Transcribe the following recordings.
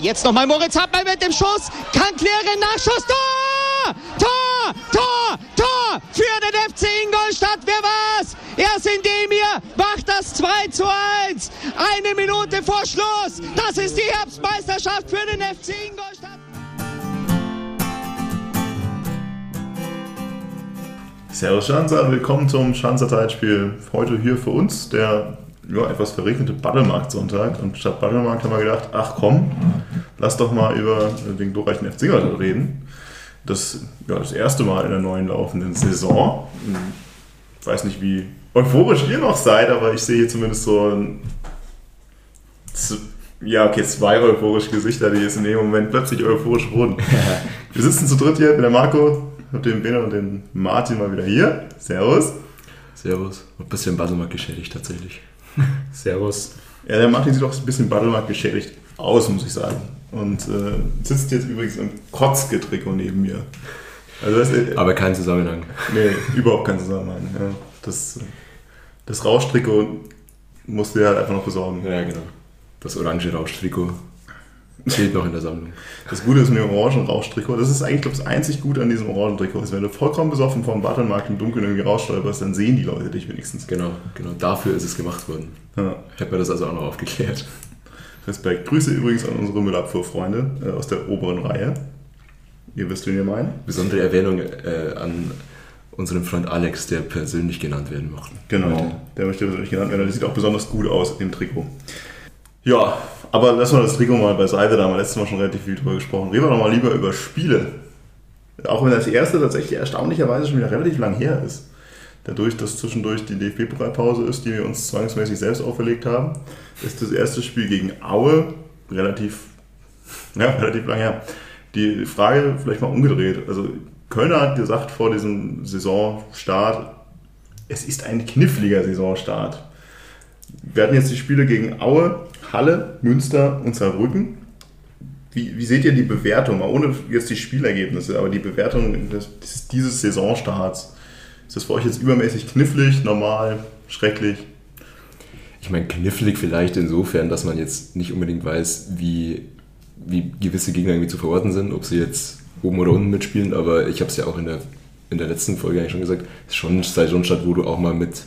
Jetzt nochmal Moritz Hartmann mit dem Schuss. Kann klären. Nachschuss. Tor! Tor! Tor! Tor! Für den FC Ingolstadt. Wer war's? Erst indem ihr macht das 2 zu 1. Eine Minute vor Schluss. Das ist die Herbstmeisterschaft für den FC Ingolstadt. Servus Schanzer, willkommen zum Schanzer Zeitspiel. Heute hier für uns der ja, etwas verregnete Battlemarkt-Sonntag. Und statt Battlemarkt haben wir gedacht, ach komm, lass doch mal über den glorreichen FC Ingolstadt reden. Das, ja, das erste Mal in der neuen laufenden Saison. Ich weiß nicht, wie euphorisch ihr noch seid, aber ich sehe hier zumindest so ein, ja, okay, zwei euphorische Gesichter, die jetzt in dem Moment plötzlich euphorisch wurden. Wir sitzen zu dritt hier mit der Marco, mit dem Bene und dem Martin mal wieder hier. Servus. Servus. Ein bisschen Battlemarkt geschädigt tatsächlich. Servus. Ja, der Martin sieht auch ein bisschen Battlemarkt geschädigt aus, muss ich sagen. Und äh, sitzt jetzt übrigens im Kotzgetrikot neben mir. Also das, äh, Aber kein Zusammenhang. Nee, überhaupt kein Zusammenhang. Ja. Das, das Rauschtrikot musste er halt einfach noch besorgen. Ja, genau. Das orange Rauschtrikot Fehlt noch in der Sammlung. Das Gute ist mit dem orangen Rauschtrikot, das ist eigentlich, glaube ich, das einzig Gute an diesem orangen Trikot. Ist, wenn du vollkommen besoffen vom Buttonmarkt im Dunkeln irgendwie rausstolperst, dann sehen die Leute dich wenigstens. Genau, genau. Dafür ist es gemacht worden. Ja. Ich habe mir das also auch noch aufgeklärt. Respekt. Grüße übrigens an unsere Müllabfuhrfreunde äh, aus der oberen Reihe. Ihr wisst, wen wir meinen. Besondere Erwähnung äh, an unseren Freund Alex, der persönlich genannt werden mochte. Genau, der möchte persönlich genannt werden. Der sieht auch besonders gut aus im Trikot. Ja, aber lassen wir das Trikot mal beiseite, da haben wir letztes Mal schon relativ viel drüber gesprochen. Reden wir doch mal lieber über Spiele. Auch wenn das erste tatsächlich erstaunlicherweise schon wieder relativ lang her ist. Dadurch, dass zwischendurch die DFB-Pokalpause ist, die wir uns zwangsmäßig selbst auferlegt haben, ist das erste Spiel gegen Aue relativ, ja, relativ lang her. Die Frage vielleicht mal umgedreht. Also Kölner hat gesagt vor diesem Saisonstart, es ist ein kniffliger Saisonstart. Wir hatten jetzt die Spiele gegen Aue, Halle, Münster und Saarbrücken. Wie, wie seht ihr die Bewertung, ohne jetzt die Spielergebnisse, aber die Bewertung des, dieses Saisonstarts? Ist das für euch jetzt übermäßig knifflig, normal, schrecklich? Ich meine, knifflig vielleicht insofern, dass man jetzt nicht unbedingt weiß, wie, wie gewisse Gegner irgendwie zu verorten sind, ob sie jetzt oben oder unten mitspielen, aber ich habe es ja auch in der, in der letzten Folge eigentlich schon gesagt, es ist schon ein Saisonstart, wo du auch mal mit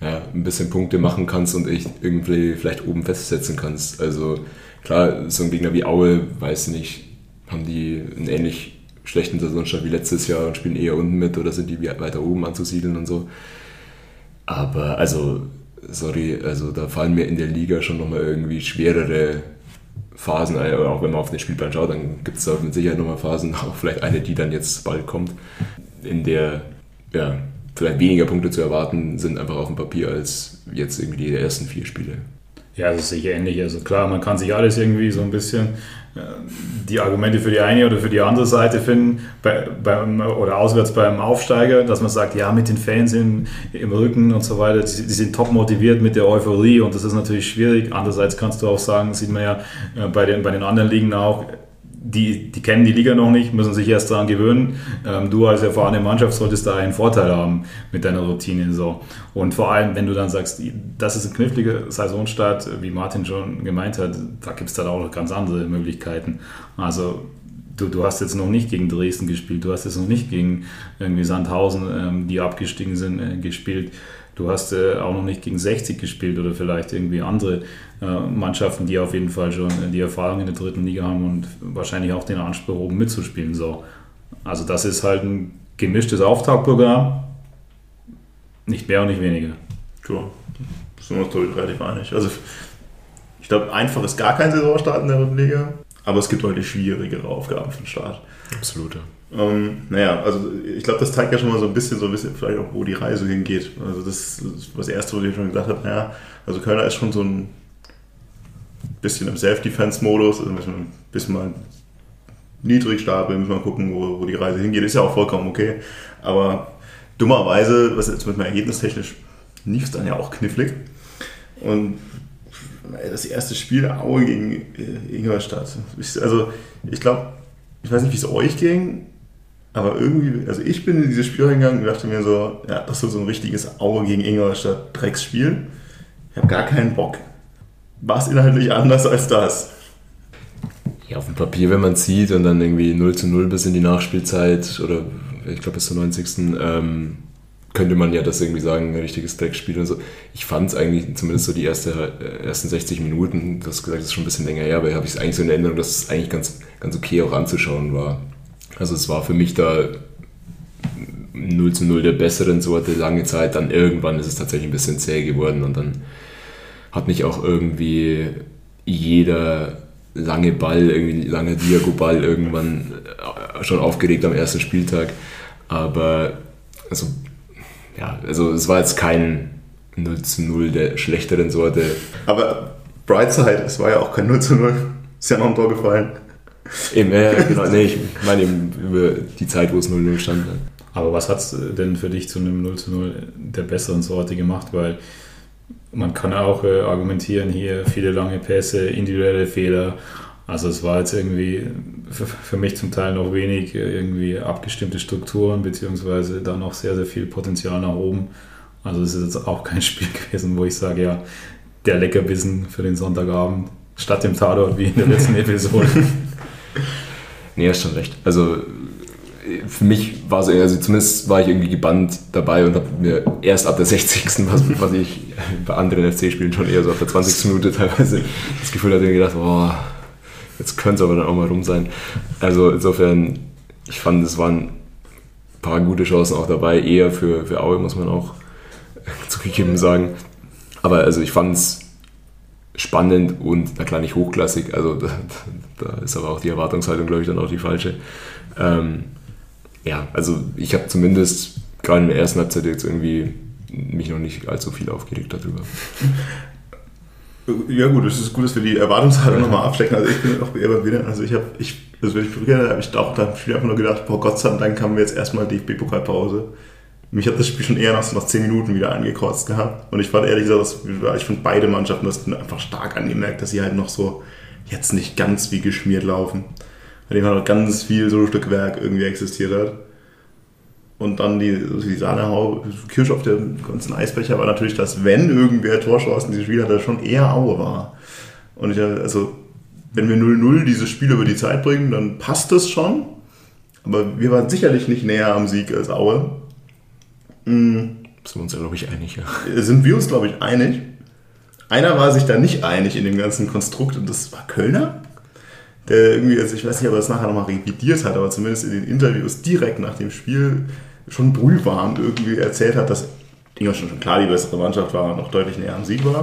ja, ein bisschen Punkte machen kannst und echt irgendwie vielleicht oben festsetzen kannst. Also klar, so ein Gegner wie Aue, weiß nicht, haben die einen ähnlich schlechten Saisonstart wie letztes Jahr und spielen eher unten mit oder sind die weiter oben anzusiedeln und so. Aber also, sorry, also da fallen mir in der Liga schon nochmal irgendwie schwerere Phasen, auch wenn man auf den Spielplan schaut, dann gibt es da mit Sicherheit nochmal Phasen, auch vielleicht eine, die dann jetzt bald kommt, in der ja, vielleicht weniger Punkte zu erwarten sind einfach auf dem Papier als jetzt irgendwie die ersten vier Spiele. Ja, das ist sicher ähnlich. Also klar, man kann sich alles irgendwie so ein bisschen äh, die Argumente für die eine oder für die andere Seite finden, bei, beim, oder auswärts beim Aufsteiger, dass man sagt, ja, mit den Fans im, im Rücken und so weiter, die, die, sind top motiviert mit der Euphorie und das ist natürlich schwierig. Andererseits kannst du auch sagen, sieht man ja äh, bei den, bei den anderen Ligen auch, die, die kennen die Liga noch nicht, müssen sich erst daran gewöhnen. Ähm, du als erfahrene Mannschaft solltest da einen Vorteil haben mit deiner Routine. So. Und vor allem, wenn du dann sagst, das ist ein kniffliger Saisonstart, wie Martin schon gemeint hat, da gibt es dann auch noch ganz andere Möglichkeiten. Also du, du hast jetzt noch nicht gegen Dresden gespielt, du hast jetzt noch nicht gegen irgendwie Sandhausen, ähm, die abgestiegen sind, äh, gespielt. Du hast äh, auch noch nicht gegen 60 gespielt oder vielleicht irgendwie andere äh, Mannschaften, die auf jeden Fall schon die Erfahrung in der dritten Liga haben und wahrscheinlich auch den Anspruch, oben mitzuspielen. So. Also das ist halt ein gemischtes Auftaktprogramm, nicht mehr und nicht weniger. Cool. sind wir uns, glaube ich, relativ einig. Also ich glaube, einfach ist gar kein Saisonstart in der dritten Liga, aber es gibt deutlich schwierigere Aufgaben für den Start. Absolut. Ähm, naja, also ich glaube, das zeigt ja schon mal so ein bisschen, so ein bisschen vielleicht auch, wo die Reise hingeht. Also das ist das Erste, was ich schon gesagt habe. Naja, also Kölner ist schon so ein bisschen im Self-Defense-Modus, also müssen bisschen mal niedrig stapeln, müssen wir gucken, wo, wo die Reise hingeht. Ist ja auch vollkommen okay. Aber dummerweise, was jetzt mit mir ergebnistechnisch nicht, dann ja auch knifflig. Und das erste Spiel Aue gegen äh, Ingolstadt. Also ich glaube, ich weiß nicht, wie es euch ging, aber irgendwie, also ich bin in dieses Spiel reingegangen und dachte mir so, ja, das ist so ein richtiges Aue gegen Ingolstadt Drecksspiel. Ich habe gar keinen Bock. War es inhaltlich anders als das? Ja, auf dem Papier, wenn man sieht und dann irgendwie 0 zu 0 bis in die Nachspielzeit oder ich glaube bis zur 90. Ähm, könnte man ja das irgendwie sagen, ein richtiges Dreckspiel und so. Ich fand es eigentlich zumindest so die erste, äh, ersten 60 Minuten, du hast gesagt, das ist schon ein bisschen länger her, aber habe ich es eigentlich so in Erinnerung, dass es eigentlich ganz, ganz okay auch anzuschauen war. Also es war für mich da 0 zu 0 der besseren Sorte lange Zeit, dann irgendwann ist es tatsächlich ein bisschen zäh geworden und dann hat mich auch irgendwie jeder lange Ball, irgendwie lange Diago-Ball irgendwann äh, schon aufgeregt am ersten Spieltag. Aber also, ja, also es war jetzt kein 0 zu 0 der schlechteren Sorte. Aber Brightside, es war ja auch kein 0 zu 0. Ist ja noch ein Tor gefallen. Eben, ja, genau. Nee, ich meine eben über die Zeit, wo es 0-0 stand. Aber was hat es denn für dich zu einem 0 zu 0 der besseren Sorte gemacht? Weil man kann auch äh, argumentieren, hier viele lange Pässe, individuelle Fehler. Also es war jetzt irgendwie für, für mich zum Teil noch wenig äh, irgendwie abgestimmte Strukturen, beziehungsweise da noch sehr, sehr viel Potenzial nach oben. Also es ist jetzt auch kein Spiel gewesen, wo ich sage, ja, der Leckerbissen für den Sonntagabend statt dem Tatort wie in der letzten Episode. Nee, hast schon recht. Also für mich war es, also zumindest war ich irgendwie gebannt dabei und habe mir erst ab der 60. was, was ich bei anderen FC-Spielen schon eher so ab der 20. Minute teilweise das Gefühl hatte, gedacht, boah, jetzt könnte es aber dann auch mal rum sein. Also insofern, ich fand, es waren ein paar gute Chancen auch dabei, eher für, für Aue, muss man auch zugegeben sagen. Aber also ich fand es spannend und na klar nicht hochklassig, also da, da ist aber auch die Erwartungshaltung, glaube ich, dann auch die falsche. Ähm, ja, also ich habe zumindest gerade in der ersten Halbzeit jetzt irgendwie mich noch nicht allzu viel aufgeregt darüber. Ja gut, es ist gut, dass wir die Erwartungshaltung nochmal abstecken. Also ich bin auch eher bei Willen. Also ich habe, ich, also wenn ich probiere, habe ich auch da Spiel einfach nur gedacht, boah Gott sei Dank haben wir jetzt erstmal DFB-Pokalpause. Mich hat das Spiel schon eher nach, nach 10 Minuten wieder angekotzt gehabt. Und ich fand ehrlich gesagt, dass, ich finde beide Mannschaften das einfach stark angemerkt, dass sie halt noch so jetzt nicht ganz wie geschmiert laufen bei dem halt ganz viel so Stückwerk irgendwie existiert hat. Und dann die, die Sahnehaube, Kirsch auf dem ganzen Eisbecher war natürlich, dass wenn irgendwer Torchancen dieses Spiel hatte, schon eher Aue war. Und ich, also, wenn wir 0-0 dieses Spiel über die Zeit bringen, dann passt das schon. Aber wir waren sicherlich nicht näher am Sieg als Aue. Mhm. Sind wir uns ja, glaube ich, einig, ja. Sind wir uns, glaube ich, einig. Einer war sich da nicht einig in dem ganzen Konstrukt und das war Kölner der irgendwie, also ich weiß nicht, ob er das nachher nochmal revidiert hat, aber zumindest in den Interviews direkt nach dem Spiel schon brühwarm irgendwie erzählt hat, dass Ingolstadt schon klar die bessere Mannschaft war und noch deutlich näher am Sieg war.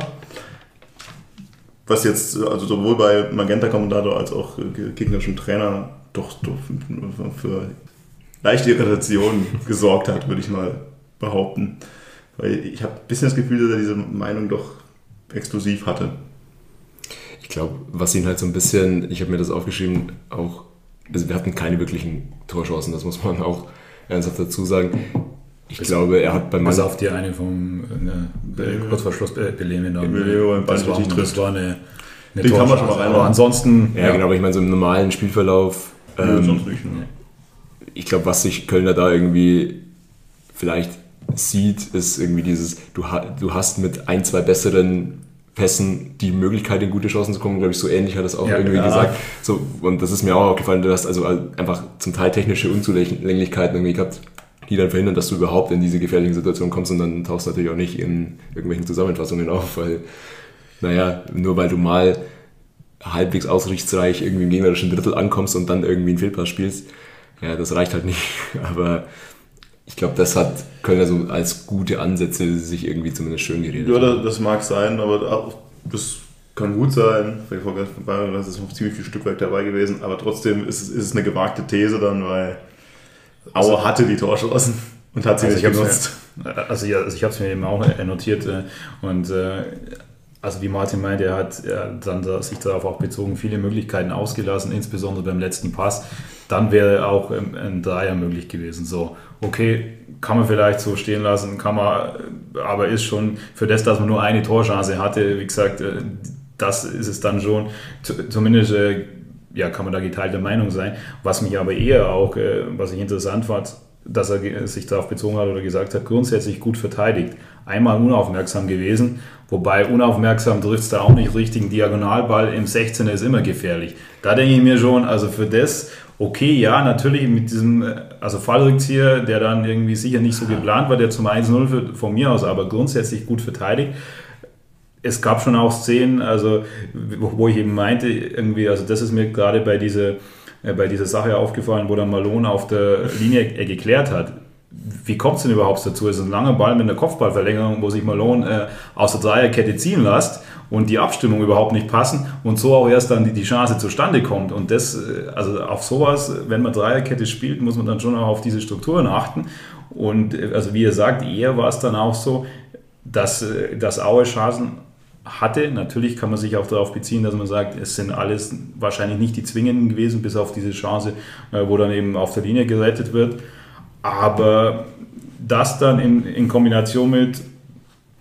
Was jetzt also sowohl bei Magenta-Kommentator als auch gegnerischen Trainer doch, für leichte Irritation gesorgt hat, würde ich mal behaupten. Weil ich habe ein bisschen das Gefühl, dass er diese Meinung doch exklusiv hatte. Ich glaube, was ihn halt so ein bisschen, ich habe mir das aufgeschrieben, auch, also wir hatten keine wirklichen Torchancen, das muss man auch ernsthaft dazu sagen. Ich bis, glaube, er hat bei Bis auf die eine vom ne, kurz vor Schluss Beleme da. Das, war, das war eine, eine Die kann man schon mal rein. Aber ansonsten. Ja, ja, genau, aber ich meine, so im normalen Spielverlauf. Ähm, sonst nicht, ne? Ich glaube, was sich Kölner da irgendwie vielleicht sieht, ist irgendwie dieses, du, du hast mit ein, zwei besseren Pässen die Möglichkeit, in gute Chancen zu kommen, glaube ich, so ähnlich hat das auch ja, irgendwie ja. gesagt. So, und das ist mir auch aufgefallen, du hast also einfach zum Teil technische Unzulänglichkeiten irgendwie gehabt, die dann verhindern, dass du überhaupt in diese gefährlichen Situationen kommst und dann tauchst du natürlich auch nicht in irgendwelchen Zusammenfassungen auf, weil, naja, nur weil du mal halbwegs ausrichtsreich irgendwie im gegnerischen Drittel ankommst und dann irgendwie einen Fehlpass spielst, ja, das reicht halt nicht. Aber ich glaube, das hat Kölner so als gute Ansätze sich irgendwie zumindest schön geredet. Ja, das mag sein, aber auch, das kann gut sein. Da ist noch ziemlich viel Stückwerk dabei gewesen, aber trotzdem ist, ist es eine gewagte These dann, weil Aue hatte die Torchancen und hat sie also nicht genutzt. Mir, also, ja, also ich habe es mir eben auch notiert äh, und äh, also wie Martin meint, er hat dann sich darauf auch bezogen, viele Möglichkeiten ausgelassen, insbesondere beim letzten Pass. Dann wäre auch ein Dreier möglich gewesen. So, okay, kann man vielleicht so stehen lassen, kann man, aber ist schon für das, dass man nur eine Torchance hatte, wie gesagt, äh, das ist es dann schon, zumindest äh, ja, kann man da geteilter Meinung sein. Was mich aber eher auch, äh, was ich interessant fand, dass er sich darauf bezogen hat oder gesagt hat, grundsätzlich gut verteidigt. einmal unaufmerksam gewesen. Wobei unaufmerksam trifft es da auch nicht richtig. Ein Diagonalball im 16er ist immer gefährlich. Da denke ich mir schon, also für das, okay, ja, natürlich mit diesem, äh, also Fallrückzieher, der dann irgendwie sicher nicht so geplant war, der zum 1-0 von mir aus, aber grundsätzlich gut verteidigt. Es gab schon auch Szenen, also wo ich eben meinte, irgendwie, also das ist mir gerade bei dieser, äh, bei dieser Sache aufgefallen, wo dann Malone auf der Linie geklärt hat wie kommt es denn überhaupt dazu? Es ist ein langer Ball mit einer Kopfballverlängerung, wo sich Malone äh, aus der Dreierkette ziehen lässt und die Abstimmung überhaupt nicht passen und so auch erst dann die, die Chance zustande kommt. Und das, äh, also auf sowas, wenn man Dreierkette spielt, muss man dann schon auch auf diese Strukturen achten. Und äh, also wie ihr sagt, eher war es dann auch so, dass, äh, dass Aue Chancen hatte. Natürlich kann man sich auch darauf beziehen, dass man sagt, es sind alles wahrscheinlich nicht die zwingenden gewesen, bis auf diese Chance, wo dann eben auf der Linie gerettet wird. Aber das dann in, in Kombination mit,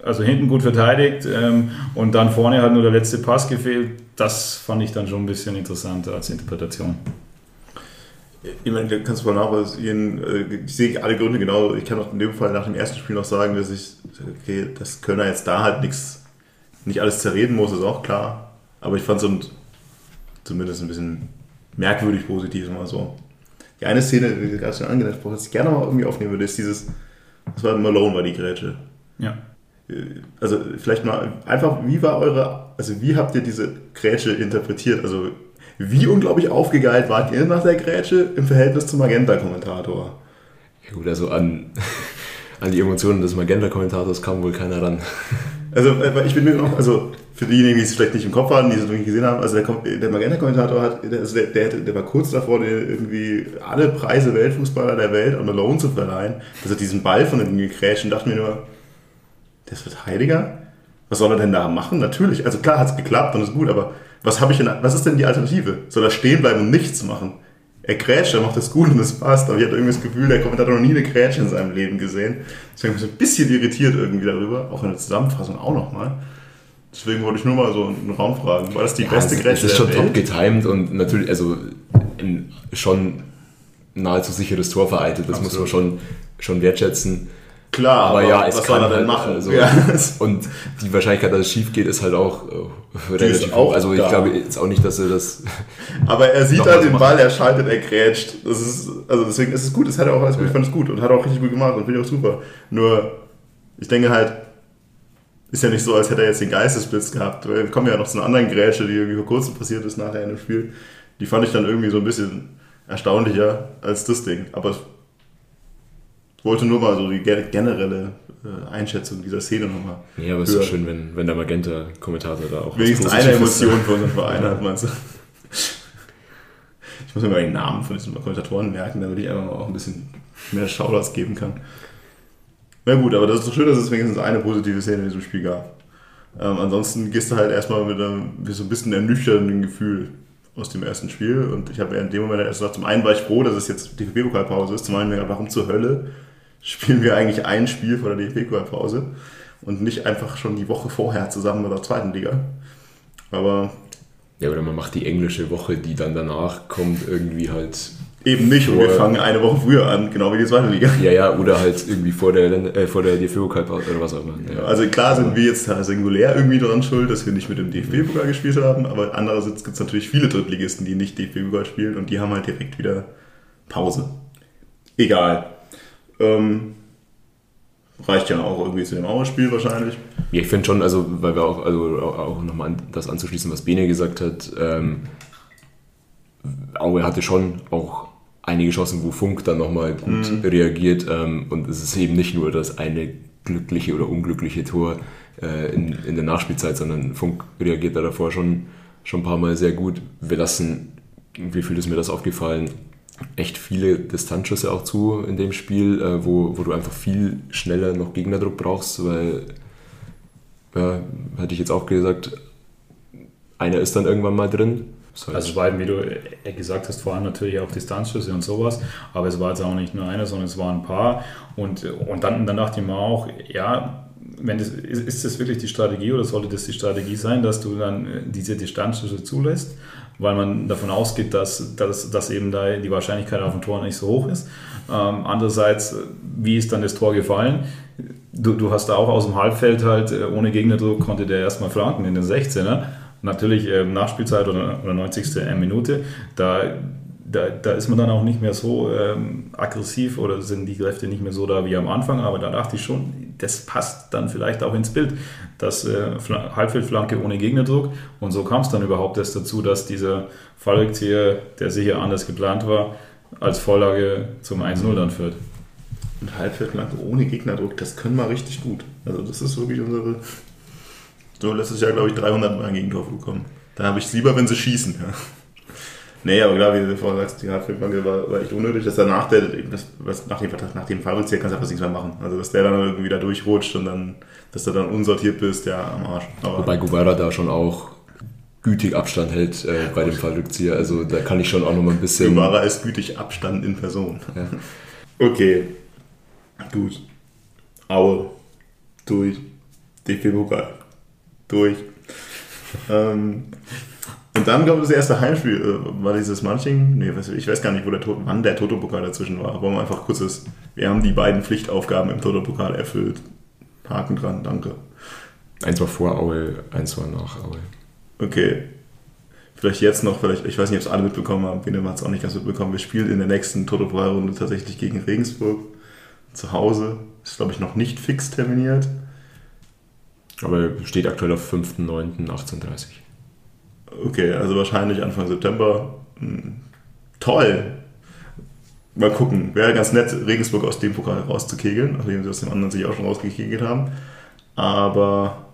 also hinten gut verteidigt ähm, und dann vorne hat nur der letzte Pass gefehlt, das fand ich dann schon ein bisschen interessanter als Interpretation. Ich meine, da kannst du mal nachvollziehen, äh, ich sehe alle Gründe genau. Ich kann auch in dem Fall nach dem ersten Spiel noch sagen, dass ich, okay, dass Kölner jetzt da halt nichts, nicht alles zerreden muss, ist auch klar. Aber ich fand es zumindest ein bisschen merkwürdig positiv, mal so. Die eine Szene, die du gerade schon angesprochen hast, die ich gerne mal irgendwie aufnehmen würde, ist dieses, das war Malone, war die Grätsche. Ja. Also vielleicht mal einfach, wie war eure, also wie habt ihr diese Grätsche interpretiert? Also wie unglaublich aufgegeilt wart ihr nach der Grätsche im Verhältnis zum Magenta-Kommentator? Ja gut, also an, an die Emotionen des Magenta-Kommentators kam wohl keiner ran. Also ich bin mir noch, also für diejenigen, die es vielleicht nicht im Kopf haben, die es noch nicht gesehen haben, also der, der Magenta-Kommentator hat, also der, der, der, war kurz davor, irgendwie alle Preise Weltfußballer der Welt an Malone zu verleihen. dass er diesen Ball von ihm gekrätscht und dachte mir nur, der ist Verteidiger? Was soll er denn da machen? Natürlich, also klar hat es geklappt und ist gut, aber was ich denn, was ist denn die Alternative? Soll er stehen bleiben und nichts machen? Er grätscht, er macht das gut und es passt, aber ich hatte irgendwie das Gefühl, der Kommentator hat noch nie eine Grätsche in seinem Leben gesehen. Deswegen bin ich ein bisschen irritiert irgendwie darüber, auch in der Zusammenfassung auch nochmal. Deswegen wollte ich nur mal so einen Raum fragen. War das die ja, beste Grätsche? Das ist schon top getimed und natürlich, also schon nahezu sicheres Tor vereitet. Das Absolut. muss man schon, schon wertschätzen. Klar, aber, aber ja, es was kann soll er denn halt, machen? Also, ja. Und die Wahrscheinlichkeit, dass es schief geht, ist halt auch äh, relativ hoch. Also ich da. glaube jetzt auch nicht, dass er das. Aber er sieht halt den machen. Ball, er schaltet, er grätscht. Das ist, also deswegen ist es gut. Das hat er auch alles gut. Ich fand es gut und hat auch richtig gut gemacht und finde ich auch super. Nur, ich denke halt, ist ja nicht so, als hätte er jetzt den Geistesblitz gehabt. Wir kommen ja noch zu einer anderen Grätsche, die irgendwie vor kurzem passiert ist nachher in dem Spiel. Die fand ich dann irgendwie so ein bisschen erstaunlicher als das Ding. Aber wollte nur mal so die generelle äh, Einschätzung dieser Szene nochmal. Ja, aber es ist so schön, wenn, wenn der Magenta-Kommentator da auch. Wenigstens eine Emotion von unserem Verein hat, meinst du? Ich muss mir mal den Namen von diesen Kommentatoren merken, damit ich einfach mal auch ein bisschen mehr Shoutouts geben kann. Na gut, aber das ist doch schön, dass es wenigstens eine positive Szene in diesem Spiel gab. Ähm, ansonsten gehst du halt erstmal mit, einem, mit so ein bisschen ernüchternden Gefühl aus dem ersten Spiel. Und ich habe in dem Moment erst gesagt, zum einen war ich froh, dass es jetzt DFB-Pokalpause ist. Zum einen, warum zur Hölle spielen wir eigentlich ein Spiel vor der DFB-Pokalpause und nicht einfach schon die Woche vorher zusammen mit der zweiten Liga. Aber. Ja, oder man macht die englische Woche, die dann danach kommt, irgendwie halt Eben nicht und wir fangen eine Woche früher an, genau wie die zweite Liga. Ja, ja, oder halt irgendwie vor der, äh, vor der DFB-Pokal oder was auch immer. Ja. Also klar sind wir jetzt singulär irgendwie daran schuld, dass wir nicht mit dem DFB-Pokal gespielt haben, aber andererseits gibt es natürlich viele Drittligisten, die nicht DFB-Pokal spielen und die haben halt direkt wieder Pause. Egal. Ähm, reicht ja auch irgendwie zu dem Auerspiel wahrscheinlich. Ja, ich finde schon, also, weil wir auch, also auch nochmal an das anzuschließen, was Bene gesagt hat, ähm, Aue hatte schon auch einige Chancen, wo Funk dann nochmal gut mhm. reagiert. Ähm, und es ist eben nicht nur das eine glückliche oder unglückliche Tor äh, in, in der Nachspielzeit, sondern Funk reagiert da davor schon, schon ein paar Mal sehr gut. Wir lassen, wie viel ist mir das aufgefallen, echt viele Distanzschüsse auch zu in dem Spiel, äh, wo, wo du einfach viel schneller noch Gegnerdruck brauchst, weil, ja, hätte ich jetzt auch gesagt, einer ist dann irgendwann mal drin Halt also es war eben, wie du äh, gesagt hast, vor allem natürlich auch Distanzschüsse und sowas, aber es war jetzt auch nicht nur einer, sondern es waren ein paar. Und, und dann, dann dachte ich mir auch, ja, wenn das, ist, ist das wirklich die Strategie oder sollte das die Strategie sein, dass du dann äh, diese Distanzschüsse zulässt, weil man davon ausgeht, dass, dass, dass eben da die Wahrscheinlichkeit auf ein Tor nicht so hoch ist. Ähm, andererseits, wie ist dann das Tor gefallen? Du, du hast da auch aus dem Halbfeld halt äh, ohne Gegnerdruck konnte der erstmal flanken in den 16er. Natürlich äh, Nachspielzeit oder, oder 90. Minute, da da, da, ist man dann auch nicht mehr so ähm, aggressiv oder sind die Kräfte nicht mehr so da wie am Anfang. Aber da dachte ich schon, das passt dann vielleicht auch ins Bild. Das äh, Halbfeldflanke ohne Gegnerdruck. Und so kam es dann überhaupt erst dazu, dass dieser Fallrückzieher, der sicher anders geplant war, als Vorlage zum 1-0 dann führt. Und Halbfeldflanke ohne Gegnerdruck, das können wir richtig gut. Also das ist wirklich unsere... So letztes Jahr, glaube ich, 300 Mal ein Gegentor bekommen. Da habe ich es lieber, wenn sie schießen. Ja. Nee, aber klar, wie du vorhin sagst, die Hartfeld-Banke war, war echt unnötig, dass danach der, das, was, nach dem, nach dem Fallrückzieher kannst du einfach nichts mehr machen. Also, dass der dann irgendwie da durchrutscht und dann, dass du dann unsortiert bist, ja, am Arsch. Aber Wobei Guevara da schon auch gütig Abstand hält äh, bei dem Fallrückzieher. Also, da kann ich schon auch noch mal ein bisschen. Guevara ist gütig Abstand in Person. Ja. Okay. Gut. Aue. Durch. DFB-Pokal. Durch. ähm, und dann, glaube ich, das erste Heimspiel äh, war dieses Manching. Nee, ich weiß gar nicht, wo der Toto, wann der Toto-Pokal dazwischen war. Wollen wir einfach kurz ist, wir haben die beiden Pflichtaufgaben im Toto-Pokal erfüllt. Haken dran, danke. Eins war vor Aue, eins war nach Aue. Okay. Vielleicht jetzt noch, vielleicht, ich weiß nicht, ob es alle mitbekommen haben, Bene hat es auch nicht ganz mitbekommen. Wir spielen in der nächsten Toto-Pokal-Runde tatsächlich gegen Regensburg zu Hause. Ist, glaube ich, noch nicht fix terminiert. Aber steht aktuell auf 5.9.18.30 Okay, also wahrscheinlich Anfang September. Hm, toll! Mal gucken. Wäre ganz nett, Regensburg aus dem Pokal rauszukegeln, nachdem sie aus dem anderen sich auch schon rausgekegelt haben. Aber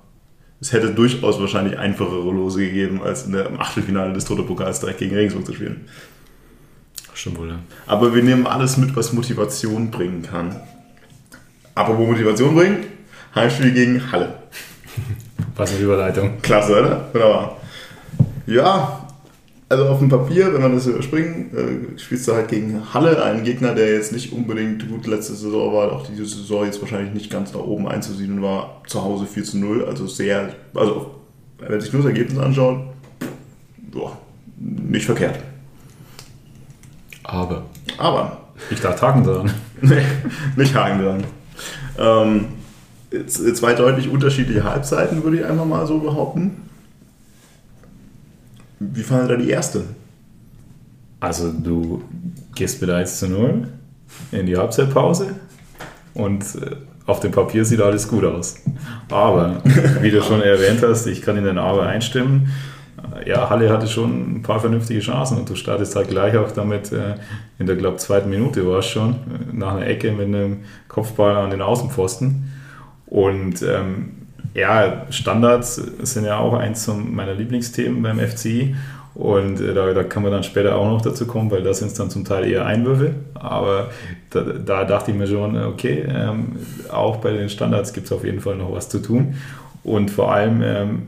es hätte durchaus wahrscheinlich einfachere Lose gegeben, als in der Achtelfinale des Toto-Pokals direkt gegen Regensburg zu spielen. Stimmt wohl, ja. Aber wir nehmen alles mit, was Motivation bringen kann. Apropos Motivation bringen, Heimspiel gegen Halle. Passende Überleitung. Klasse, oder? Wunderbar. Ja, also auf dem Papier, wenn man das überspringen, äh, spielst du halt gegen Halle, einen Gegner, der jetzt nicht unbedingt gut letzte Saison war, auch diese Saison jetzt wahrscheinlich nicht ganz nach oben einzusiedeln war, zu Hause 4 zu 0, also sehr, also wenn sich nur das Ergebnis anschaut, boah, nicht verkehrt. Aber. Aber. Ich dachte Haken dran. nee, nicht Haken dran. Ähm, zwei deutlich unterschiedliche Halbzeiten, würde ich einfach mal so behaupten. Wie fand da die erste? Also du gehst mit 1 zu 0 in die Halbzeitpause und äh, auf dem Papier sieht alles gut aus. Aber, wie du schon erwähnt hast, ich kann in den Aber einstimmen. Ja, Halle hatte schon ein paar vernünftige Chancen und du startest halt gleich auch damit äh, in der, glaube zweiten Minute war es schon, nach einer Ecke mit einem Kopfball an den Außenpfosten. Und ähm, ja, Standards sind ja auch eins meiner Lieblingsthemen beim FCI. Und äh, da, da kann man dann später auch noch dazu kommen, weil das sind dann zum Teil eher Einwürfe. Aber da, da dachte ich mir schon, okay, ähm, auch bei den Standards gibt es auf jeden Fall noch was zu tun. Und vor allem ähm,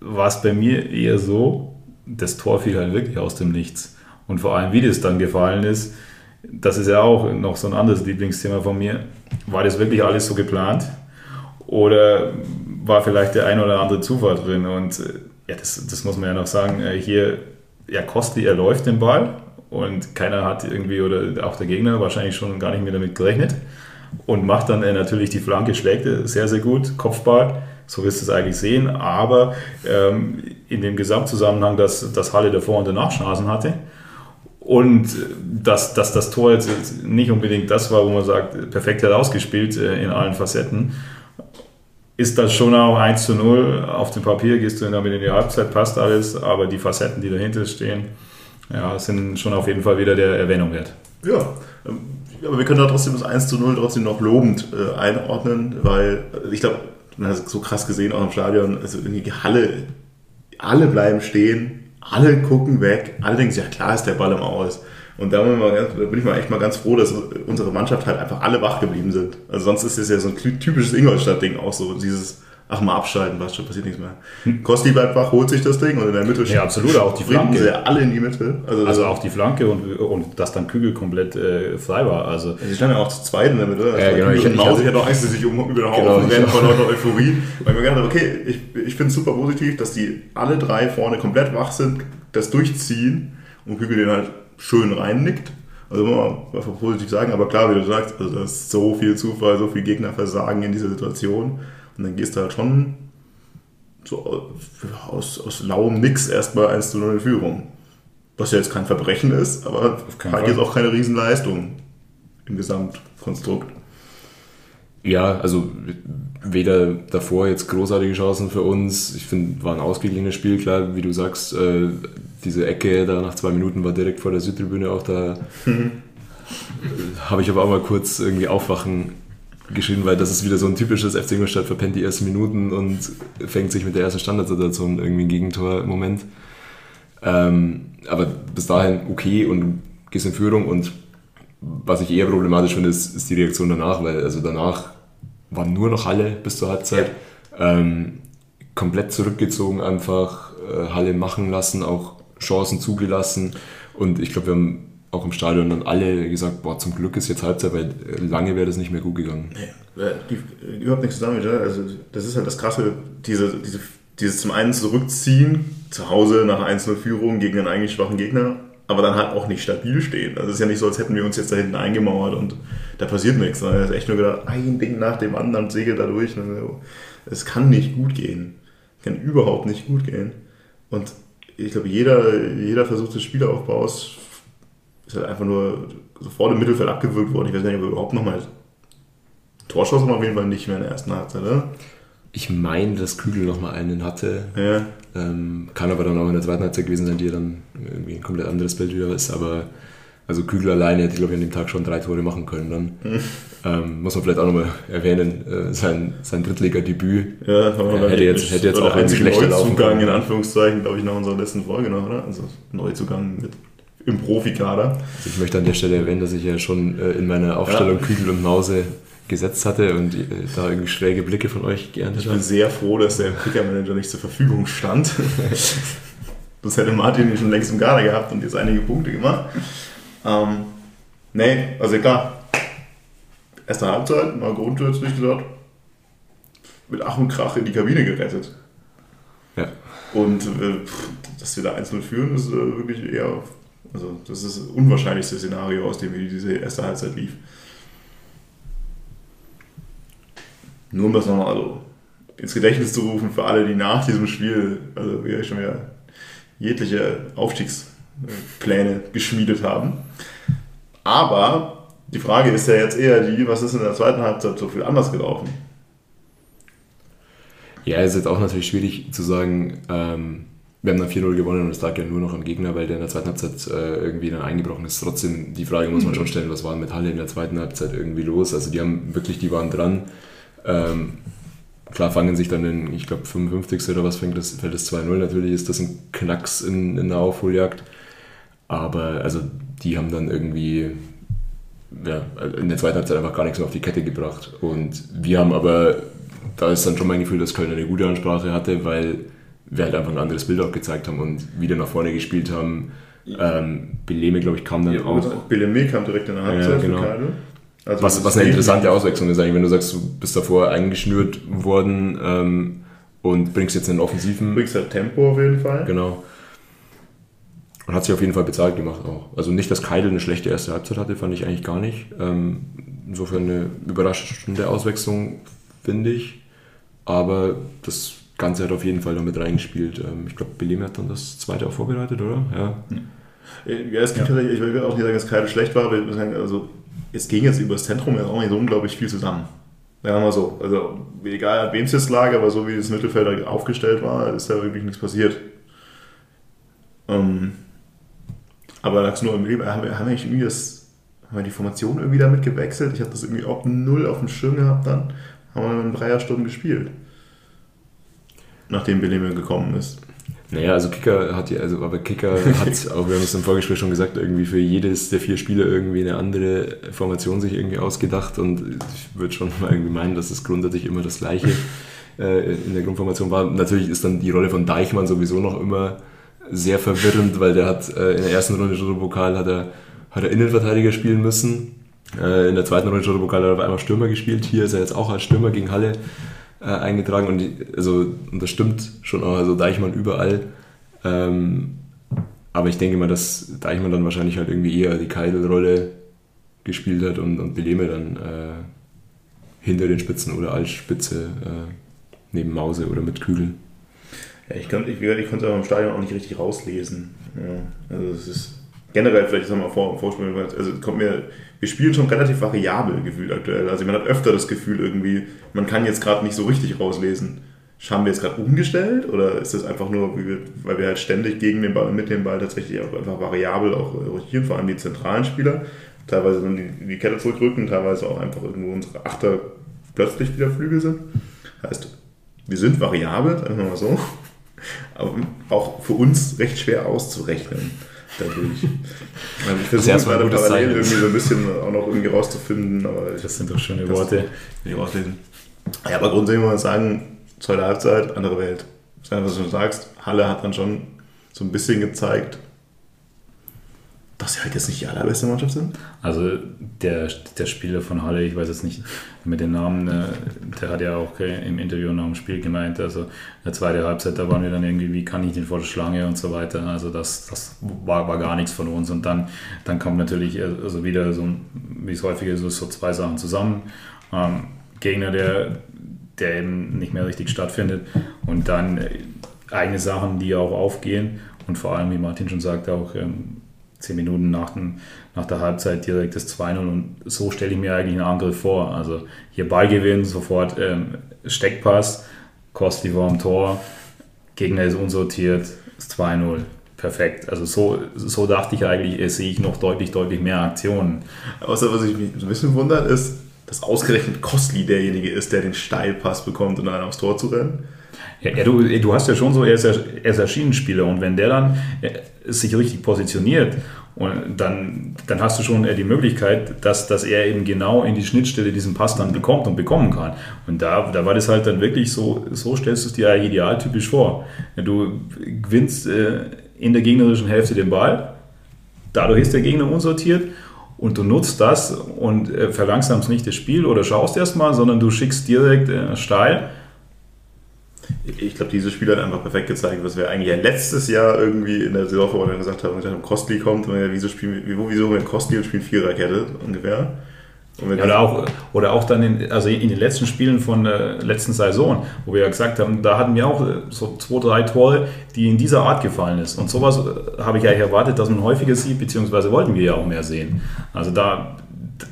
war es bei mir eher so, das Tor fiel halt wirklich aus dem Nichts. Und vor allem, wie das dann gefallen ist, das ist ja auch noch so ein anderes Lieblingsthema von mir. War das wirklich alles so geplant? Oder war vielleicht der ein oder andere Zufall drin. Und äh, ja, das, das muss man ja noch sagen. Äh, hier, ja, Kostli, er läuft den Ball und keiner hat irgendwie, oder auch der Gegner wahrscheinlich schon gar nicht mehr damit gerechnet. Und macht dann äh, natürlich die Flanke, schlägt sehr, sehr gut, Kopfball. So wirst du es eigentlich sehen. Aber ähm, in dem Gesamtzusammenhang, dass, dass Halle davor und danach Chancen hatte. Und dass, dass das Tor jetzt nicht unbedingt das war, wo man sagt, perfekt herausgespielt in allen Facetten ist das schon auch 1 zu 0. Auf dem Papier gehst du damit in die Halbzeit, passt alles, aber die Facetten, die dahinter stehen, ja, sind schon auf jeden Fall wieder der Erwähnung wert. Ja, ähm, aber wir können da trotzdem das 1 zu 0 trotzdem noch lobend äh, einordnen, weil äh, ich glaube, man hat es so krass gesehen auch im Stadion, also irgendwie Halle, alle bleiben stehen, alle gucken weg, alle denken sich, ja klar ist der Ball im Aus. Und da, bin ich mal echt mal ganz froh, dass unsere Mannschaft halt einfach alle wach geblieben sind. Also sonst ist es ja so ein typisches Ingolstadt-Ding auch so, dieses Ach, mal abschalten, was schon, passiert nichts mehr. Kosti bleibt wach, holt sich das Ding und in der Mitte Ja, absolut, auch die Flanke. sie alle in die Mitte. Also, Also auch die Flanke und, und dass dann Kügel komplett äh, frei war. Also Sie standen ja auch zu zweit in der Mitte. Ja, genau. Ich- Ich, ich Maus, ich hatte auch Angst, dass sich um, über den Haufen Genau, ich rennen vor lauter Euphorie. Weil ich mir gedacht habe, okay, ich, ich finde es super positiv, dass die alle drei vorne komplett wach sind, das durchziehen und Hügel den halt schön reinnickt. Also muss man einfach positiv sagen, aber klar, wie du sagst, also das ist so viel Zufall, so viel Gegnerversagen in dieser Situation. Und dann gehst du halt schon so aus, aus lauem Nix erstmal 1 zu 0 in Führung. Was ja jetzt kein Verbrechen ist, aber halt jetzt auch keine Riesenleistung im Gesamtkonstrukt. Ja, also weder davor jetzt großartige Chancen für uns. Ich finde, war ein ausgeglichenes Spiel, klar, wie du sagst. Äh, diese Ecke da nach zwei Minuten war direkt vor der Südtribüne auch da. Habe ich aber auch mal kurz irgendwie aufwachen geschrieben, weil das ist wieder so ein typisches FC Ingolstadt verpennt die ersten Minuten und fängt sich mit der ersten Standardsituation irgendwie ein Gegentor-Moment. Ähm, aber bis dahin okay und gehst in Führung und was ich eher problematisch finde, ist, ist die Reaktion danach, weil also danach war nur noch Halle bis zur Halbzeit. Ähm, komplett zurückgezogen, einfach äh, Halle machen lassen, auch Chancen zugelassen. Und ich glaube, wir haben auch im Stadion dann alle gesagt, boah, zum Glück ist jetzt Halbzeit, weil äh, lange wäre das nicht mehr gut gegangen. Nee, äh, die, äh, überhaupt nichts damit. Ja? Also, das ist halt das Krasse, diese, diese, dieses zum einen zurückziehen, zu Hause nach 1-0-Führung gegen einen eigentlich schwachen Gegner, aber dann halt auch nicht stabil stehen. Also es ist ja nicht so, als hätten wir uns jetzt da hinten eingemauert und da passiert nichts. sondern Er ist echt nur gedacht, ein Ding nach dem anderen segelt da durch. Es kann nicht gut gehen. Kann überhaupt nicht gut gehen. Und ich glaube, jeder, jeder Versuch des Spielaufbaus ist halt einfach nur sofort im Mittelfeld abgewürgt worden. Ich weiß nicht, ob wir überhaupt nochmal Torschuss haben auf jeden Fall nicht mehr in der ersten Halbzeit, oder? Ich meine, dass Kügel nochmal einen hatte. Ja. Ähm, kann aber dann auch in der zweiten Halbzeit gewesen sein, die ja dann irgendwie ein komplett anderes Bild wieder ist. Aber also Kügel alleine hätte, glaube ich, an dem Tag schon drei Tore machen können dann. Ähm, muss man vielleicht auch nochmal erwähnen, äh, sein, sein Drittliga-Debüt. Ja, haben wir dann hätte jetzt- hätte jetzt auch einzige schlechter Neuzugang in Anführungszeichen, glaube ich, nach unserer letzten Folge noch, oder? Also Neuzugang mit im Profikader. Also ich möchte an der Stelle erwähnen, dass ich ja schon äh, in meiner Aufstellung Ja. Kügel und Mause gesetzt hatte und äh, da irgendwie schräge Blicke von euch geerntet Ich bin sehr froh, dass der Kicker-Manager nicht zur Verfügung stand. das hätte Martin schon längst im Kader gehabt und jetzt einige Punkte gemacht. Ähm, nee, also klar. Erste Halbzeit, mal grundsätzlich gesagt, mit Ach und Krach in die Kabine gerettet. Ja. Und äh, dass wir da 1-0 führen, ist äh, wirklich eher, also das ist das unwahrscheinlichste Szenario, aus dem diese erste Halbzeit lief. Nur um das nochmal also ins Gedächtnis zu rufen für alle, die nach diesem Spiel, also wir schon wieder jegliche Aufstiegspläne geschmiedet haben. Aber die Frage ist ja jetzt eher die, was ist in der zweiten Halbzeit so viel anders gelaufen? Ja, ist jetzt auch natürlich schwierig zu sagen, ähm, wir haben dann 4-0 gewonnen und es lag ja nur noch am Gegner, weil der in der zweiten Halbzeit äh, irgendwie dann eingebrochen ist. Trotzdem, die Frage muss man schon stellen, was war mit Halle in der zweiten Halbzeit irgendwie los? Also die haben wirklich, die waren dran. Ähm, klar fangen sich dann in, ich glaube, 55. oder was fängt das, fällt das 2-0. Natürlich ist das ein Knacks in, in der Aufholjagd. Aber also die haben dann irgendwie ja, in der zweiten Halbzeit einfach gar nichts mehr auf die Kette gebracht. Und wir haben aber, da ist dann schon mein Gefühl, dass Köln eine gute Ansprache hatte, weil wir halt einfach ein anderes Bild auch gezeigt haben und wieder nach vorne gespielt haben. Ähm, Beleme, glaube ich, kam dann Ja, auch. Bellemé kam direkt in der Halbzeit Ja, genau. für Kade. Also Was, was eine interessante Auswechslung ist eigentlich, wenn du sagst, du bist davor eingeschnürt worden ähm, und bringst jetzt einen offensiven. bringst halt Tempo auf jeden Fall. Genau. Und hat sich auf jeden Fall bezahlt gemacht auch. Also nicht, dass Keidel eine schlechte erste Halbzeit hatte, fand ich eigentlich gar nicht. Ähm, insofern eine überraschende Auswechslung, finde ich. Aber das Ganze hat auf jeden Fall damit reingespielt. Ähm, ich glaube, Beleme hat dann das zweite auch vorbereitet, oder? Ja. Ja, es gibt tatsächlich, ich will auch nicht sagen, dass Kade schlecht war, aber ich muss sagen, also es ging jetzt über das Zentrum ja auch nicht so unglaublich viel zusammen. Wir mal so. Also egal an wem es jetzt lag, aber so wie das Mittelfeld aufgestellt war, ist da wirklich nichts passiert. Ähm, aber lag's nur im Leben, haben wir, haben wir irgendwie das, haben wir die Formation irgendwie damit gewechselt? Ich habe das irgendwie auch null auf dem Schirm gehabt dann. Haben wir in Dreierstunden gespielt. Nachdem Beleme gekommen ist. Naja, also Kicker hat ja, also aber Kicker hat, auch wir haben es im Vorgespräch schon gesagt, irgendwie für jedes der vier Spieler irgendwie eine andere Formation sich irgendwie ausgedacht und ich würde schon mal irgendwie meinen, dass es grundsätzlich immer das Gleiche äh, in der Grundformation war. Natürlich ist dann die Rolle von Deichmann sowieso noch immer sehr verwirrend, weil der hat äh, in der ersten Runde Toto-Pokal hat er, hat er Innenverteidiger spielen müssen. Äh, in der zweiten Runde Toto-Pokal hat er auf einmal Stürmer gespielt. Hier ist er jetzt auch als Stürmer gegen Halle äh, eingetragen und, die, also, und das stimmt schon auch, also Deichmann überall. Ähm, aber ich denke mal, dass Deichmann dann wahrscheinlich halt irgendwie eher die Keidel-Rolle gespielt hat und, und Beleme dann äh, hinter den Spitzen oder als Spitze äh, neben Mause oder mit Kügeln. Ja, ich, kann, ich, ich konnte aber im Stadion auch nicht richtig rauslesen. Ja, also es ist generell vielleicht das mal vor, vorspielen, also kommt mir, wir spielen schon relativ variabel gefühlt aktuell. Also man hat öfter das Gefühl irgendwie, man kann jetzt gerade nicht so richtig rauslesen. Haben wir jetzt gerade umgestellt oder ist das einfach nur, weil wir halt ständig gegen den Ball und mit dem Ball tatsächlich auch einfach variabel auch rotieren, vor allem die zentralen Spieler, teilweise dann die, die Kette zurückrücken, teilweise auch einfach irgendwo unsere Achter plötzlich wieder Flügel sind. Heißt, wir sind variabel, sagen wir mal so, aber auch für uns recht schwer auszurechnen dadurch. Also ich versuche gerade parallel irgendwie so ein bisschen auch noch irgendwie rauszufinden, aber das sind doch schöne Worte. Die rauslesen. Ja, aber grundsätzlich muss man sagen, zweite Halbzeit, andere Welt. Was du schon sagst, Halle hat dann schon so ein bisschen gezeigt, dass sie halt jetzt nicht die allerbeste Mannschaft sind? Also der, der Spieler von Halle, ich weiß jetzt nicht mit dem Namen, äh, der hat ja auch im Interview nach dem Spiel gemeint, also der zweite Halbzeit, da waren wir dann irgendwie, wie kann ich den vor der Schlange und so weiter. Also das, das war, war gar nichts von uns. Und dann, dann kommt natürlich äh, also wieder so, wie es häufig ist, so zwei Sachen zusammen. Ähm, Gegner, der, der eben nicht mehr richtig stattfindet und dann äh, eigene Sachen, die auch aufgehen und vor allem, wie Martin schon sagte, auch ähm, zehn Minuten nach, dem, nach der Halbzeit direkt das 2-0 und so stelle ich mir eigentlich einen Angriff vor. Also hier Ballgewinn, sofort ähm, Steckpass, Kosti war am Tor, Gegner ist unsortiert, das 2-0. Perfekt. Also so, so dachte ich eigentlich, sehe ich noch deutlich, deutlich mehr Aktionen. Außer was ich mich ein bisschen wundert, ist, dass ausgerechnet Kostli derjenige ist, der den Steilpass bekommt, um dann aufs Tor zu rennen. Ja, du, du hast ja schon so, er ist ja, er ist ja Schienenspieler und wenn der dann äh, sich richtig positioniert, und dann, dann hast du schon die Möglichkeit, dass, dass er eben genau in die Schnittstelle diesen Pass dann bekommt und bekommen kann. Und da, da war das halt dann wirklich so, so stellst du es dir idealtypisch vor. Du gewinnst äh, in der gegnerischen Hälfte den Ball, dadurch ist der Gegner unsortiert und du nutzt das und äh, verlangsamst nicht das Spiel oder schaust erstmal, sondern du schickst direkt äh, steil ich glaube, dieses Spiel hat einfach perfekt gezeigt, was wir eigentlich ja letztes Jahr irgendwie in der Saisonvorbereitung gesagt haben. Gesagt haben, Kostli kommt und wir, wieso spielen wir, wieso wir Kostli und spielen Viererkette ungefähr. Ja, oder, auch, oder auch dann in, also in den letzten Spielen von der letzten Saison, wo wir ja gesagt haben, da hatten wir auch so zwei, drei Tore, die in dieser Art gefallen ist. Und sowas äh, habe ich eigentlich erwartet, dass man häufiger sieht, beziehungsweise wollten wir ja auch mehr sehen. Also da,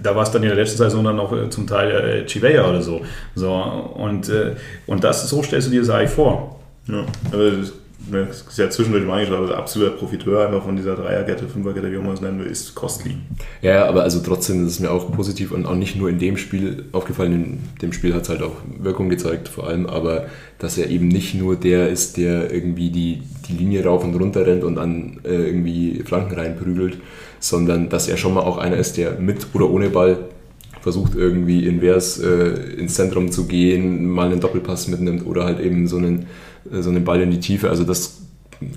da war es dann in der letzten Saison dann noch äh, zum Teil äh, Chivea oder so. so und, äh, und das, so stellst du dir das eigentlich vor. Ja, aber das ist ja zwischendurch mal angeschaut, also absoluter Profiteur einfach von dieser Dreierkette, Fünferkette, wie man es nennen will, ist Costly. Ja, aber also trotzdem ist es mir auch positiv und auch nicht nur in dem Spiel aufgefallen, in dem Spiel hat es halt auch Wirkung gezeigt vor allem, aber dass er eben nicht nur der ist, der irgendwie die, die Linie rauf und runter rennt und an äh, irgendwie Flanken reinprügelt, sondern dass er schon mal auch einer ist, der mit oder ohne Ball versucht irgendwie invers äh, ins Zentrum zu gehen, mal einen Doppelpass mitnimmt oder halt eben so einen, äh, so einen Ball in die Tiefe. Also das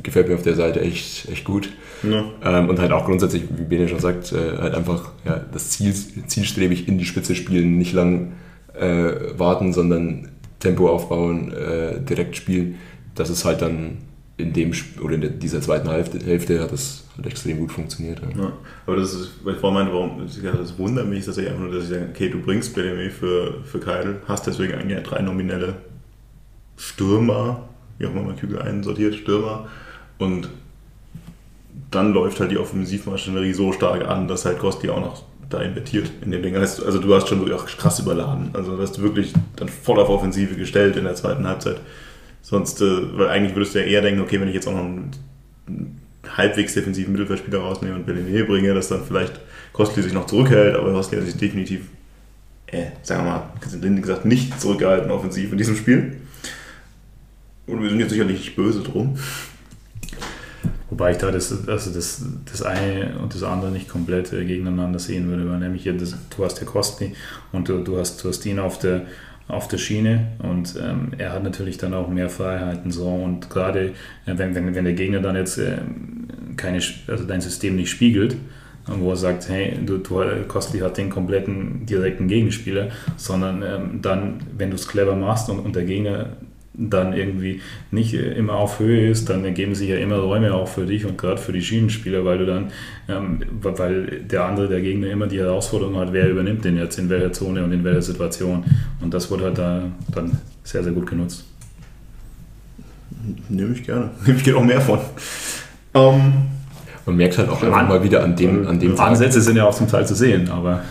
gefällt mir auf der Seite echt, echt gut. Ja. Ähm, und halt auch grundsätzlich, wie Bene schon sagt, äh, halt einfach ja, das Ziel, zielstrebig in die Spitze spielen, nicht lang äh, warten, sondern Tempo aufbauen, äh, direkt spielen. Das ist halt dann in dem oder in dieser zweiten Hälfte, Hälfte hat das hat extrem gut funktioniert. Ja. Ja, aber das ist, weil ich vorhin meinte, warum das wundert mich, dass ich einfach nur, dass ich sage, okay, du bringst BDM für, für Keidel, hast deswegen eigentlich drei nominelle Stürmer, wie auch immer man Kügel einsortiert, Stürmer und dann läuft halt die Offensivmaschinerie so stark an, dass halt Kosti auch noch da invertiert in dem Ding. Also du hast schon auch krass überladen. Also du hast wirklich dann voll auf Offensive gestellt in der zweiten Halbzeit. Sonst, äh, weil eigentlich würdest du ja eher denken, okay, wenn ich jetzt auch noch einen halbwegs defensiven Mittelfeldspieler rausnehme und Belliné bringe, dass dann vielleicht Kostli sich noch zurückhält, aber Kostli hat sich definitiv, äh, sagen wir mal, gesagt, nicht zurückgehalten offensiv in diesem Spiel. Und wir sind jetzt sicherlich nicht böse drum. Wobei ich da das, also das, das eine und das andere nicht komplett äh, gegeneinander sehen würde, weil nämlich hier das, du hast ja Kosti und du, du, hast, du hast ihn auf der, auf der Schiene und ähm, er hat natürlich dann auch mehr Freiheiten so. Und gerade äh, wenn, wenn, wenn der Gegner dann jetzt äh, keine, also dein System nicht spiegelt, wo er sagt, hey, du, du Kostli hat den kompletten direkten Gegenspieler, sondern ähm, dann, wenn du es clever machst und, und der Gegner dann irgendwie nicht immer auf Höhe ist, dann ergeben sich ja immer Räume auch für dich und gerade für die Schienenspieler, weil du dann, ähm, weil der andere, der Gegner immer die Herausforderung hat, wer übernimmt den jetzt in welcher Zone und in welcher Situation. Und das wurde halt da dann sehr, sehr gut genutzt. Nehme ich gerne. Nehme ich gerne auch mehr von. Ähm, Man merkt halt auch einfach mal wieder an dem, an dem Ansätze sind ja auch zum Teil zu sehen, aber.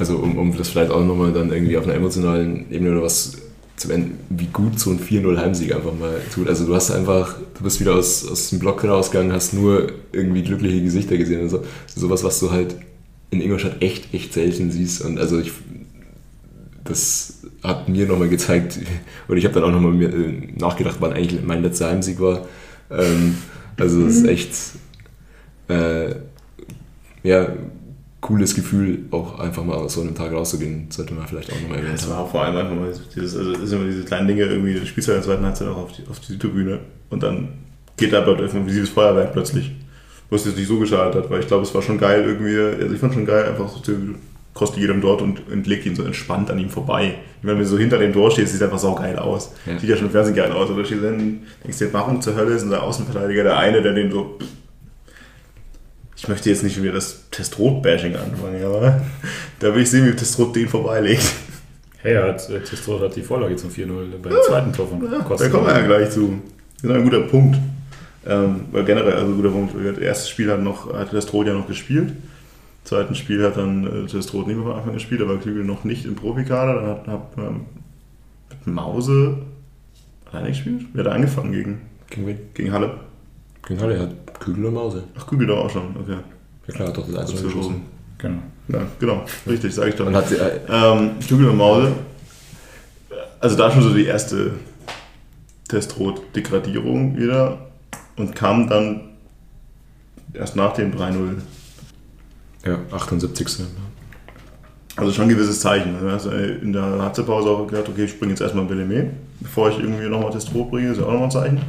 Also um, um das vielleicht auch nochmal dann irgendwie auf einer emotionalen Ebene oder was zum Ende, wie gut so ein 4-0 Heimsieg einfach mal tut. Also du hast einfach, du bist wieder aus, aus dem Block rausgegangen, hast nur irgendwie glückliche Gesichter gesehen und so. Sowas, was du halt in Ingolstadt echt, echt selten siehst. Und also ich, das hat mir nochmal gezeigt, und ich habe dann auch nochmal äh, nachgedacht, wann eigentlich mein letzter Heimsieg war. Ähm, also es ist echt, äh, ja, cooles Gefühl, auch einfach mal aus so einem Tag rauszugehen, sollte man vielleicht auch nochmal erwähnen. Das war vor allem einfach mal dieses, also das sind immer diese kleinen Dinge, irgendwie, du spielst ja in der zweiten Halbzeit auch auf die, auf die Südtribüne und dann geht da dort ein visibles Feuerwerk plötzlich. Was jetzt nicht so geschadet hat, weil ich glaube, es war schon geil irgendwie, also ich fand schon geil, einfach so, kostet jedem dort und, und legt ihn so entspannt an ihm vorbei. Ich meine, wenn du so hinter dem Tor stehst, sieht einfach so geil aus. Ja. Sieht ja schon im Fernsehen geil aus. Oder stehst dann, denkst dir, warum zur Hölle ist unser Außenverteidiger der eine, der den so ich möchte jetzt nicht wieder das Testrot-Bashing anfangen, aber da will ich sehen, wie Testrot den vorbeilegt. Hey, hat, äh, Testrot hat die Vorlage zum 4-0 beim ja, zweiten Tor von ja, Da kommen wir ja gleich zu. Das ist ein guter Punkt. Ähm, weil generell, also ein guter Punkt. Das erste Spiel hat, noch, hat Testrot ja noch gespielt. Im zweiten Spiel hat dann äh, Testrot nicht mehr von Anfang gespielt, aber Klügel noch nicht im Profikader. Dann hat, hat ähm, Mause alleine gespielt. Wer hat angefangen gegen, gegen, gegen Halle? Gegen Halle hat Kügel und Mause. Ach, Kügel da auch schon, okay. Ja klar, doch das Einzel geschossen. Genau. Ja, genau, richtig, sage ich doch. Und hat sie, äh, ähm, Kügel und Mause, also da schon so die erste Testrot-Degradierung wieder und kam dann erst nach dem 3-0. Ja, 78. Also schon ein gewisses Zeichen. Also in der Halbzeitpause auch gedacht, okay, ich springe jetzt erstmal Bellemé, bevor ich irgendwie nochmal Testrot bringe, ist ja auch nochmal ein Zeichen.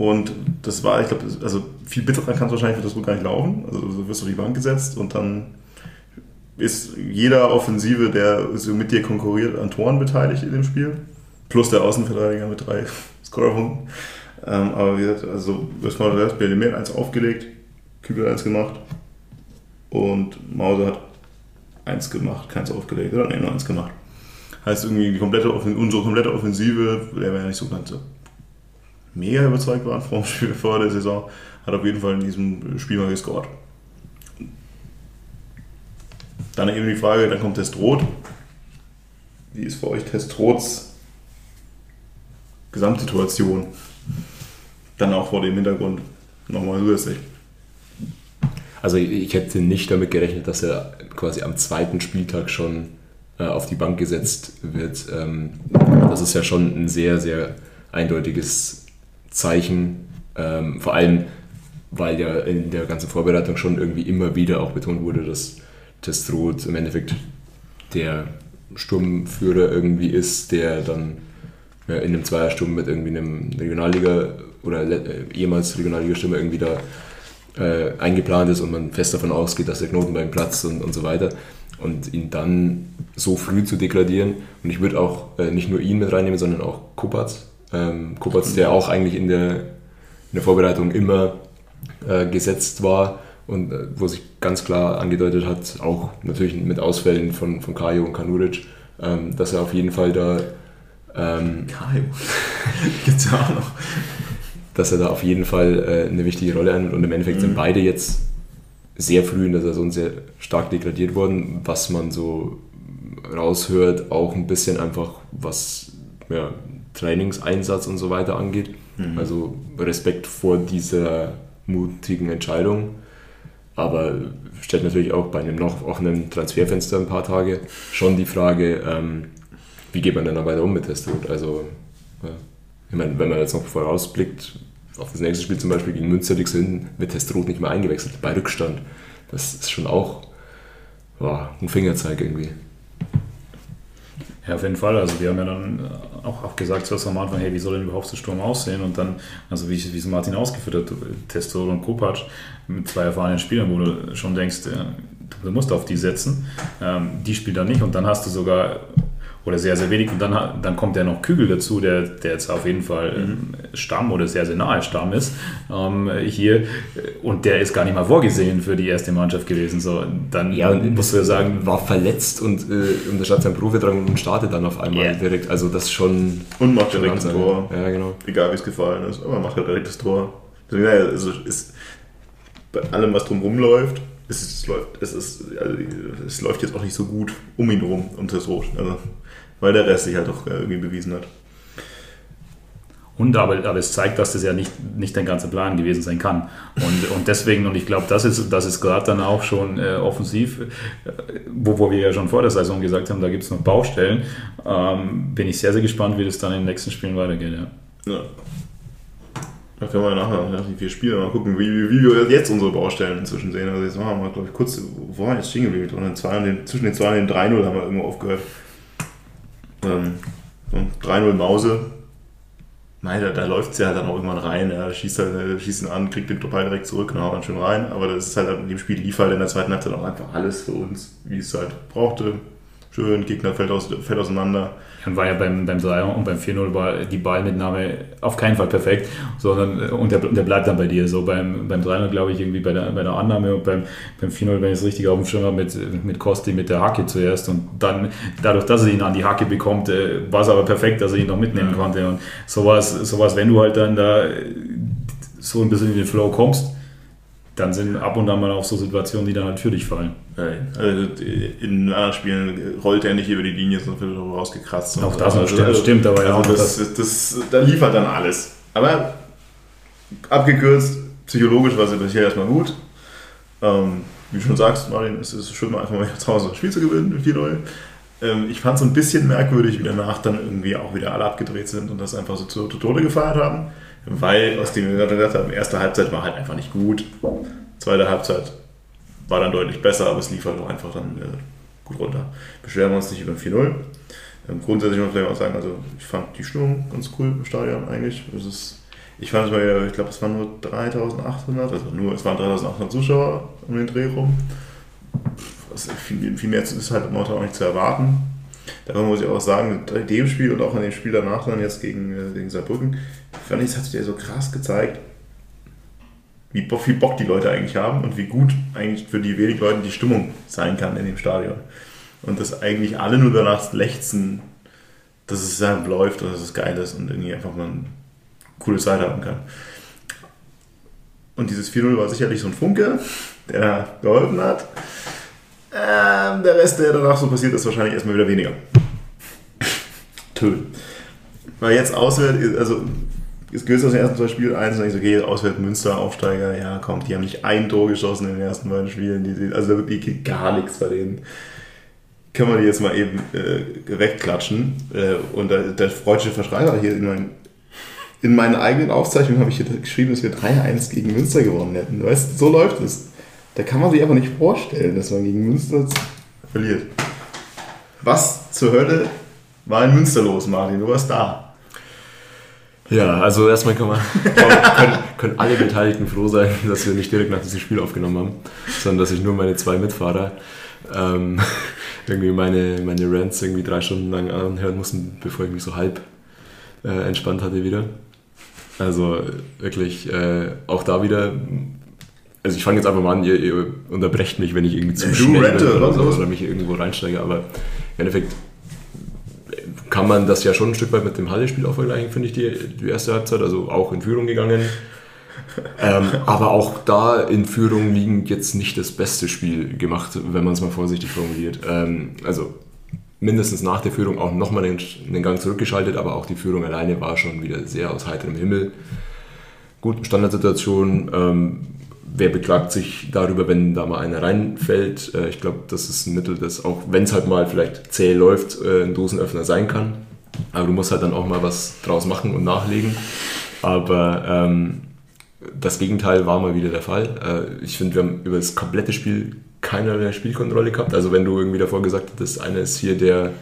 Und das war, ich glaube, also viel bitterer kann es wahrscheinlich für das Ruck gar nicht laufen. Also du wirst auf die Bank gesetzt und dann ist jeder Offensive, der so mit dir konkurriert, an Toren beteiligt in dem Spiel. Plus der Außenverteidiger mit drei Scorerpunkten. Ähm, aber wie gesagt, also erstmal das BLM eins aufgelegt, Kübel eins gemacht und Mause hat eins gemacht, keins aufgelegt, oder? Nee, nur eins gemacht. Heißt irgendwie die komplette unsere komplette Offensive, der wäre ja nicht so ganz mega überzeugt waren vor, vor der Saison, hat auf jeden Fall in diesem Spiel mal gescored. Dann eben die Frage, dann kommt Testrot. Wie ist für euch Testrots Gesamtsituation? Dann auch vor dem Hintergrund nochmal zusätzlich. Also ich hätte nicht damit gerechnet, dass er quasi am zweiten Spieltag schon äh, auf die Bank gesetzt wird. Ähm, das ist ja schon ein sehr, sehr eindeutiges Zeichen. Ähm, vor allem, weil ja in der ganzen Vorbereitung schon irgendwie immer wieder auch betont wurde, dass Testrot im Endeffekt der Sturmführer irgendwie ist, der dann ja, in einem Zweiersturm mit irgendwie einem Regionalliga oder äh, ehemals Regionalliga-Stürmer irgendwie da äh, eingeplant ist und man fest davon ausgeht, dass der Knoten beim Platz und, und so weiter. Und ihn dann so früh zu degradieren. Und ich würde auch äh, nicht nur ihn mit reinnehmen, sondern auch Kupatz, ähm, Kopatz, der auch eigentlich in der, in der Vorbereitung immer äh, gesetzt war und äh, wo sich ganz klar angedeutet hat, auch natürlich mit Ausfällen von, von Kajo und Kanuric, ähm, dass er auf jeden Fall da. Ähm, Kajo. Gibt's ja auch noch. Dass er da auf jeden Fall äh, eine wichtige Rolle einnimmt und im Endeffekt mhm. sind beide jetzt sehr früh in der Saison sehr stark degradiert worden, was man so raushört, auch ein bisschen einfach, was ja, Trainingseinsatz und so weiter angeht. Mhm. Also Respekt vor dieser mutigen Entscheidung. Aber stellt natürlich auch bei einem noch offenen Transferfenster ein paar Tage schon die Frage, ähm, wie geht man denn da weiter um mit Testrot? Also, ja. ich meine, wenn man jetzt noch vorausblickt, auf das nächste Spiel zum Beispiel gegen Münster liegt hin, wird Testrot nicht mehr eingewechselt bei Rückstand. Das ist schon auch wow, ein Fingerzeig irgendwie. Ja, auf jeden Fall. Also wir haben ja dann auch, auch gesagt zuerst am Anfang, hey, wie soll denn überhaupt der Sturm aussehen? Und dann, also wie, wie es Martin ausgeführt hat, Testo und Kopac mit zwei erfahrenen Spielern, wo du schon denkst, du musst auf die setzen. Ähm, die spielt dann nicht und dann hast du sogar oder sehr, sehr wenig. Und dann, dann kommt ja noch Kügel dazu, der, der jetzt auf jeden Fall mhm. Ähm, Stamm oder sehr, sehr nahe Stamm ist ähm, hier. Und der ist gar nicht mal vorgesehen für die erste Mannschaft gewesen. So, dann ja, und musst du ja sagen, war verletzt und äh, unterstand seinen Profidrang und startet dann auf einmal yeah. direkt. Also das schon. Und macht direkt das Tor. Ja, genau. Egal wie es gefallen ist, aber macht halt direkt das Tor. Also ist bei allem, was drumherum läuft, es, läuft, es, ist, also, es läuft jetzt auch nicht so gut um ihn rum, um das Rot. Also weil der Rest sich halt auch irgendwie bewiesen hat. Und aber, aber es zeigt, dass das ja nicht, nicht der ganze Plan gewesen sein kann. Und, und deswegen, und ich glaube, das ist, das ist gerade dann auch schon äh, offensiv, äh, wo, wo wir ja schon vor der Saison gesagt haben, da gibt es noch Baustellen. Ähm, bin ich sehr, sehr gespannt, wie das dann in den nächsten Spielen weitergeht. Ja. ja. Da können wir nachher nach den vier Spielen mal gucken, wie, wie, wir jetzt unsere Baustellen inzwischen sehen. Also jetzt machen wir mal, glaube ich, kurz, wo waren wir jetzt stehen geblieben? Zwischen den 2 und den 3-0 haben wir irgendwo aufgehört. Ähm, 3-0 Mause. Nein, da, da läuft es ja dann auch irgendwann rein. Er schießt, halt, schießt ihn an, kriegt den Ball direkt zurück und haut dann schön rein. Aber das ist halt in dem Spiel lief halt in der zweiten Halbzeit auch einfach alles für uns, wie es halt brauchte schön, Gegner fällt, aus, fällt auseinander. Und war ja beim, beim 3 und beim 4-0 war die Ballmitnahme auf keinen Fall perfekt, sondern und der, der bleibt dann bei dir. So beim, beim 3-0 glaube ich irgendwie bei der, bei der Annahme und beim, beim 4-0, wenn ich es richtig auf dem Schirm habe, mit, mit Kosti mit der Hacke zuerst und dann dadurch, dass er ihn an die Hacke bekommt, äh, war es aber perfekt, dass er ihn noch mitnehmen ja. konnte. Und sowas, sowas, wenn du halt dann da so ein bisschen in den Flow kommst, dann sind ab und an mal auch so Situationen, die dann halt für dich fallen. Also in anderen Spielen rollt er nicht über die Linie, sondern wird rausgekratzt. Auch das also, stimmt, stimmt, aber ja. Also das, das, das, da liefert dann alles. Aber abgekürzt, psychologisch war sie bisher erstmal gut. Ähm, wie du schon sagst, Martin, es ist schön, mal einfach mal zu Hause ein Spiel zu gewinnen mit 4-0. Ähm, ich fand es ein bisschen merkwürdig, wie danach dann irgendwie auch wieder alle abgedreht sind und das einfach so zu Tode gefeiert haben. Weil, aus dem wir gerade gesagt haben, erste Halbzeit war halt einfach nicht gut. Zweite Halbzeit war dann deutlich besser, aber es lief halt auch einfach dann äh, gut runter. Beschweren wir uns nicht über ein 4-0. Ähm, grundsätzlich muss man vielleicht auch sagen, also ich fand die Stimmung ganz cool im Stadion eigentlich. Es ist, ich fand es mal ich glaube, es waren nur 3800, also nur, es waren 3800 Zuschauer um den Dreh rum. Also viel, viel mehr ist halt momentan auch nicht zu erwarten. Darum muss ich auch sagen, in dem Spiel und auch in dem Spiel danach dann jetzt gegen, äh, gegen Saarbrücken, fand hat ja so krass gezeigt, wie viel Bock die Leute eigentlich haben und wie gut eigentlich für die wenigen Leute die Stimmung sein kann in dem Stadion. Und dass eigentlich alle nur danach lechzen, dass es dann läuft und dass es geil ist und irgendwie einfach mal eine coole Zeit haben kann. Und dieses 4-0 war sicherlich so ein Funke, der da geholfen hat. Ähm, der Rest, der danach so passiert ist, wahrscheinlich erstmal wieder weniger. Töll. Weil jetzt auswärts, also es gehört aus den ersten zwei eins und ich so, okay, auswärts Münster, Aufsteiger, ja, kommt, die haben nicht ein Tor geschossen in den ersten beiden Spielen, die, also da wirklich gar nichts bei denen. Können wir die jetzt mal eben äh, wegklatschen. Äh, und der, der freudsche Verschreiber hier in, mein, in meinen eigenen Aufzeichnungen habe ich hier geschrieben, dass wir 3-1 gegen Münster gewonnen hätten. Weißt so läuft es. Da kann man sich einfach nicht vorstellen, dass man gegen Münster verliert. Was zur Hölle war in Münster los, Martin? Du warst da. Ja, also erstmal kann man, können, können alle Beteiligten froh sein, dass wir nicht direkt nach diesem Spiel aufgenommen haben, sondern dass ich nur meine zwei Mitfahrer ähm, irgendwie meine, meine Rants irgendwie drei Stunden lang anhören mussten, bevor ich mich so halb äh, entspannt hatte wieder. Also wirklich äh, auch da wieder. Also ich fange jetzt einfach mal an, ihr, ihr unterbrecht mich, wenn ich irgendwie zu schnell oder, so, oder mich irgendwo reinsteige, aber im Endeffekt kann man das ja schon ein Stück weit mit dem Halle-Spiel auch vergleichen, finde ich, die, die erste Halbzeit. Also auch in Führung gegangen. ähm, aber auch da in Führung liegend jetzt nicht das beste Spiel gemacht, wenn man es mal vorsichtig formuliert. Ähm, also mindestens nach der Führung auch nochmal den, den Gang zurückgeschaltet, aber auch die Führung alleine war schon wieder sehr aus heiterem Himmel. Gut, Standardsituation. Ähm, wer beklagt sich darüber, wenn da mal einer reinfällt? Äh, ich glaube, das ist ein Mittel, das auch, wenn es halt mal vielleicht zäh läuft, äh, ein Dosenöffner sein kann. Aber du musst halt dann auch mal was draus machen und nachlegen. Aber ähm, das Gegenteil war mal wieder der Fall. Äh, ich finde, wir haben über das komplette Spiel keinerlei Spielkontrolle gehabt. Also wenn du irgendwie davor gesagt hättest, einer ist hier der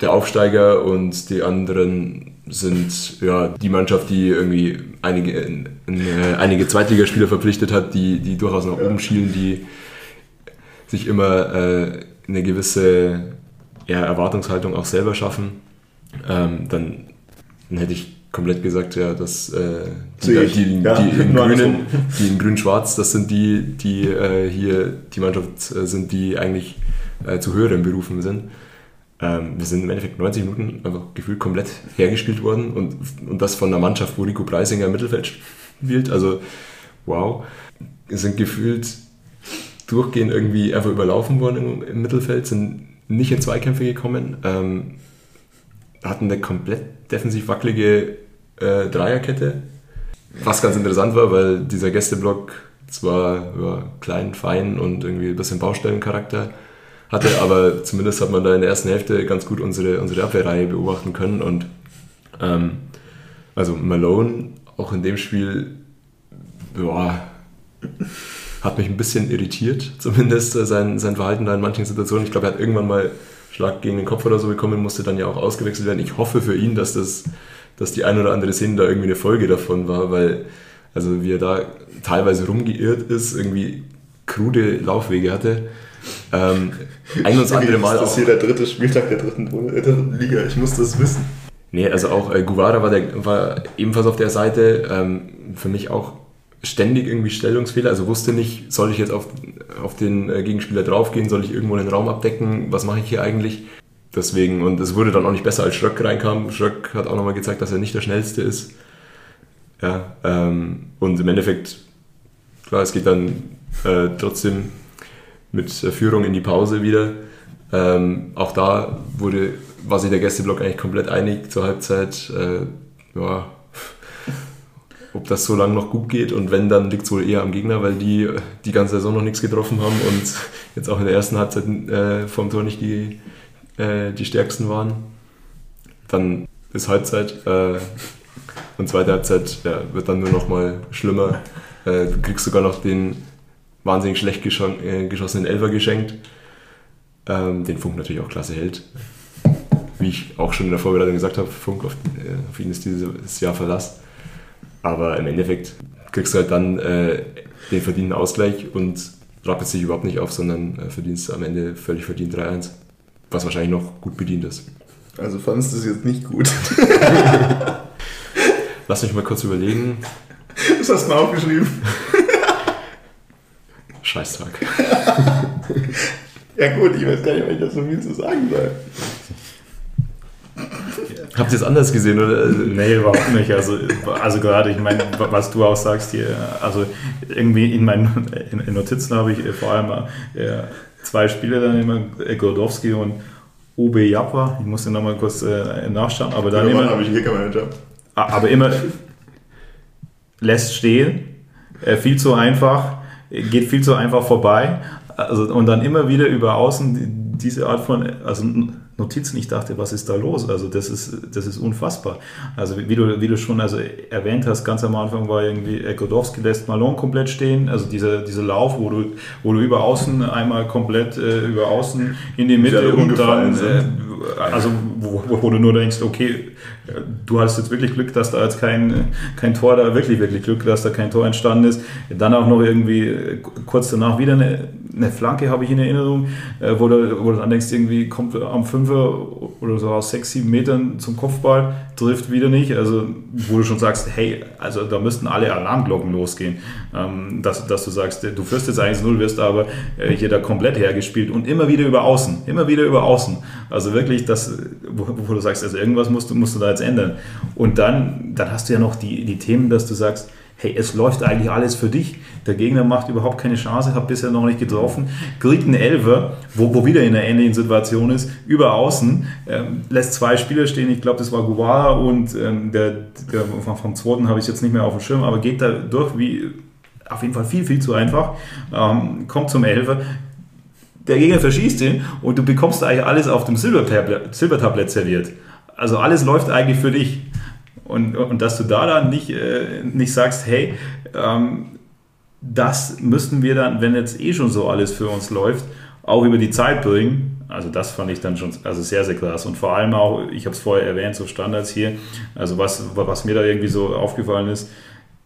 der Aufsteiger und die anderen sind ja die Mannschaft, die irgendwie einige, äh, einige Zweitligaspieler verpflichtet hat, die, die durchaus nach oben schielen, die sich immer äh, eine gewisse ja, Erwartungshaltung auch selber schaffen. Ähm, dann, dann hätte ich komplett gesagt, ja, dass äh, die, die, die, ja, die, in Grünen, die in Grün-Schwarz, das sind die, die äh, hier die Mannschaft äh, sind, die eigentlich äh, zu höheren Berufen sind. Ähm, wir sind im Endeffekt 90 Minuten einfach gefühlt komplett hergespielt worden und, und das von einer Mannschaft, wo Rico Preisinger im Mittelfeld spielt. Also, wow. Wir sind gefühlt durchgehend irgendwie einfach überlaufen worden im, im Mittelfeld, sind nicht in Zweikämpfe gekommen, ähm, hatten eine komplett defensiv wackelige äh, Dreierkette, was ganz interessant war, weil dieser Gästeblock zwar ja, klein, fein und irgendwie ein bisschen Baustellencharakter hatte, aber zumindest hat man da in der ersten Hälfte ganz gut unsere, unsere Abwehrreihe beobachten können und ähm, also Malone auch in dem Spiel ja, hat mich ein bisschen irritiert, zumindest äh, sein, sein Verhalten da in manchen Situationen. Ich glaube, er hat irgendwann mal Schlag gegen den Kopf oder so bekommen, musste dann ja auch ausgewechselt werden. Ich hoffe für ihn, dass, das, dass die ein oder andere Szene da irgendwie eine Folge davon war, weil also wie er da teilweise rumgeirrt ist, irgendwie krude Laufwege hatte. Ähm, ein und andere Mal. Das ist hier der dritte Spieltag der dritten, der dritten Liga. Ich muss das wissen. Nee, also auch äh, Guevara war, der, war ebenfalls auf der Seite. Ähm, für mich auch ständig irgendwie Stellungsfehler, also wusste nicht, soll ich jetzt auf, auf den äh, Gegenspieler draufgehen, soll ich irgendwo den Raum abdecken, was mache ich hier eigentlich? Deswegen, und es wurde dann auch nicht besser, als Schröck reinkam. Schröck hat auch nochmal gezeigt, dass er nicht der Schnellste ist. Ja, ähm, und im Endeffekt, klar, es geht dann äh, trotzdem mit Führung in die Pause wieder. Ähm, auch da wurde, war sich der Gästeblock eigentlich komplett einig zur Halbzeit. Äh, ja, ob das so lange noch gut geht und wenn, dann liegt es wohl eher am Gegner, weil die die ganze Saison noch nichts getroffen haben und jetzt auch in der ersten Halbzeit äh, vom Tor nicht die, äh, die stärksten waren. Dann ist Halbzeit äh, und zweite Halbzeit ja, wird dann nur noch mal schlimmer. Äh, du kriegst sogar noch den wahnsinnig schlecht äh, geschossenen Elfer geschenkt, ähm, den Funk natürlich auch klasse hält. Wie ich auch schon in der Vorbereitung gesagt habe, Funk auf, äh, auf ihn ist dieses Jahr Verlass. Aber im Endeffekt kriegst du halt dann äh, den verdienten Ausgleich und rappelst dich überhaupt nicht auf, sondern äh, verdienst am Ende völlig verdient 3-1. Was wahrscheinlich noch gut bedient ist. Also fandest du es jetzt nicht gut? Lass mich mal kurz überlegen. Was hast du mal aufgeschrieben? Scheißtag. ja gut, ich weiß gar nicht, ob ich das so viel zu sagen soll. Habt ihr es anders gesehen? Oder? Nee, überhaupt nicht. Also, also gerade, ich meine, was du auch sagst hier, also irgendwie in meinen in Notizen habe ich vor allem äh, zwei Spiele dann immer, äh, Gordowski und Ube Jappa. Ich muss den nochmal kurz äh, nachschauen. Aber dann immer, habe ich hier Manager. Aber immer lässt stehen, äh, viel zu einfach, geht viel zu einfach vorbei. Also, und dann immer wieder über außen diese Art von, also Notizen. Ich dachte, was ist da los? Also das ist, das ist unfassbar. Also wie du, wie du schon also erwähnt hast, ganz am Anfang war irgendwie Ekodowski lässt Malone komplett stehen. Also dieser, dieser Lauf, wo du, wo du über außen einmal komplett äh, über außen in die Mitte und dann, äh, also wo, wo, du nur denkst, okay, du hast jetzt wirklich Glück, dass da jetzt kein, kein Tor da, wirklich, wirklich Glück, dass da kein Tor entstanden ist. Dann auch noch irgendwie kurz danach wieder eine, eine Flanke, habe ich in Erinnerung, äh, wo, du, wo du dann denkst, irgendwie kommt am Fünfer oder so aus sechs, sieben Metern zum Kopfball, trifft wieder nicht. Also wo du schon sagst, hey, also da müssten alle Alarmglocken losgehen. Ähm, dass, dass du sagst, du führst jetzt 1-0, wirst aber äh, hier da komplett hergespielt und immer wieder über Außen, immer wieder über Außen. Also wirklich, das, wo, wo du sagst, also irgendwas musst du, musst du da jetzt ändern. Und dann, dann hast du ja noch die, die Themen, dass du sagst, hey, es läuft eigentlich alles für dich. Der Gegner macht überhaupt keine Chance, hat bisher noch nicht getroffen, kriegt einen Elfer, wo, wo wieder in einer ähnlichen Situation ist, über außen, ähm, lässt zwei Spieler stehen, ich glaube, das war Guevara und ähm, der, der vom, zweiten habe ich jetzt nicht mehr auf dem Schirm, aber geht da durch wie auf jeden Fall viel, viel zu einfach, ähm, kommt zum Elfer, der Gegner verschießt ihn und du bekommst eigentlich alles auf dem Silbertablett serviert. Also alles läuft eigentlich für dich. Und, und dass du da dann nicht, äh, nicht sagst, hey, ähm, das müssten wir dann, wenn jetzt eh schon so alles für uns läuft, auch über die Zeit bringen. Also das fand ich dann schon also sehr, sehr krass. Und vor allem auch, ich habe es vorher erwähnt, so Standards hier, also was, was mir da irgendwie so aufgefallen ist,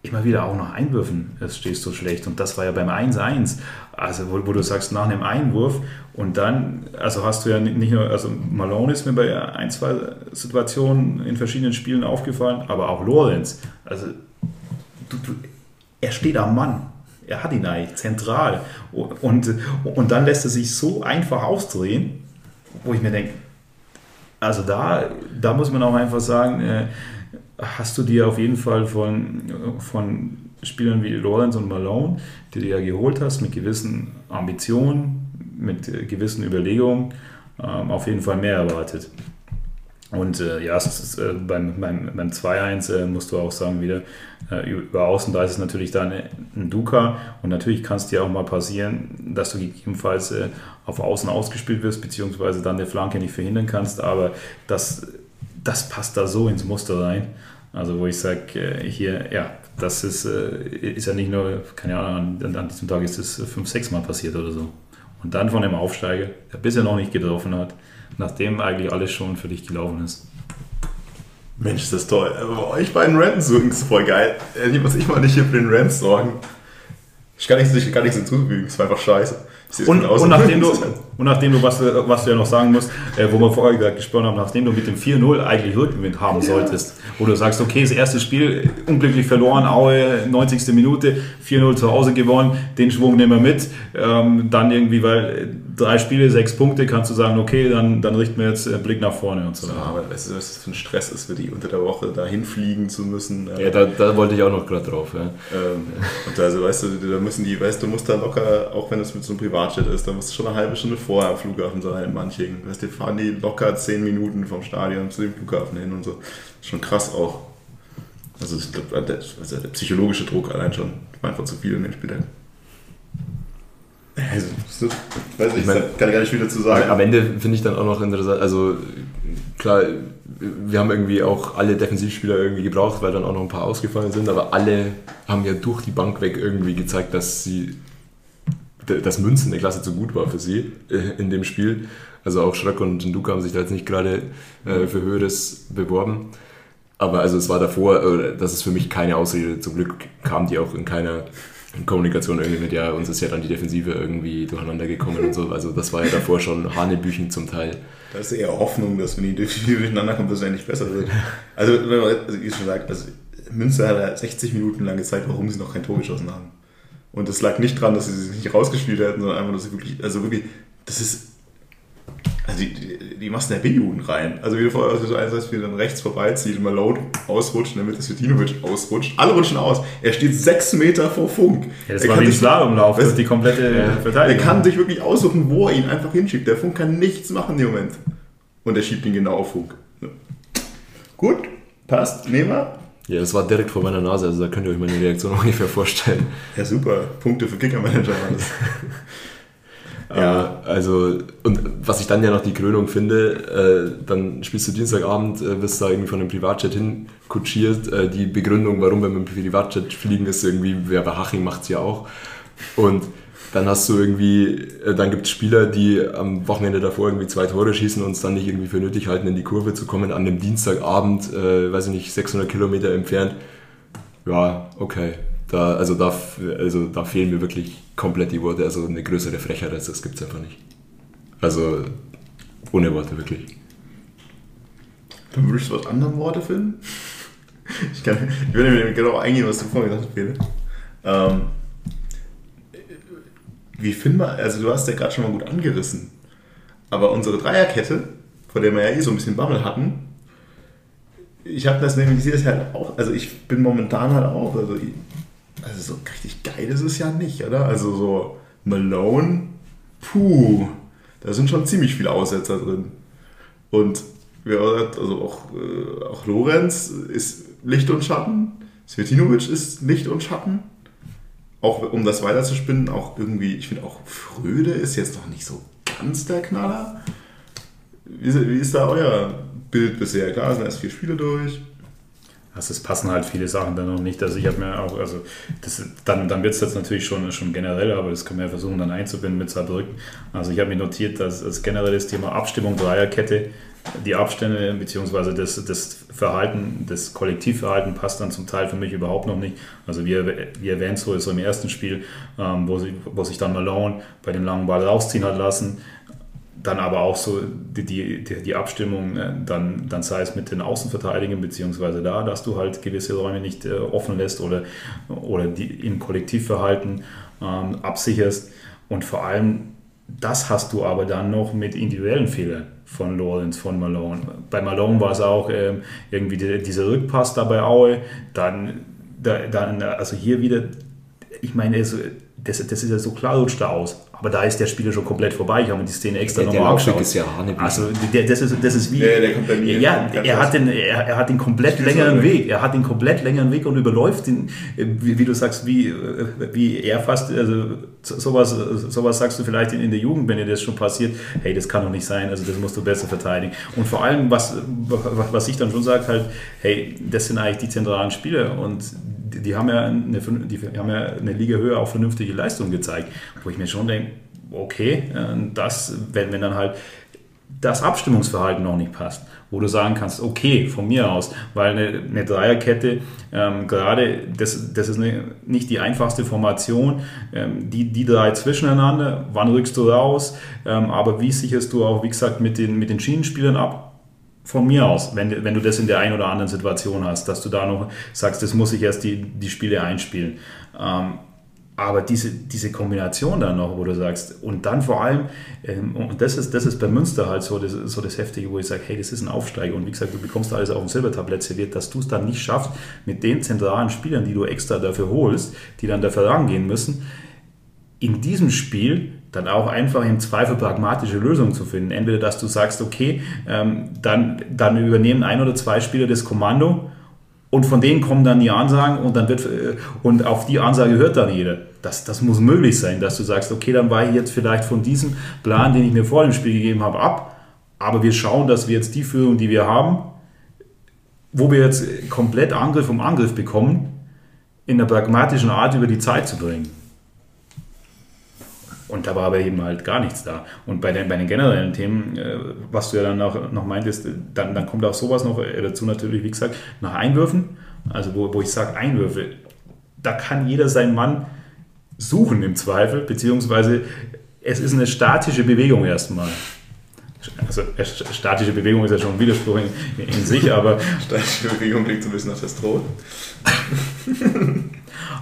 immer wieder auch nach Einwürfen es stehst du schlecht. Und das war ja beim 1-1. Also wo, wo, du sagst, nach einem Einwurf und dann, also hast du ja nicht nur, also Malone ist mir bei ein, zwei Situationen in verschiedenen Spielen aufgefallen, aber auch Lorenz. Also du, du, er steht am Mann. Er hat ihn eigentlich zentral. Und, und dann lässt er sich so einfach ausdrehen, wo ich mir denke, also da, da muss man auch einfach sagen, äh, hast du dir auf jeden Fall von, von Spielern wie Lorenz und Malone, die du ja geholt hast, mit gewissen Ambitionen, mit gewissen Überlegungen, ähm, auf jeden Fall mehr erwartet. Und äh, ja, ist, äh, beim, beim, beim 2-1 äh, musst du auch sagen, wieder äh, über Außen, da ist es natürlich dann ein Duca und natürlich kann es dir auch mal passieren, dass du gegebenenfalls äh, auf Außen ausgespielt wirst, beziehungsweise dann eine Flanke nicht verhindern kannst, aber das, das passt da so ins Muster rein. Also wo ich sage, äh, hier, ja, das ist, ist ja nicht nur, keine Ahnung, an, an diesem Tag ist es fünf, sechs Mal passiert oder so. Und dann von dem Aufsteiger, der bisher noch nicht getroffen hat, nachdem eigentlich alles schon für dich gelaufen ist. Mensch, ist das toll. Aber bei euch beiden Rants ist voll geil. Ich muss ich mal nicht hier für den Rants sorgen. Ich kann nichts, ich kann hinzufügen, es war einfach scheiße. Und, und, nachdem du, und nachdem du, was, was du ja noch sagen musst, äh, wo wir vorher gesprochen haben, nachdem du mit dem 4-0 eigentlich Rückgewinn haben ja. solltest, wo du sagst, okay, das erste Spiel unglücklich verloren, Aue, 90. Minute, 4-0 zu Hause gewonnen, den Schwung nehmen wir mit, ähm, dann irgendwie, weil drei Spiele, sechs Punkte, kannst du sagen, okay, dann, dann richten wir jetzt einen Blick nach vorne und so. Ja, aber weißt du, was das für ein Stress ist, für die unter der Woche dahin fliegen zu müssen. Ja, da, da wollte ich auch noch gerade drauf. Ja. Ähm, und also, weißt du, da müssen die, weißt du, musst da locker, auch wenn es mit so einem Privatjet ist, da musst du schon eine halbe Stunde vorher am Flughafen sein in manchen. Weißt du, fahren die locker zehn Minuten vom Stadion zu dem Flughafen hin und so. Schon krass auch. Also, ich glaube, der, also der psychologische Druck allein schon einfach zu viel in dem Spiel. Also, weiß ich, mein, kann ich gar nicht viel dazu sagen. Am Ende finde ich dann auch noch interessant, also klar, wir haben irgendwie auch alle Defensivspieler irgendwie gebraucht, weil dann auch noch ein paar ausgefallen sind, aber alle haben ja durch die Bank weg irgendwie gezeigt, dass sie dass Münzen der Klasse zu gut war für sie äh, in dem Spiel. Also auch Schröck und Duka haben sich da jetzt nicht gerade äh, für Höheres beworben. Aber also es war davor, äh, das ist für mich keine Ausrede. Zum Glück kam die auch in keiner Kommunikation irgendwie mit, ja, uns ist ja dann die Defensive irgendwie durcheinander gekommen und so. Also das war ja davor schon Hanebüchen zum Teil. Da ist eher Hoffnung, dass wenn die Defensive durcheinander kommt, dass es eigentlich besser wird. Also, also wie schon sagt, also Münster hat 60 Minuten lang gezeigt, warum sie noch kein Tor geschossen haben. Und das lag nicht dran, dass sie sich nicht rausgespielt hätten, sondern einfach, dass sie wirklich, also wirklich, das ist also die, die, die machst in der B-Jugend rein. Also wie du vorher so eins heißt, wie dann rechts vorbeizieht und Malone ausrutscht, damit das Svetinovic ausrutscht. Alle rutschen aus. Er steht sechs Meter vor Funk. Ja, das er war wie ein Slalomlauf, das die komplette ja. Verteidigung. Er kann sich wirklich aussuchen, wo er ihn einfach hinschiebt. Der Funk kann nichts machen in dem Moment. Und er schiebt ihn genau auf Funk. Gut, passt, nehmen wir. Ja, das war direkt vor meiner Nase, also da könnt ihr euch meine Reaktion ungefähr vorstellen. Ja, super. Punkte für Kicker-Manager waren das. Ja. also, und was ich dann ja noch die Krönung finde, äh, dann spielst du Dienstagabend, äh, wirst da irgendwie von einem Privatjet hin kutschiert. Äh, die Begründung, warum wir mit dem Privatjet fliegen, ist irgendwie, wer bei Haching macht es ja auch. Und dann hast du irgendwie, äh, dann gibt es Spieler, die am Wochenende davor irgendwie zwei Tore schießen und es dann nicht irgendwie für nötig halten, in die Kurve zu kommen, an einem Dienstagabend, äh, weiß ich nicht, 600 Kilometer entfernt. Ja, okay, da, also, da, also da fehlen mir wirklich komplett die Worte. Also eine größere Frechheit als das gibt es einfach nicht. Also ohne Worte wirklich. Dann würdest du was andere Worte finden? Ich, kann, ich würde mir genau eingehen, was du vorhin gesagt hast, Peter. Ähm, wie finden wir, also du hast ja gerade schon mal gut angerissen, aber unsere Dreierkette, vor der wir ja eh so ein bisschen Bammel hatten, ich habe das nämlich, ich sehe das halt auch, also ich bin momentan halt auch, also also so richtig geil ist es ja nicht, oder? Also so Malone, puh, da sind schon ziemlich viele Aussetzer drin. Und also auch, äh, auch Lorenz ist Licht und Schatten, Svetinovic ist Licht und Schatten. Auch um das weiterzuspinnen, auch irgendwie, ich finde auch Fröde ist jetzt noch nicht so ganz der Knaller. Wie, wie ist da euer Bild bisher? Klar, sind erst vier Spiele durch. Also es passen halt viele Sachen dann noch nicht. Also ich habe mir auch, also das, dann, dann wird es jetzt natürlich schon, schon generell, aber das können wir ja versuchen dann einzubinden mit Saarbrücken. Also ich habe mir notiert, dass das generelles Thema Abstimmung, Dreierkette, die Abstände bzw. Das, das Verhalten, das Kollektivverhalten passt dann zum Teil für mich überhaupt noch nicht. Also wie, wie erwähnt, so, so im ersten Spiel, ähm, wo, sie, wo sich dann Malone bei dem langen Ball rausziehen hat lassen, dann aber auch so die, die, die Abstimmung, äh, dann, dann sei es mit den Außenverteidigern, beziehungsweise da, dass du halt gewisse Räume nicht äh, offen lässt oder, oder die im Kollektivverhalten ähm, absicherst. Und vor allem, das hast du aber dann noch mit individuellen Fehlern von Lawrence, von Malone. Bei Malone war es auch ähm, irgendwie die, dieser Rückpass da bei Aue, dann, da, dann also hier wieder, ich meine, das, das ist ja so klar rutscht da aus. Aber da ist der Spieler schon komplett vorbei. Ich habe mir die Szene extra nochmal angeschaut. ist ja. Also der, das, ist, das ist wie... Ja, der kommt bei mir ja, er hat, den, er, er hat den komplett längeren so Weg. Er hat den komplett längeren Weg und überläuft den, wie, wie du sagst, wie, wie er fast... Also sowas, sowas sagst du vielleicht in, in der Jugend, wenn dir das schon passiert. Hey, das kann doch nicht sein. Also das musst du besser verteidigen. Und vor allem, was, was ich dann schon sage, halt, hey, das sind eigentlich die zentralen Spieler und die, haben ja eine, die haben ja eine Liga höher auch vernünftige Leistungen gezeigt, wo ich mir schon denke, okay, das, wenn, wenn dann halt das Abstimmungsverhalten noch nicht passt, wo du sagen kannst, okay, von mir aus, weil eine, eine Dreierkette, ähm, gerade das, das ist eine, nicht die einfachste Formation, ähm, die, die drei zwischeneinander, wann rückst du raus, ähm, aber wie sicherst du auch, wie gesagt, mit den, mit den Schienenspielern ab? Von mir aus, wenn, wenn du das in der einen oder anderen Situation hast, dass du da noch sagst, das muss ich erst die, die Spiele einspielen. Ähm, aber diese, diese Kombination dann noch, wo du sagst, und dann vor allem, ähm, und das ist, das ist bei Münster halt so das, so das Heftige, wo ich sage, hey, das ist ein Aufsteiger. Und wie gesagt, du bekommst alles auf dem Silbertablett serviert, dass du es dann nicht schaffst, mit den zentralen Spielern, die du extra dafür holst, die dann dafür rangehen müssen, in diesem Spiel dann auch einfach im Zweifel pragmatische Lösungen zu finden. Entweder, dass du sagst, okay, ähm, dann, dann übernehmen ein oder zwei Spieler das Kommando und von denen kommen dann die Ansagen und dann wird äh, und auf die Ansage hört dann jeder. Das, das muss möglich sein, dass du sagst, okay, dann war ich jetzt vielleicht von diesem Plan, den ich mir vor dem Spiel gegeben habe, ab. Aber wir schauen, dass wir jetzt die Führung, die wir haben, wo wir jetzt komplett Angriff um Angriff bekommen, in einer pragmatischen Art über die Zeit zu bringen. Und da war aber eben halt gar nichts da. Und bei den, bei den generellen Themen, äh, was du ja dann noch, noch meintest, dann, dann kommt auch sowas noch äh, dazu natürlich, wie gesagt, nach Einwürfen. Also wo, wo ich sage Einwürfe, da kann jeder seinen Mann suchen im Zweifel, beziehungsweise es ist eine statische Bewegung erstmal. Also statische Bewegung ist ja schon ein Widerspruch in, in sich, aber... statische Bewegung klingt so ein bisschen nach das Tod.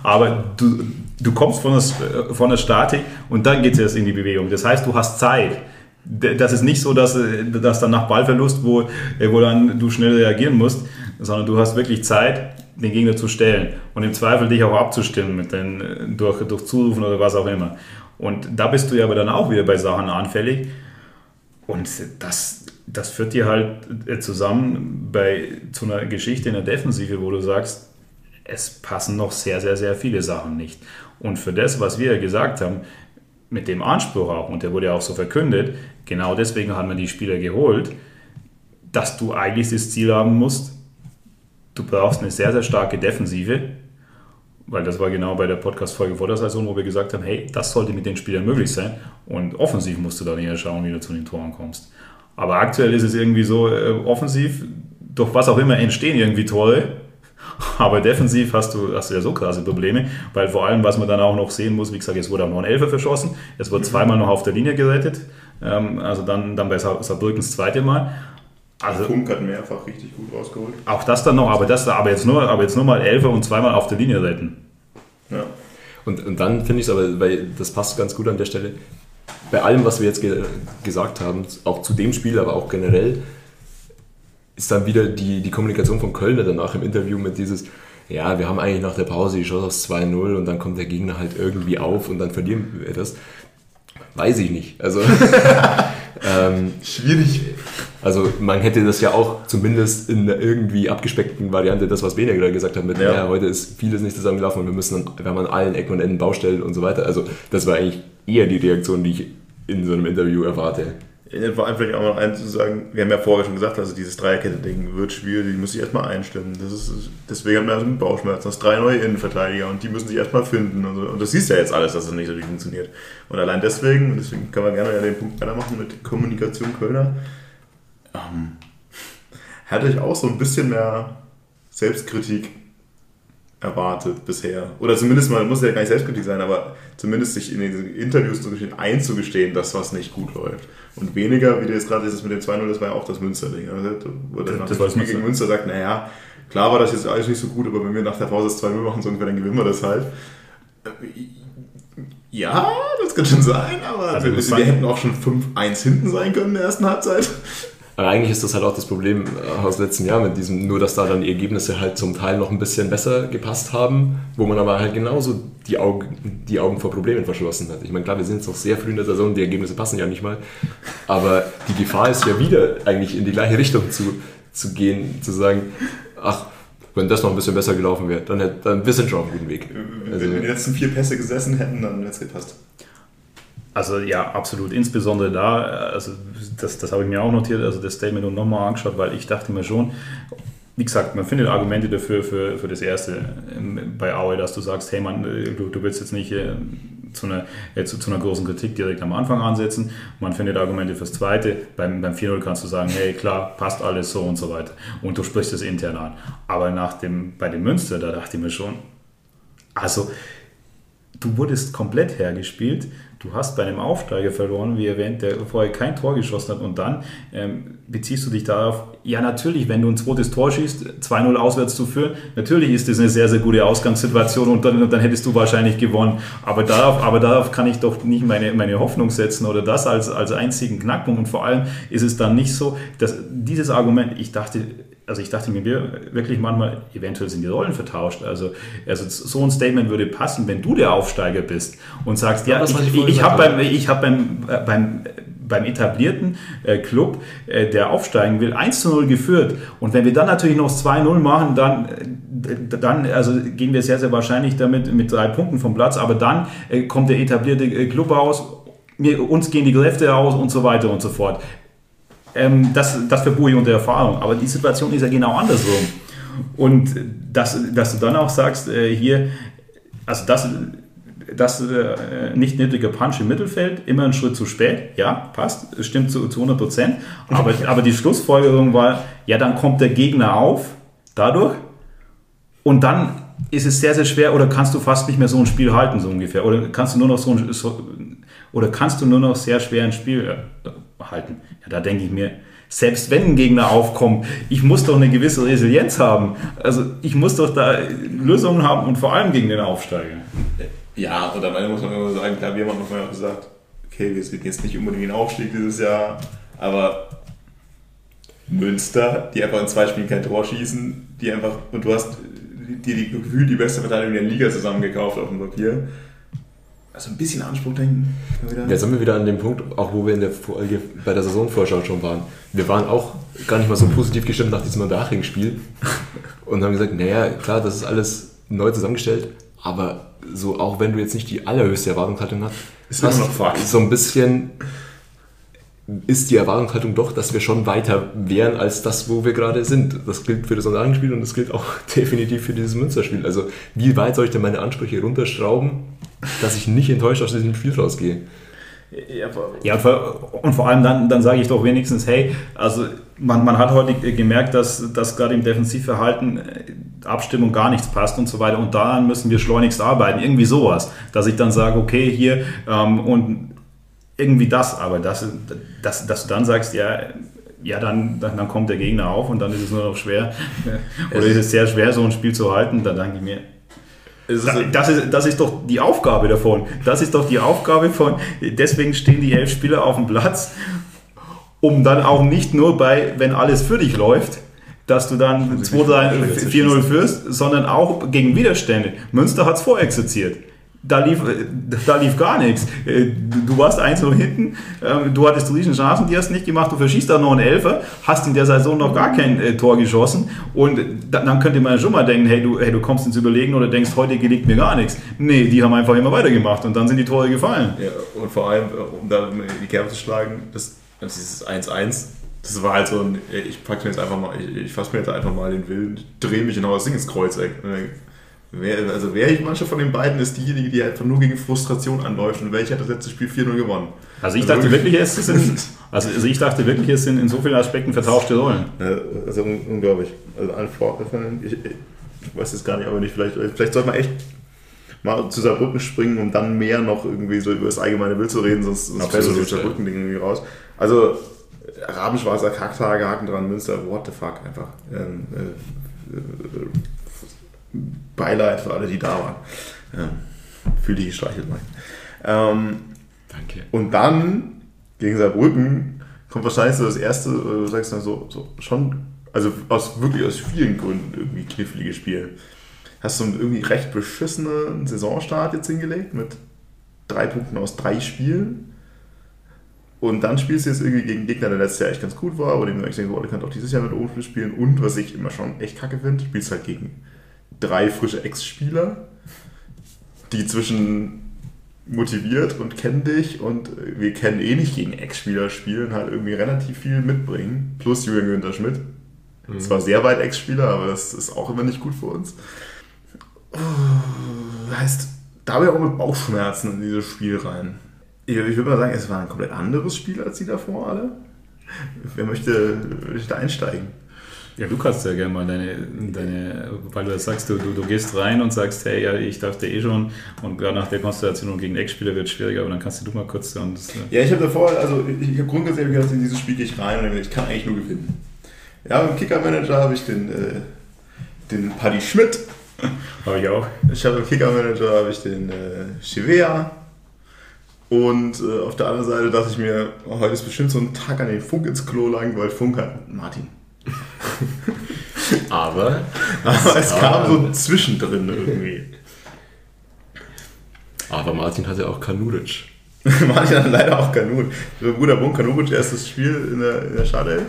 aber du, du kommst von der, von der Statik und dann geht es erst in die Bewegung. Das heißt, du hast Zeit. Das ist nicht so, dass, dass dann nach Ballverlust, wo, wo dann du schnell reagieren musst, sondern du hast wirklich Zeit, den Gegner zu stellen und im Zweifel dich auch abzustimmen mit den, durch, durch Zurufen oder was auch immer. Und da bist du ja aber dann auch wieder bei Sachen anfällig. Und das, das führt dir halt zusammen bei, zu einer Geschichte in der Defensive, wo du sagst, es passen noch sehr, sehr, sehr viele Sachen nicht. Und für das, was wir gesagt haben, mit dem Anspruch auch, und der wurde ja auch so verkündet, genau deswegen haben wir die Spieler geholt, dass du eigentlich das Ziel haben musst, du brauchst eine sehr, sehr starke Defensive, weil das war genau bei der Podcast-Folge vor der Saison, wo wir gesagt haben, hey, das sollte mit den Spielern möglich sein. Und offensiv musst du dann eher schauen, wie du zu den Toren kommst. Aber aktuell ist es irgendwie so, äh, offensiv, durch was auch immer entstehen irgendwie Tore, aber defensiv hast du, hast du ja so krasse Probleme, weil vor allem, was man dann auch noch sehen muss, wie gesagt, es wurde auch noch ein Elfer verschossen, es wurde zweimal noch auf der Linie gerettet, ähm, also dann, dann bei das zweite Mal. Also, Funk hat mehrfach richtig gut rausgeholt. Auch das dann noch, aber, das, aber, jetzt, nur, aber jetzt nur mal Elfer und zweimal auf der Linie retten. Ja. Und, und dann finde ich es aber, weil das passt ganz gut an der Stelle, bei allem, was wir jetzt ge gesagt haben, auch zu dem Spiel, aber auch generell, ist dann wieder die, die Kommunikation von Kölner danach im Interview mit dieses, ja, wir haben eigentlich nach der Pause die Chance aufs 2-0 und dann kommt der Gegner halt irgendwie auf und dann verlieren wir das. Weiß ich nicht. Also ähm, schwierig. Also man hätte das ja auch zumindest in einer irgendwie abgespeckten Variante, das was Bene gerade gesagt hat, mit ja. ja. heute ist vieles nicht zusammengelaufen und wir müssen, wir haben an allen Ecken und Enden Baustellen und so weiter. Also das war eigentlich eher die Reaktion, die ich in so einem Interview erwarte. Vor allem vielleicht auch noch eins zu sagen, wir haben ja vorher schon gesagt, also dieses Dreierkette-Ding wird schwierig, die muss sich erstmal einstimmen. Das ist, deswegen haben wir also mit Bauchschmerzen. Das drei neue Innenverteidiger und die müssen sich erstmal finden. Und, so. und das siehst du ja jetzt alles, dass das nicht so funktioniert. Und allein deswegen, und deswegen können wir gerne ja den Punkt weitermachen mit Kommunikation Kölner, ähm, hatte ich auch so ein bisschen mehr Selbstkritik erwartet bisher. Oder zumindest mal, muss ja gar nicht Selbstkritik sein, aber zumindest sich in den Interviews einzugestehen, dass was nicht gut läuft. Und weniger, wie du jetzt gerade ist mit dem 2-0, das war ja auch das Münster-Ding. Also, wo der nach dem Spiel gegen Münster sagt, naja, klar war das jetzt alles nicht so gut, aber wenn wir nach der Pause das 2-0 machen, so ungefähr, dann gewinnen wir das halt. Ja, das kann schon sein, aber also wir, wir hätten auch schon 5-1 hinten sein können in der ersten Halbzeit. Aber eigentlich ist das halt auch das Problem äh, aus letzten Jahr mit diesem, nur dass da dann die Ergebnisse halt zum Teil noch ein bisschen besser gepasst haben, wo man aber halt genauso die Augen, die Augen vor Problemen verschlossen hat. Ich meine, klar, wir sind jetzt noch sehr früh in der Saison, die Ergebnisse passen ja nicht mal, aber die Gefahr ist ja wieder eigentlich in die gleiche Richtung zu, zu gehen, zu sagen, ach, wenn das noch ein bisschen besser gelaufen wäre, dann, hätte, dann wir sind schon auf einem guten Weg. Also, wenn wir die letzten vier Pässe gesessen hätten, dann hätte es gepasst. Also ja, absolut. Insbesondere da, also das, das habe ich mir auch notiert, also das Statement und nochmal angeschaut, weil ich dachte mir schon, wie gesagt, man findet Argumente dafür für, für das erste ähm, bei Aue, dass du sagst, hey man, äh, du, du willst jetzt nicht äh, zu, einer, äh, zu, zu, einer großen Kritik direkt am Anfang ansetzen. Man findet Argumente fürs zweite. Beim, beim 4-0 kannst du sagen, hey klar, passt alles so und so weiter. Und du sprichst es intern an. Aber nach dem, bei dem Münster, da dachte ich mir schon, also du wurdest komplett hergespielt du hast bei einem Aufsteiger verloren, wie erwähnt, der vorher kein Tor geschossen hat und dann ähm, beziehst du dich darauf, ja natürlich, wenn du ein zweites Tor schießt, 2-0 auswärts zu führen, natürlich ist das eine sehr, sehr gute Ausgangssituation und dann, dann hättest du wahrscheinlich gewonnen. Aber darauf, aber darauf kann ich doch nicht meine, meine Hoffnung setzen oder das als, als einzigen Knackpunkt und vor allem ist es dann nicht so, dass dieses Argument, ich dachte, also ich dachte mir wirklich manchmal, eventuell sind die Rollen vertauscht. Also, also so ein Statement würde passen, wenn du der Aufsteiger bist und sagst, ja, ja ich, ich, ich habe beim, ich hab beim, äh, beim, beim etablierten äh, Club, äh, der aufsteigen will, 1 zu 0 geführt. Und wenn wir dann natürlich noch 2-0 machen, dann, äh, dann also gehen wir sehr, sehr wahrscheinlich damit mit drei Punkten vom Platz. Aber dann äh, kommt der etablierte äh, Club raus, mir, uns gehen die Kräfte aus und so weiter und so fort. Ähm, das, das verbuche ich unter Erfahrung. Aber die Situation ist ja genau andersrum. Und dass, dass du dann auch sagst, äh, hier, also das, das äh, nicht nötige Punch im Mittelfeld, immer einen Schritt zu spät, ja, passt, stimmt zu, zu 100 Prozent. Aber, aber die Schlussfolgerung war, ja, dann kommt der Gegner auf, dadurch, und dann ist es sehr, sehr schwer oder kannst du fast nicht mehr so ein Spiel halten, so ungefähr. Oder kannst du nur noch so ein, so, oder kannst du nur noch sehr schwer ein Spiel äh, halten. Ja, da denke ich mir, selbst wenn ein Gegner aufkommt, ich muss doch eine gewisse Resilienz haben. Also ich muss doch da Lösungen haben und vor allem gegen den Aufsteiger. Ja, und am Ende muss man immer sagen, klar, wir haben mal gesagt, okay, wir sind jetzt nicht unbedingt ein Aufstieg dieses Jahr, aber Münster, die einfach in zwei Spielen kein Tor schießen, die einfach, und du hast dir die Gefühl die beste Verteidigung der Liga zusammengekauft auf dem Papier also ein bisschen Anspruch denken. Jetzt sind wir wieder an dem Punkt, auch wo wir in der Folge bei der Saisonvorschau schon waren. Wir waren auch gar nicht mal so positiv gestimmt nach diesem Unterhaching-Spiel und haben gesagt, naja, klar, das ist alles neu zusammengestellt, aber so auch wenn du jetzt nicht die allerhöchste Erwartungshaltung hast, ist hast noch so ein bisschen ist die Erwartungshaltung doch, dass wir schon weiter wären als das, wo wir gerade sind. Das gilt für das Unterhaching-Spiel und das gilt auch definitiv für dieses Münsterspiel. Also wie weit soll ich denn meine Ansprüche runterschrauben, dass ich nicht enttäuscht aus diesem Spiel rausgehe. Ja, und vor allem dann, dann sage ich doch wenigstens, hey, also man, man hat heute gemerkt, dass, dass gerade im Defensivverhalten äh, Abstimmung gar nichts passt und so weiter und daran müssen wir schleunigst arbeiten, irgendwie sowas, dass ich dann sage, okay, hier ähm, und irgendwie das, aber dass, dass, dass du dann sagst, ja, ja, dann, dann, dann kommt der Gegner auf und dann ist es nur noch schwer, oder ist es sehr schwer, so ein Spiel zu halten, dann denke ich mir, das ist, das ist doch die Aufgabe davon. Das ist doch die Aufgabe von, deswegen stehen die elf Spieler auf dem Platz, um dann auch nicht nur bei, wenn alles für dich läuft, dass du dann 2-4-0 führst, sondern auch gegen Widerstände. Münster hat es vorexerziert da lief, da lief gar nichts. Äh, du warst eins noch hinten, ähm, du hattest riesen Chancen, die hast nicht gemacht, du verschießt da noch einen Elfer, hast in der Saison noch gar kein äh, Tor geschossen und dann könnte man schon mal denken, hey du, hey, du kommst ins Überlegen oder denkst, heute gelingt mir gar nichts. Nee, die haben einfach immer weitergemacht und dann sind die Tore gefallen. Ja, und vor allem, um da die Kerbe zu schlagen, das Und dieses 1-1, das war halt so ein, ich pack mir jetzt einfach mal, ich, ich fasse mir jetzt einfach mal den Willen, drehe mich genau das Ding ins Kreuzeck. Wer, also welche manche von den beiden ist diejenige, die einfach nur gegen Frustration anläuft und welche hat das letzte Spiel 4-0 gewonnen? Also ich dachte wirklich, es sind, also, also ich dachte wirklich, es sind in so vielen Aspekten vertauschte Rollen. Also unglaublich. Also ich, ich weiß es gar nicht, aber nicht, vielleicht, vielleicht sollte man echt mal zu Saarbrücken springen, um dann mehr noch irgendwie so über das allgemeine Bild zu reden, sonst, sonst fällt das Saarbrücken-Ding irgendwie raus. Also Rabenschwarzer Kacktage, Haken dran, Münster, what the fuck, einfach. Ähm, äh, äh, Beileid für alle, die da waren. Ja, Fühl dich gestreichelt, Mike. Ähm, Danke. Und dann gegen Saarbrücken kommt wahrscheinlich so das erste, du sagst dann so, so schon, also aus wirklich aus vielen Gründen irgendwie knifflige Spiel. Hast du einen irgendwie recht beschissenen Saisonstart jetzt hingelegt mit drei Punkten aus drei Spielen. Und dann spielst du jetzt irgendwie gegen Gegner, der letztes Jahr echt ganz gut war, aber den du echt denkst, oh, der kann auch dieses Jahr mit Ofen spielen. Und was ich immer schon echt kacke finde, spielst halt gegen drei frische Ex-Spieler, die zwischen motiviert und kennen dich und wir kennen eh nicht gegen Ex-Spieler spielen, halt irgendwie relativ viel mitbringen. Plus Julian Günther Schmidt. Mhm. Zwar sehr weit Ex-Spieler, aber das ist auch immer nicht gut für uns. Oh, heißt, da habe ich auch mit Bauchschmerzen in dieses Spiel rein. Ich, ich würde mal sagen, es war ein komplett anderes Spiel als die davor alle. Wer möchte, möchte einsteigen? Ja, du kannst ja gerne mal deine, deine weil du sagst, du, du, du gehst rein und sagst, hey, ja, ich dachte eh schon und gerade nach der Konstellation gegen Ex-Spieler wird es schwieriger, aber dann kannst du mal kurz und das, äh Ja, ich habe davor, also ich habe grundsätzlich gedacht, in dieses Spiel gehe ich rein und ich kann eigentlich nur gewinnen. Ja, im Kicker-Manager habe ich den, äh, den Paddy Schmidt. habe ich auch. Ich habe im Kicker-Manager habe ich den äh, Chivea. Und äh, auf der anderen Seite dachte ich mir, oh, heute ist bestimmt so ein Tag an den Funk ins Klo lang, weil Funk hat Martin. Aber, Aber es kam so zwischendrin irgendwie. Aber Martin hatte auch Kanuric. Martin hatte leider auch Kanuric. Der Bruder Bun Kanuric erstes Spiel in der, in der Startelf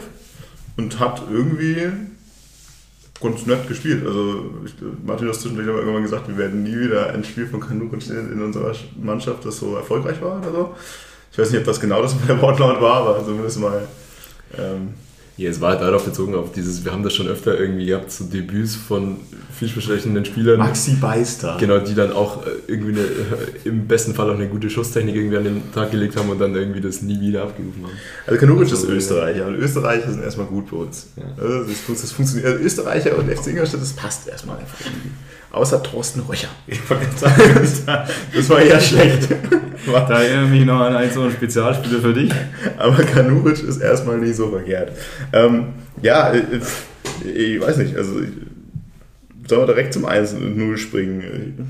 und hat irgendwie ganz nett gespielt. Also ich, Martin hat zwischendurch aber irgendwann gesagt, wir werden nie wieder ein Spiel von Kanuric in, in unserer Mannschaft, das so erfolgreich war oder so. Ich weiß nicht, ob das genau das bei der Wortlaut war, aber zumindest mal ähm, ja, es war halt darauf bezogen, auf dieses, wir haben das schon öfter irgendwie gehabt, so Debüts von vielversprechenden Spielern. Maxi Beister. Genau, die dann auch äh, irgendwie eine, äh, im besten Fall auch eine gute Schusstechnik irgendwie an den Tag gelegt haben und dann irgendwie das nie wieder abgerufen haben. Also Kanuric ist also, Österreicher und Österreicher sind erstmal gut bei uns. Ja. Also das, das funktioniert. Also Österreicher und FC Ingolstadt, das passt erstmal einfach irgendwie. Außer Thorsten Röcher. das war eher schlecht. Da erinnere ich mich noch an ein so ein Spezialspieler für dich. Aber Kanuric ist erstmal nicht so verkehrt. Ähm, ja, äh, ich weiß nicht, also sollen wir direkt zum 1-0 springen?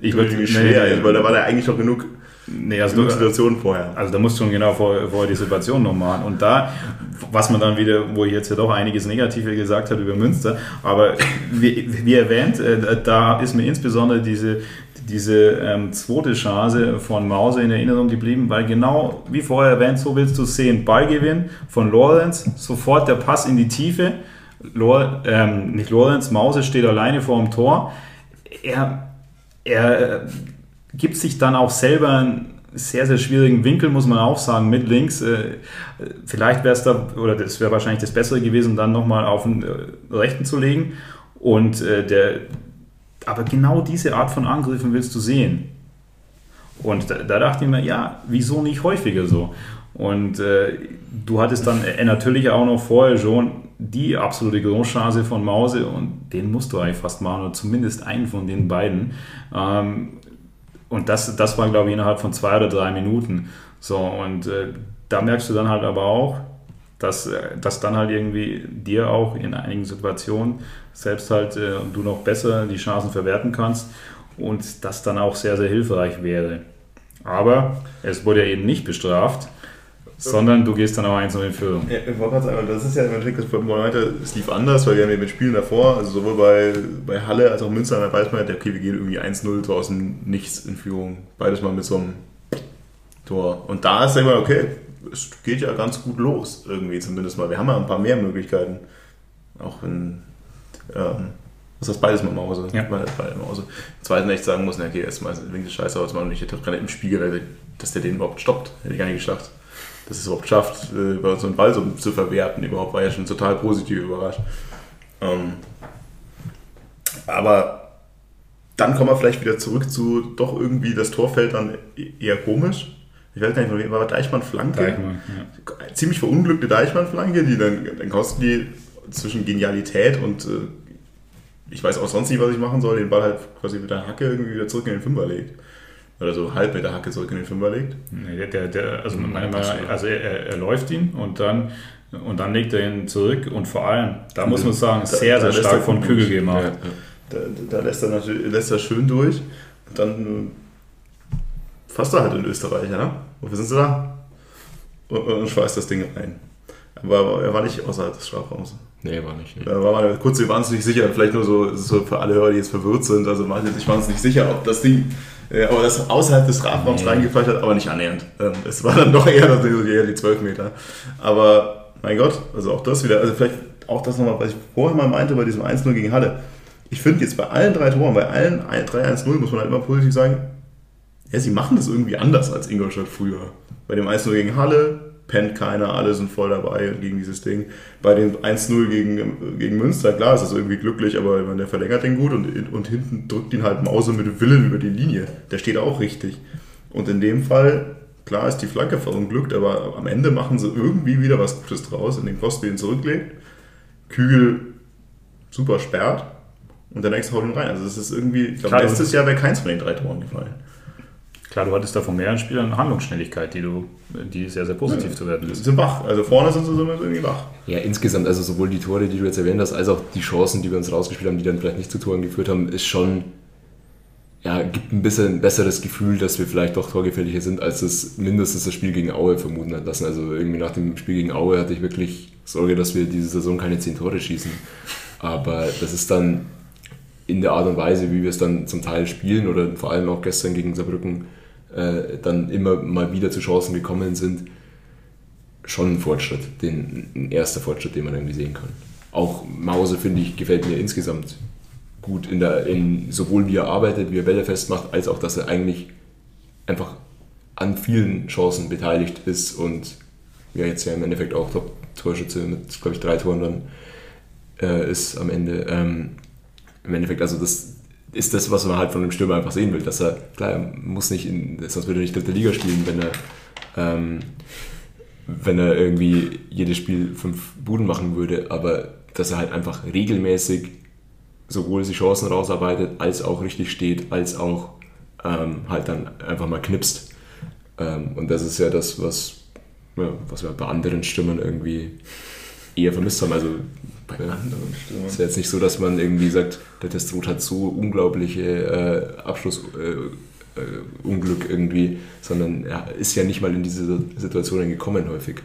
Ich würde irgendwie schwer, nee, weil da war da eigentlich noch genug Nee, also genug Situationen vorher. Also da musst du schon genau vorher, vorher die Situation noch machen. Und da, was man dann wieder, wo ich jetzt ja doch einiges Negative gesagt habe über Münster, aber wie, wie erwähnt, äh, da ist mir insbesondere diese, diese ähm, zweite Chance von Mause in Erinnerung geblieben, weil genau wie vorher erwähnt, so willst du sehen, Ballgewinn von Lorenz, sofort der Pass in die Tiefe, Lor, ähm, nicht Lorenz, Mause steht alleine vor dem Tor, er, er gibt sich dann auch selber einen sehr, sehr schwierigen Winkel, muss man auch sagen, mit links. Äh, vielleicht wäre es da, oder das wäre wahrscheinlich das Bessere gewesen, dann nochmal auf den äh, rechten zu legen. Und äh, der, aber genau diese Art von Angriffen willst du sehen. Und da, da dachte ich mir, ja, wieso nicht häufiger so? Und äh, du hattest dann äh, natürlich auch noch vorher schon die absolute Großchance von Mause und den musst du eigentlich fast machen, oder zumindest einen von den beiden. Ähm, und das, das war, glaube ich, innerhalb von zwei oder drei Minuten. So, und äh, da merkst du dann halt aber auch, dass, äh, dass dann halt irgendwie dir auch in einigen Situationen selbst halt äh, du noch besser die Chancen verwerten kannst und das dann auch sehr, sehr hilfreich wäre. Aber es wurde ja eben nicht bestraft, sondern du gehst dann auch eins in Führung. Ja, ich wollte gerade sagen, das ist ja im Endeffekt das Moment, es lief anders, weil wir haben ja mit Spielen davor, also sowohl bei, bei Halle als auch Münster, da weiß man ja, okay, wir gehen irgendwie 1-0 so aus dem Nichts in Führung. Beides mal mit so einem Tor. Und da ist ja immer, okay, es geht ja ganz gut los, irgendwie zumindest mal. Wir haben ja ein paar mehr Möglichkeiten. Auch wenn, ähm, das heißt beides mal Mause. Ja. Beides Mause. Im zweiten echt sagen muss, okay, erstmal linke Scheiße, aber jetzt mal nicht der Trainer im Spiegel, dass der den überhaupt stoppt. Hätte ich gar nicht geschlacht. dass es überhaupt schafft, äh, so einen Ball so zu verwerten, überhaupt war ja schon total positiv überrascht. Ähm, aber dann kommen wir vielleicht wieder zurück zu doch irgendwie das Tor fällt dann eher komisch. Ich weiß gar nicht, von wem war Deichmann Flanke? Deichmann, ja. Ziemlich verunglückte Deichmann Flanke, die dann, dann kostet die zwischen Genialität und äh, ich weiß auch sonst nicht, was ich machen soll, den Ball halt quasi mit der Hacke irgendwie wieder zurück in den Fünfer legt. Oder so halb mit der Hacke zurück in den Fünfer legt. Nee, der, der, der, also, man, also er, er, läuft ihn und dann, und dann legt er ihn zurück und vor allem, da muss man sagen, sehr, sehr stark von Kügel gemacht. Ja, ja. Da, da, lässt er natürlich lässt er schön durch und dann fasst er halt in Österreich, Wofür sind sie da? Und, und schweißt das Ding rein. Aber er war nicht außerhalb des Strafraums. Nee, war nicht. Nee. Da war man kurz, wir waren uns nicht sicher, vielleicht nur so, so für alle Hörer, die jetzt verwirrt sind, also ich war uns nicht sicher, ob das Ding, äh, aber das außerhalb des Strafraums nee. reingefallen hat, aber nicht annähernd. Ähm, es war dann doch eher, eher die 12 Meter. Aber mein Gott, also auch das wieder, also vielleicht auch das nochmal, was ich vorher mal meinte bei diesem 1-0 gegen Halle. Ich finde jetzt bei allen drei Toren, bei allen 3-1-0 muss man halt immer positiv sagen, ja, sie machen das irgendwie anders als Ingolstadt früher. Bei dem 1-0 gegen Halle, pennt keiner, alle sind voll dabei gegen dieses Ding. Bei dem 1-0 gegen, gegen Münster, klar, ist das irgendwie glücklich, aber der verlängert den gut und, und hinten drückt ihn halt Mause mit Willen über die Linie. Der steht auch richtig. Und in dem Fall, klar ist die Flanke verunglückt, aber am Ende machen sie irgendwie wieder was Gutes draus, indem Kosti ihn zurücklegt. Kügel super sperrt und der nächste haut ihn rein. Also das ist irgendwie, ich glaube, letztes Jahr wäre keins von den drei Toren gefallen. Klar, du hattest da von mehreren Spielern Handlungsschnelligkeit, die du, die sehr, sehr positiv ja, zu werden ist. Sie sind wach. Also vorne sind sie irgendwie wach. Ja, insgesamt, also sowohl die Tore, die du jetzt erwähnt hast, als auch die Chancen, die wir uns rausgespielt haben, die dann vielleicht nicht zu Toren geführt haben, ist schon, ja, gibt ein bisschen ein besseres Gefühl, dass wir vielleicht doch torgefährlicher sind, als es mindestens das Spiel gegen Aue vermuten hat lassen. Also irgendwie nach dem Spiel gegen Aue hatte ich wirklich Sorge, dass wir diese Saison keine zehn Tore schießen. Aber das ist dann in der Art und Weise, wie wir es dann zum Teil spielen oder vor allem auch gestern gegen Saarbrücken, äh, dann immer mal wieder zu Chancen gekommen sind, schon ein Fortschritt, den, ein erster Fortschritt, den man irgendwie sehen kann. Auch Mause, finde ich, gefällt mir insgesamt gut, in der, in, sowohl wie er arbeitet, wie er Bälle festmacht, als auch, dass er eigentlich einfach an vielen Chancen beteiligt ist und ja, jetzt ja im Endeffekt auch Top-Torschütze mit, glaube ich, drei Toren dann äh, ist am Ende. Ähm, Im Endeffekt, also das ist das, was man halt von dem Stürmer einfach sehen will. Dass er, klar, er muss nicht, in, sonst würde er nicht dritte Liga spielen, wenn er, ähm, wenn er irgendwie jedes Spiel fünf Buden machen würde, aber dass er halt einfach regelmäßig sowohl die Chancen rausarbeitet, als auch richtig steht, als auch ähm, halt dann einfach mal knipst. Ähm, und das ist ja das, was, ja, was wir bei anderen Stürmern irgendwie eher vermisst haben. Also bei anderen Stürmern. Es ist ja jetzt nicht so, dass man irgendwie sagt, der Testrot hat so unglaubliche äh, Abschlussunglück äh, äh, irgendwie, sondern er ist ja nicht mal in diese Situationen gekommen häufig.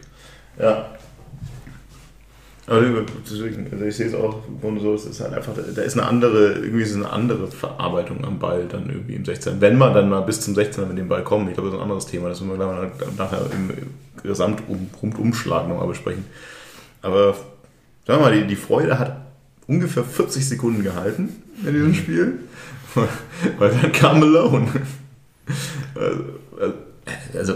Ja. Also, deswegen, also ich sehe es auch so, es ist halt einfach, da ist eine andere, irgendwie ist eine andere Verarbeitung am Ball dann irgendwie im 16. Wenn man dann mal bis zum 16 mit dem Ball kommt, ich glaube, das ist ein anderes Thema, das müssen wir nachher im Gesamtrundumschlag nochmal besprechen. Aber sagen wir mal, die, die Freude hat ungefähr 40 Sekunden gehalten in diesem mhm. Spiel, weil dann kam Malone. Also, also,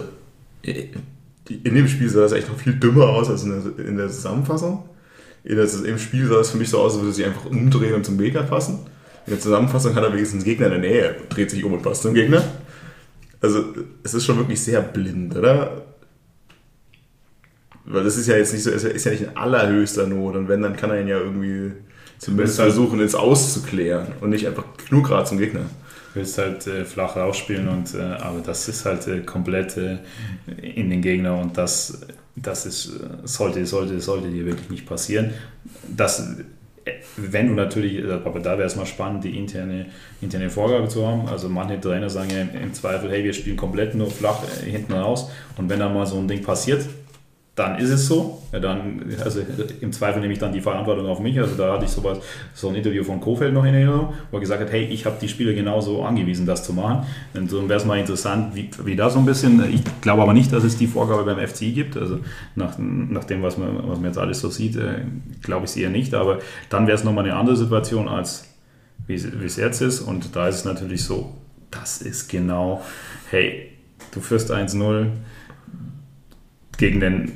in dem Spiel sah das echt noch viel dümmer aus als in der, in der Zusammenfassung. In dem Spiel sah es für mich so aus, als würde sie einfach umdrehen und zum Gegner passen. In der Zusammenfassung hat er wenigstens einen Gegner in der Nähe, dreht sich um und passt zum Gegner. Also, es ist schon wirklich sehr blind, oder? Weil das ist ja jetzt nicht so, ist ja nicht in allerhöchster Not und wenn, dann kann er ihn ja irgendwie zumindest versuchen, ins Auszuklären und nicht einfach nur gerade zum Gegner. Du willst halt äh, flach rausspielen und äh, aber das ist halt äh, komplett äh, in den Gegner und das, das ist, äh, sollte, sollte, sollte dir wirklich nicht passieren. Das, äh, wenn du natürlich, aber da wäre es mal spannend, die interne, interne Vorgabe zu haben. Also manche Trainer sagen ja im Zweifel, hey, wir spielen komplett nur flach hinten raus und wenn dann mal so ein Ding passiert, dann ist es so. Ja, dann, also im Zweifel nehme ich dann die Verantwortung auf mich. Also da hatte ich sowas, so ein Interview von Kofeld noch in Erinnerung, wo er gesagt hat, hey, ich habe die Spieler genauso angewiesen, das zu machen. Und so wäre es mal interessant, wie, wie da so ein bisschen, ich glaube aber nicht, dass es die Vorgabe beim FCI gibt. Also nach, nach dem, was man, was man jetzt alles so sieht, äh, glaube ich es eher nicht. Aber dann wäre es nochmal eine andere Situation, als wie es jetzt ist. Und da ist es natürlich so, das ist genau, hey, du führst 1-0, gegen den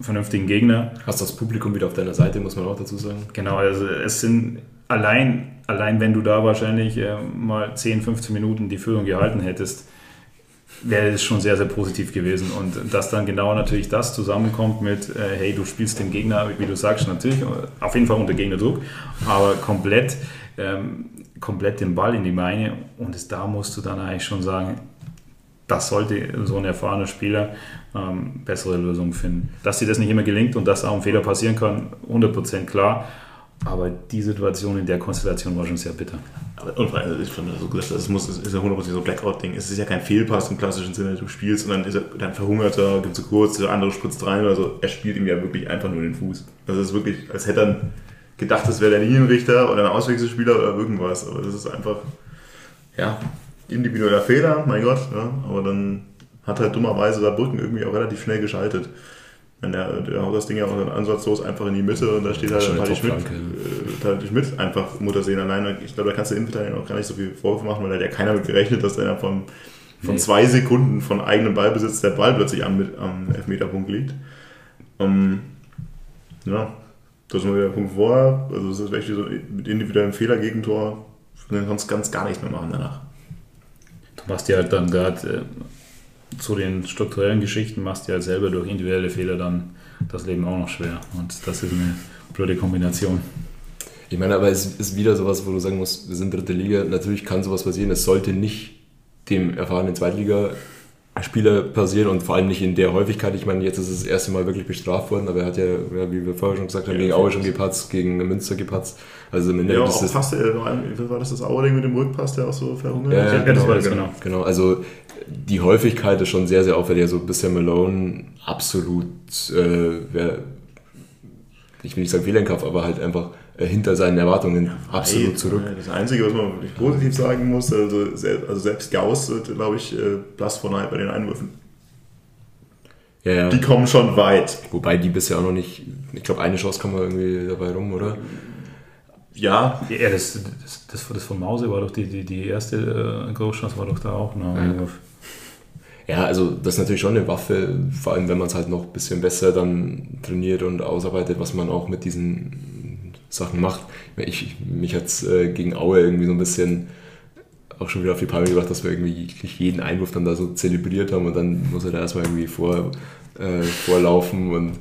vernünftigen Gegner. Hast das Publikum wieder auf deiner Seite, muss man auch dazu sagen. Genau, also es sind allein, allein wenn du da wahrscheinlich äh, mal 10, 15 Minuten die Führung gehalten hättest, wäre es schon sehr, sehr positiv gewesen. Und dass dann genau natürlich das zusammenkommt mit, äh, hey, du spielst den Gegner, wie du sagst, natürlich auf jeden Fall unter Gegnerdruck, aber komplett, ähm, komplett den Ball in die Beine. Und es, da musst du dann eigentlich schon sagen, das sollte so ein erfahrener Spieler ähm, bessere Lösungen finden. Dass dir das nicht immer gelingt und dass auch ein Fehler passieren kann, 100% klar. Aber die Situation in der Konstellation war schon sehr bitter. Aber, also ich finde, so gesagt, das muss, ist ja 100% so ein Blackout-Ding. Es ist ja kein Fehlpass im klassischen Sinne, du spielst und dann ist er dann verhungert er, gibt so kurz, der andere spritzt rein oder so. Er spielt ihm ja wirklich einfach nur den Fuß. Das ist wirklich, als hätte er gedacht, das wäre der Linienrichter oder ein Auswechselspieler oder irgendwas. Aber das ist einfach, ja, individueller Fehler, mein Gott. Ja, aber dann hat halt dummerweise der Brücken irgendwie auch relativ schnell geschaltet. Und der, der haut das Ding ja auch dann ansatzlos einfach in die Mitte und da steht halt Paddy Schmidt, äh, Schmidt einfach Muttersehen alleine. Ich glaube, da kannst du Innenverteidiger auch gar nicht so viel Vorwürfe machen, weil da hat ja keiner mit gerechnet, dass der von, von nee. zwei Sekunden von eigenem Ballbesitz der Ball plötzlich am, am Elfmeterpunkt liegt. Um, ja, das ist mal wieder der Punkt vorher. Also, das ist echt so mit individuellem Fehler-Gegentor. Dann kannst du ganz gar nichts mehr machen danach. Machst ja halt dann gerade äh, zu den strukturellen Geschichten, machst ja halt selber durch individuelle Fehler dann das Leben auch noch schwer. Und das ist eine blöde Kombination. Ich meine, aber es ist wieder sowas, wo du sagen musst, wir sind dritte Liga. Natürlich kann sowas passieren. Es sollte nicht dem erfahrenen Zweitliga Spieler passieren und vor allem nicht in der Häufigkeit. Ich meine, jetzt ist es das erste Mal wirklich bestraft worden, aber er hat ja, ja wie wir vorher schon gesagt haben, ja, gegen Aue schon gepatzt, gegen Münster gepatzt. Also im Endeffekt ja, ist das. Fast, war das das Aue-Ding mit dem Rückpass, der auch so verhungert ja, ja, genau, genau, genau, genau. Also die Häufigkeit ist schon sehr, sehr auffällig. Also bisher Malone absolut, äh, ich will nicht sagen Fehler in Kauf, aber halt einfach äh, hinter seinen Erwartungen ja, absolut ey, zurück. Das Einzige, was man wirklich positiv sagen muss, also, also selbst Gauss wird, glaube ich, äh, blass von bei den Einwürfen. Ja, ja. Die kommen schon weit. Wobei die bisher auch noch nicht, ich glaube, eine Chance kommen wir irgendwie dabei rum, oder? Ja. Ja, das, das, das, das von Mause war doch die, die, die erste äh, Großchance, war doch da auch noch. Ja. ja, also das ist natürlich schon eine Waffe, vor allem wenn man es halt noch ein bisschen besser dann trainiert und ausarbeitet, was man auch mit diesen Sachen macht. Ich, mich hat es äh, gegen Aue irgendwie so ein bisschen auch schon wieder auf die Palme gebracht, dass wir irgendwie jeden Einwurf dann da so zelebriert haben und dann muss er da erstmal irgendwie vor, äh, vorlaufen und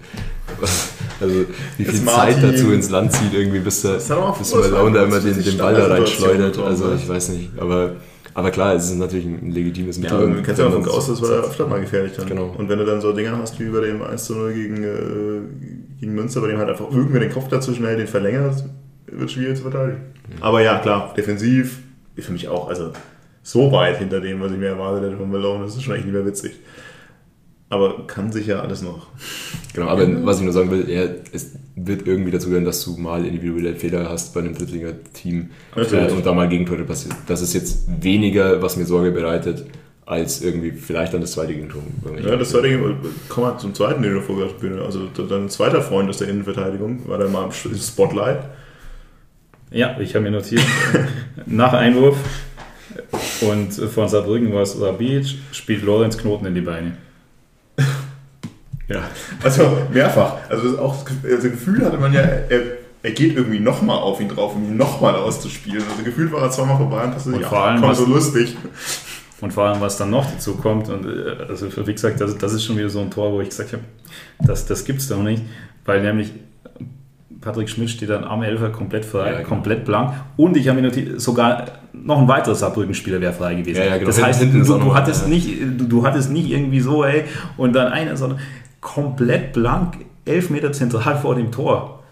also wie viel Zeit dazu ins Land zieht, irgendwie bis, der, bis Malone da immer den, den Ball da reinschleudert. Also ich weiß nicht, aber aber klar, es ist natürlich ein legitimes Mittel. Ja, du kennst ja auch von Gauss, das war ja öfter mal gefährlich dann. Genau. Und wenn du dann so Dinger hast wie bei dem 1 0 gegen, äh, gegen Münster, bei dem halt einfach irgendwer den Kopf dazu schnell den verlängert, wird schwierig zu verteidigen. Mhm. Aber ja, klar, defensiv für mich auch, also so weit hinter dem, was ich mir erwartet hätte von Malone, das ist schon eigentlich nicht mehr witzig. Aber kann sich ja alles noch. Genau, aber was ich nur sagen will, ja, es wird irgendwie dazu gehören, dass du mal individuelle Fehler hast bei einem Drittliga-Team äh, und da mal Gegentore passiert. Das ist jetzt weniger, was mir Sorge bereitet, als irgendwie vielleicht dann das zweite Gegentor. Ja, das zweite Gegentor, kommen wir zum zweiten, den du vorher Also dein zweiter Freund aus der Innenverteidigung war dann mal im Spotlight. Ja, ich habe mir notiert, nach Einwurf und von Saarbrücken war es Rabic, spielt Lorenz Knoten in die Beine. Ja, also mehrfach. Also auch das Gefühl hatte man ja, er, er geht irgendwie nochmal auf ihn drauf, um ihn nochmal auszuspielen. Also gefühlt war er zweimal vorbei und das ist ja, vor allem was, so lustig. Und vor allem, was dann noch dazu kommt, und äh, also wie gesagt, das, das ist schon wieder so ein Tor, wo ich gesagt habe, das, das es doch nicht, weil nämlich Patrick Schmidt steht dann am Elfer komplett frei, ja, genau. komplett blank. Und ich habe mir notiert, sogar noch ein weiterer Saarbrücken-Spieler wäre frei gewesen. Ja, ja, genau. Das heißt, du, du, hattest nicht, du, du, hattest nicht irgendwie so, ey, und dann einer, sondern komplett blank, elf Meter zentral vor dem Tor.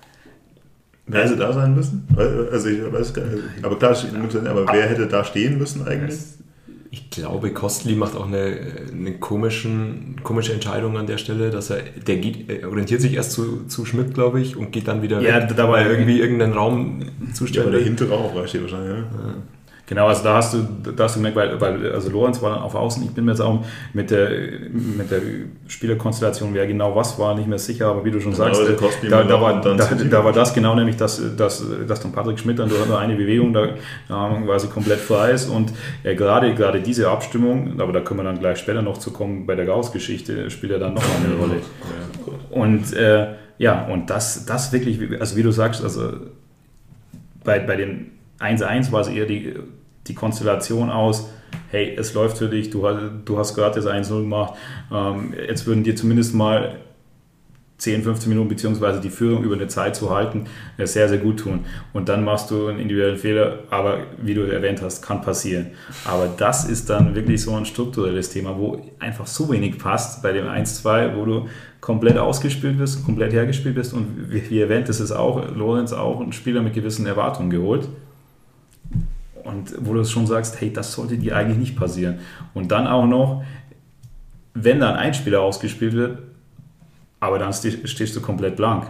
Wer hätte da sein müssen? Also ich weiß gar nicht. Aber klar, aber wer hätte da stehen müssen eigentlich? Ich glaube, Kostli macht auch eine, eine komischen, komische Entscheidung an der Stelle, dass er, der geht, er orientiert sich erst zu, zu Schmidt, glaube ich, und geht dann wieder ja, weg, da war irgendwie irgendeinen Raum zuständig. Ja, der hintere steht wahrscheinlich, ja. ja. Genau, also da hast du, da hast du gemerkt, weil, weil also Lorenz war dann auf Außen, ich bin mir jetzt auch mit der, mit der Spielerkonstellation, wer genau was war, nicht mehr sicher, aber wie du schon Genau, sagst, der äh, da, da, war, da, da war das genau nämlich, dass, dass, dass dann Patrick Schmidt dann nur eine Bewegung da ja, quasi komplett frei ist und äh, gerade, gerade diese Abstimmung, aber da können wir dann gleich später noch zu kommen, bei der Gauss-Geschichte spielt er dann nochmal eine Rolle. Und äh, ja, und das, das wirklich, also wie du sagst, also bei, bei den 1-1 war es eher die, die Konstellation aus, hey, es läuft für dich, du, hast- du hast gerade das 1-0 gemacht, ähm, jetzt würden dir zumindest mal 10, 15 Minuten beziehungsweise die Führung über eine Zeit zu halten, äh, sehr, sehr gut tun. Und dann machst du einen individuellen Fehler, aber wie du erwähnt hast, kann passieren. Aber das ist dann wirklich so ein strukturelles Thema, wo einfach so wenig passt bei dem 1-2, wo du komplett ausgespielt bist, komplett hergespielt bist und wie, wie erwähnt, das ist auch Lorenz auch ein Spieler mit gewissen Erwartungen geholt. Und wo du schon sagst, hey, das sollte dir eigentlich nicht passieren. Und dann auch noch, wenn dann ein Spieler ausgespielt wird, aber dann ste- stehst du komplett blank.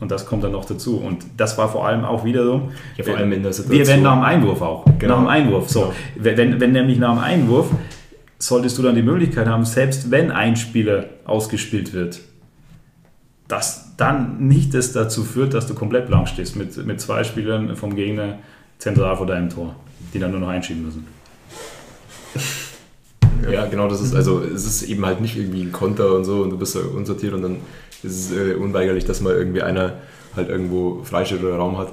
Und das kommt dann noch dazu. Und das war vor allem auch wiederum. Ja, vor allem in der Situation. Wir werden nach dem Einwurf auch. Genau. Nach dem Einwurf. So, wenn, wenn nämlich nach dem Einwurf solltest du dann die Möglichkeit haben, selbst wenn ein Spieler ausgespielt wird, dass dann nicht das dazu führt, dass du komplett blank stehst mit, mit zwei Spielern vom Gegner zentral vor deinem Tor, die dann nur noch einschieben müssen. Ja, genau, das ist, also es ist eben halt nicht irgendwie ein Konter und so und du bist unsortiert und dann ist es äh, unweigerlich, dass mal irgendwie einer halt irgendwo Freisteht oder Raum hat.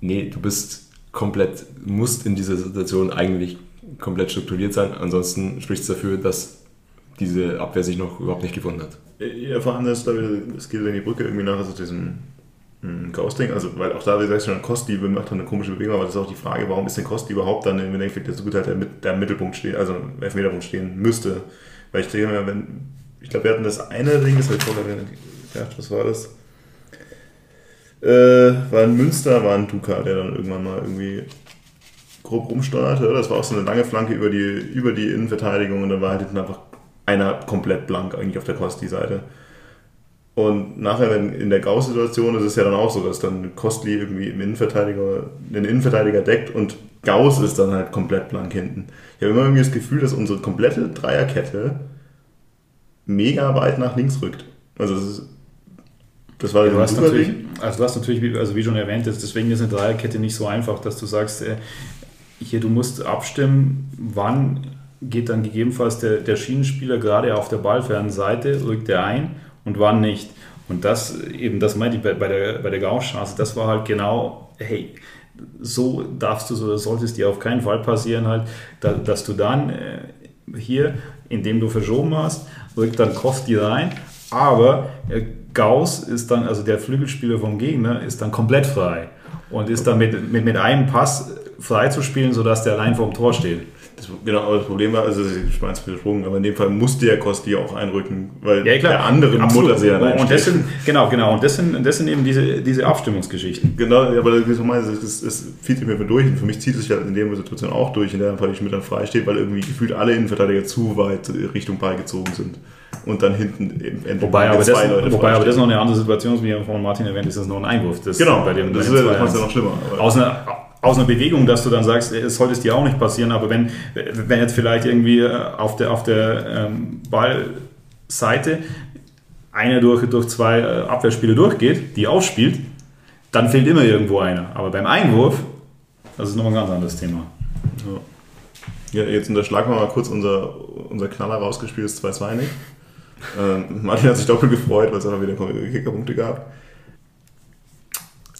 Nee, du bist komplett, musst in dieser Situation eigentlich komplett strukturiert sein, ansonsten spricht es dafür, dass diese Abwehr sich noch überhaupt nicht gefunden hat. Ja, vor allem ich, es geht in die Brücke irgendwie nach also diesem Ghosting, also weil auch da, wie du schon, Kosti macht dann eine komische Bewegung, aber das ist auch die Frage, warum ist denn Kosti überhaupt dann im Endeffekt der so gut halt der, der Mittelpunkt steht, also im Elfmeterpunkt stehen müsste. Weil ich denke mir, wenn, ich glaube, wir hatten das eine Ding, das habe ich vorher gedacht, was war das? Äh, war in Münster, war ein Duca, der dann irgendwann mal irgendwie grob rumsteuerte. Das war auch so eine lange Flanke über die, über die Innenverteidigung und dann war halt hinten einfach einer komplett blank eigentlich auf der Kosti-Seite. Und nachher, wenn in der Gauss-Situation ist es ja dann auch so, dass dann Kostli irgendwie im Innenverteidiger, den Innenverteidiger deckt und Gauss ist dann halt komplett blank hinten. Ich habe immer irgendwie das Gefühl, dass unsere komplette Dreierkette mega weit nach links rückt. Also das ist, das war Du hast natürlich, also du hast natürlich, wie- also wie schon erwähnt, deswegen ist eine Dreierkette nicht so einfach, dass du sagst, äh, hier, du musst abstimmen, wann geht dann gegebenenfalls der, der Schienenspieler gerade auf der ballfernen Seite, rückt er ein und wann nicht. Und das eben, das meinte ich bei, bei der, bei der Gauchstraße, das war halt genau, hey, so darfst du, so solltest dir auf keinen Fall passieren, halt, da, dass du dann äh, hier, indem du verschoben hast, dann Kosti rein, aber äh, Gauss ist dann, also der Flügelspieler vom Gegner, ist dann komplett frei und ist dann mit, mit, mit einem Pass frei zu spielen, sodass der allein vorm Tor steht. Das, genau, aber das Problem war, also ich meine es gesprungen, aber in dem Fall musste ja Kosti auch einrücken, weil Ja, der andere Absolut. Mutterseher Und das sind, genau, genau, und das sind, das sind eben diese, diese Abstimmungsgeschichten. Genau, ja, aber das, das, das, das zieht sich mir durch und für mich zieht es sich halt in der Situation auch durch, in der Fall die Schmidt dann frei steht, weil irgendwie gefühlt alle Innenverteidiger zu weit Richtung Ball gezogen sind und dann hinten eben endlich Wobei, aber das, zwei Leute wobei aber das freistehen. noch eine andere Situation ist, wie von Martin erwähnt, ist das noch ein Einwurf. Das Genau, bei dem, das, bei ist, das macht es 2-1. ja noch schlimmer. Aus einer, aus einer Bewegung, dass du dann sagst, es sollte es dir auch nicht passieren, aber wenn, wenn jetzt vielleicht irgendwie äh, auf der, auf der ähm, Ballseite einer durch, durch zwei äh, Abwehrspiele durchgeht, die aufspielt, dann fehlt immer irgendwo einer. Aber beim Einwurf, das ist nochmal ein ganz anderes Thema. ja, jetzt unterschlagen wir mal kurz unser, unser Knaller rausgespielt, ist 2-2 nicht. Ähm, Martin hat sich doppelt gefreut, weil es einfach wieder Kickerpunkte gab.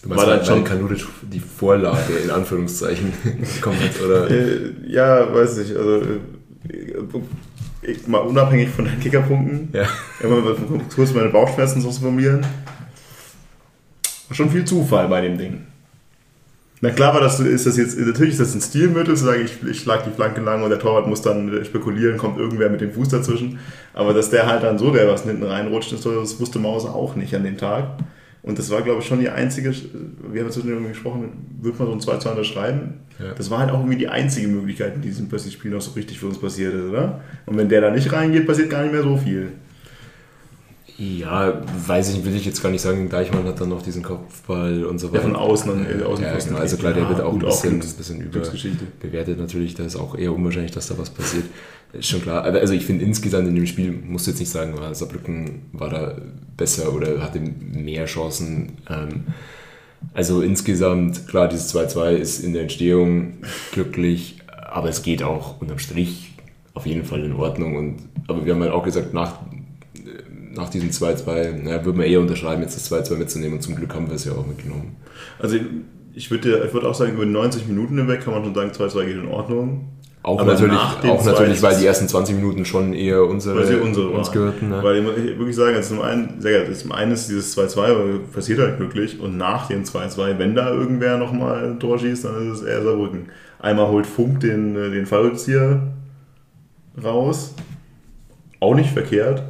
Du meinst, War weil, dann schon- Kanuric die Vorlage in Anführungszeichen hat, oder? Äh, ja, weiß nicht. Also, äh, ich, mal unabhängig von den Kickerpunkten, Ja. immer mal kurz meine Bauchschmerzen so zu formulieren. Schon viel Zufall bei dem Ding. Na klar war das, ist das jetzt, natürlich ist das ein Stilmittel, zu sagen, ich, ich schlag die Flanke lang und der Torwart muss dann spekulieren, kommt irgendwer mit dem Fuß dazwischen. Aber dass der halt dann so der was hinten reinrutscht, das, das wusste Maus auch nicht an dem Tag. Und das war, glaube ich, schon die einzige, wir haben jetzt irgendwie gesprochen, würde man so ein 2 2 unterschreiben. Ja. Das war halt auch irgendwie die einzige Möglichkeit in diesem plötzlich Spiel noch so richtig für uns passiert ist, oder? Und wenn der da nicht reingeht, passiert gar nicht mehr so viel. Ja, weiß ich, will ich jetzt gar nicht sagen. Deichmann hat dann noch diesen Kopfball und so weiter. Ja, von außen, ja, außen ja, genau. Also klar, der ja, wird auch ein bisschen, auch bisschen überbewertet natürlich. Da ist auch eher unwahrscheinlich, dass da was passiert. Ist schon klar. Also ich finde insgesamt in dem Spiel, musst du jetzt nicht sagen, war Saarbrücken war da besser oder hatte mehr Chancen. Ähm, also insgesamt, klar, dieses 2-2 ist in der Entstehung glücklich, aber es geht auch unterm Strich auf jeden Fall in Ordnung. Und, aber wir haben halt auch gesagt, nach, nach diesem 2-2, naja, würde man eher unterschreiben, jetzt das 2-2 mitzunehmen und zum Glück haben wir es ja auch mitgenommen. Also ich würde ich würd auch sagen, über 90 Minuten hinweg kann man schon sagen, 2-2 geht in Ordnung. Auch Aber natürlich, auch natürlich, weil die ersten 20 Minuten schon eher unsere, unsere uns waren. gehörten. Ne? Weil ich muss wirklich sagen, also zum einen, sehr geil, zum einen ist dieses 2-2, weil passiert halt glücklich und nach dem 2-2, wenn da irgendwer nochmal ein Tor schießt, dann ist es eher Saarbrücken. Einmal holt Funk den, äh, den Fallrückzieher raus, auch nicht verkehrt.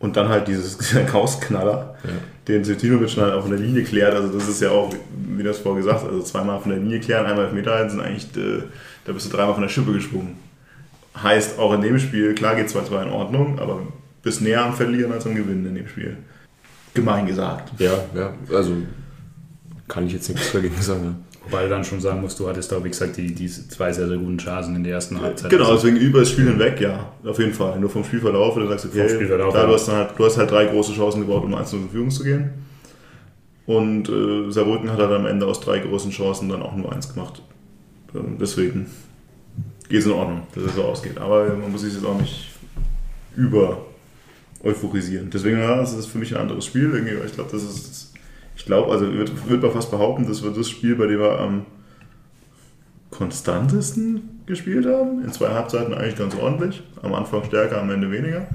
Und dann halt dieses Kausknaller, Ja. den Svetinovic dann halt auf der Linie klärt. Also das ist ja auch, wie das vorher gesagt, also zweimal von der Linie klären, einmal auf Meter halten, sind eigentlich, äh, da bist du dreimal von der Schippe gesprungen. Heißt auch in dem Spiel, klar geht 2-2 in Ordnung, aber bist näher am Verlieren als am Gewinnen in dem Spiel. Gemein gesagt. Ja, ja, also kann ich jetzt nichts dagegen sagen. Wobei du dann schon sagen musst, du hattest da, wie gesagt, die, diese zwei sehr, sehr guten Chancen in der ersten Halbzeit. Genau, deswegen über das Spiel hinweg, ja, auf jeden Fall. Nur vom Spielverlauf, du sagst, okay, Vom Spielverlauf, klar, ja. du, hast dann halt, du hast halt drei große Chancen gebraucht, um 1 in Führung zu gehen. Und äh, Saarbrücken hat halt am Ende aus drei großen Chancen dann auch nur eins gemacht. Ähm, deswegen geht es in Ordnung, dass es so ausgeht. Aber man muss sich jetzt auch nicht über euphorisieren. Deswegen, ja, das ist für mich ein anderes Spiel. Ich glaube, das ist, ich glaube, also würde würd man fast behaupten, das wird das Spiel, bei dem wir am konstantesten gespielt haben. In zwei Halbzeiten eigentlich ganz ordentlich. Am Anfang stärker, am Ende weniger.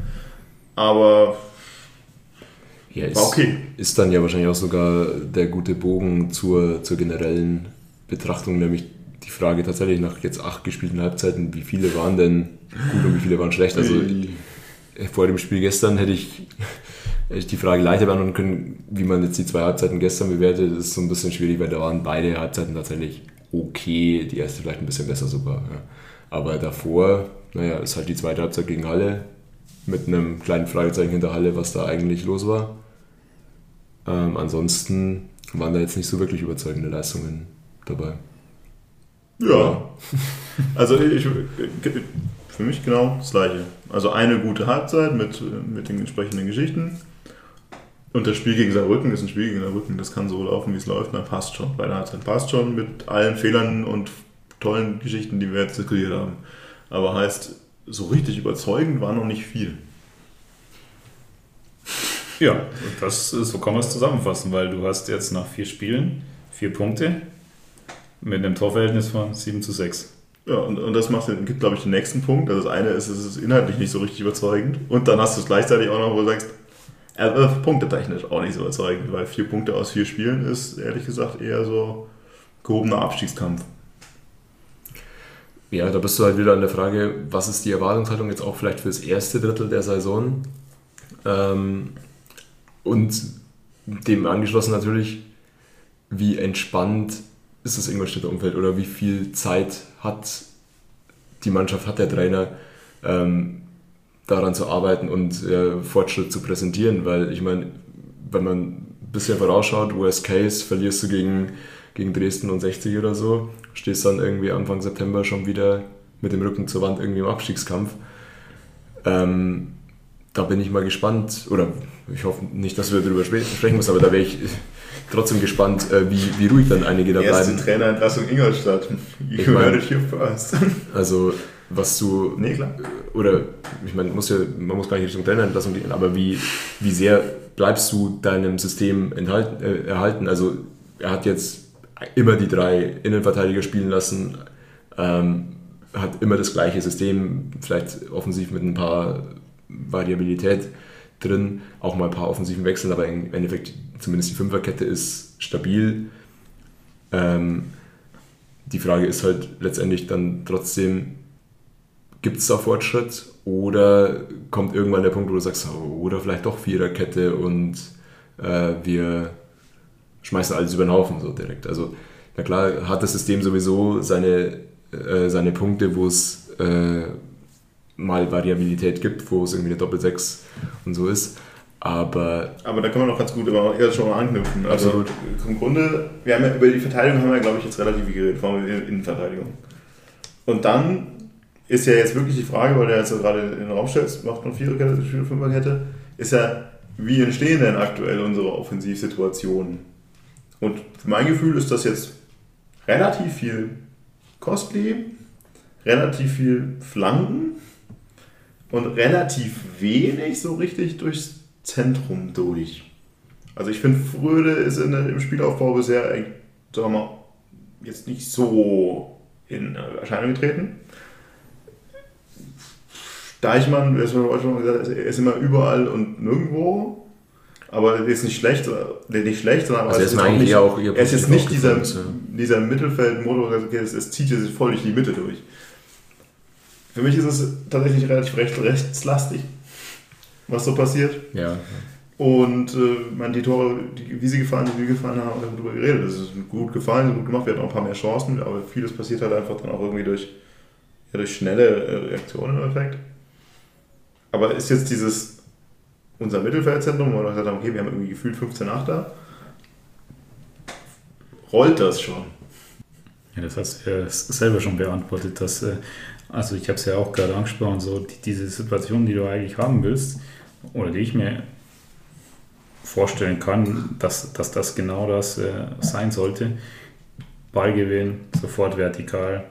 Aber Ja, ist, war okay. ist dann ja wahrscheinlich auch sogar der gute Bogen zur, zur generellen Betrachtung, nämlich die Frage tatsächlich nach jetzt acht gespielten Halbzeiten, wie viele waren denn gut und wie viele waren schlecht? Also vor dem Spiel gestern hätte ich, die Frage leichter beantworten können, wie man jetzt die zwei Halbzeiten gestern bewertet. Ist so ein bisschen schwierig, weil da waren beide Halbzeiten tatsächlich okay, die erste vielleicht ein bisschen besser sogar. Ja. Aber davor, naja, ist halt die zweite Halbzeit gegen Halle mit einem kleinen Fragezeichen hinter Halle, was da eigentlich los war. Ähm, ansonsten waren da jetzt nicht so wirklich überzeugende Leistungen dabei. Ja. Also ich, für mich genau das gleiche. Also eine gute Halbzeit mit, mit den entsprechenden Geschichten. Und das Spiel gegen Saarbrücken ist ein Spiel gegen Saarbrücken. Das kann so laufen, wie es läuft. Dann passt schon. Bei der Halbzeit passt schon mit allen Fehlern und tollen Geschichten, die wir jetzt diskutiert haben. Aber heißt, so richtig überzeugend war noch nicht viel. ja, und das, so kann man es zusammenfassen, weil du hast jetzt nach vier Spielen vier Punkte mit einem Torverhältnis von 7 zu 6. Ja, und, und das macht, gibt, glaube ich, den nächsten Punkt. Also das eine ist, es ist inhaltlich nicht so richtig überzeugend. Und dann hast du es gleichzeitig auch noch, wo du sagst, äh, punktetechnisch auch nicht so überzeugend, weil vier Punkte aus vier Spielen ist, ehrlich gesagt, eher so gehobener Abstiegskampf. Ja, da bist du halt wieder an der Frage, was ist die Erwartungshaltung jetzt auch vielleicht fürs erste Drittel der Saison? Ähm, und dem angeschlossen natürlich, wie entspannt ist das Ingolstädter Umfeld oder wie viel Zeit hat die Mannschaft, hat der Trainer, ähm, daran zu arbeiten und äh, Fortschritt zu präsentieren, weil ich meine, wenn man ein bisschen vorausschaut, Worst Case, verlierst du gegen, gegen Dresden und 60 oder so, stehst dann irgendwie Anfang September schon wieder mit dem Rücken zur Wand irgendwie im Abstiegskampf. Ähm, da bin ich mal gespannt, oder ich hoffe nicht, dass wir darüber spre- sprechen müssen, aber da wäre ich trotzdem gespannt, äh, wie, wie ruhig dann einige da Erste bleiben. Trainerentlassung Ingolstadt. You Ich mein- heard it here first. Also, was du nee, klar. oder ich meine, muss ja, man muss gar nicht Richtung Trainerentlassung gehen, aber wie, wie sehr bleibst du deinem System enthalten, äh, erhalten? Also er hat jetzt immer die drei Innenverteidiger spielen lassen, ähm, hat immer das gleiche System, vielleicht offensiv mit ein paar Variabilität drin, auch mal ein paar offensiven Wechseln, aber im Endeffekt zumindest die Fünferkette ist stabil. Ähm, die Frage ist halt letztendlich dann trotzdem, gibt es da Fortschritt oder kommt irgendwann der Punkt, wo du sagst, oder vielleicht doch Viererkette und äh, wir schmeißen alles über den Haufen so direkt. Also na klar hat das System sowieso seine, äh, seine Punkte, wo es äh, mal Variabilität gibt, wo es irgendwie eine Doppel-6 und so ist. Aber. Aber da können wir noch ganz gut immer eher schon mal anknüpfen. Also Absolut. im Grunde, wir haben ja über die Verteidigung haben wir, glaube ich, jetzt relativ viel geredet, vor allem in Innenverteidigung. Und dann ist ja jetzt wirklich die Frage, weil der jetzt gerade in den Raum stellt, macht man Viererkette, spielt Fünferkette, ist ja, wie entstehen denn aktuell unsere Offensivsituationen? Und für mein Gefühl ist das jetzt relativ viel Costly, relativ viel Flanken und relativ wenig so richtig durchs Zentrum durch. Also ich finde, Fröde ist in, im Spielaufbau bisher, sagen wir mal, jetzt nicht so in Erscheinung getreten. Deichmann, er ist immer überall und nirgendwo. Aber er ist nicht schlecht, nicht schlecht, sondern also er ist, eigentlich nicht, auch er ist jetzt nicht dieser, dieser Mittelfeldmotor, okay, es, es zieht sich voll durch die Mitte durch. Für mich ist es tatsächlich relativ recht, rechtslastig, was so passiert. Ja. Und äh, man, die Tore, die, wie sie gefallen sind, wie gefallen haben, haben wir darüber geredet. Es ist gut gefallen, gut gemacht, wir hatten auch ein paar mehr Chancen, aber vieles passiert halt einfach dann auch irgendwie durch, ja, durch schnelle äh, Reaktionen im Effekt. Aber ist jetzt dieses unser Mittelfeldzentrum, wo wir gesagt haben, okay, wir haben irgendwie gefühlt 15 Achter, rollt das schon? Ja, das hast du ja selber schon beantwortet. Dass, äh, also ich habe es ja auch gerade angesprochen, so die, diese Situation, die du eigentlich haben willst, oder die ich mir vorstellen kann, dass, dass das genau das äh, sein sollte. Ballgewinn, sofort vertikal,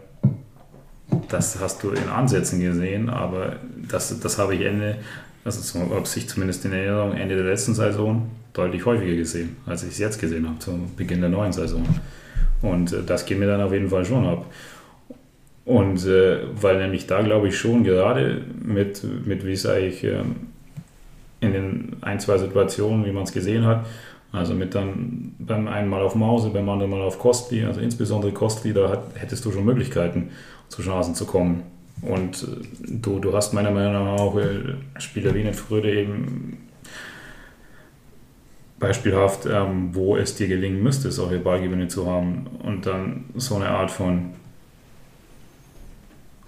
das hast du in Ansätzen gesehen, aber das, das habe ich Ende, also so habe ich zumindest in Erinnerung, Ende der letzten Saison deutlich häufiger gesehen, als ich es jetzt gesehen habe, zum Beginn der neuen Saison. Und äh, das geht mir dann auf jeden Fall schon ab. Und äh, weil nämlich da glaube ich schon gerade mit, mit wie es eigentlich äh, in den ein, zwei Situationen, wie man es gesehen hat, also mit dann beim einen Mal auf Mause, beim anderen Mal auf Kostli, also insbesondere Kostli, da hat, hättest du schon Möglichkeiten zu Chancen zu kommen. Und äh, du, du hast meiner Meinung nach auch äh, Spieler wie Fröde eben beispielhaft, ähm, wo es dir gelingen müsste, solche Ballgewinne zu haben und dann so eine Art von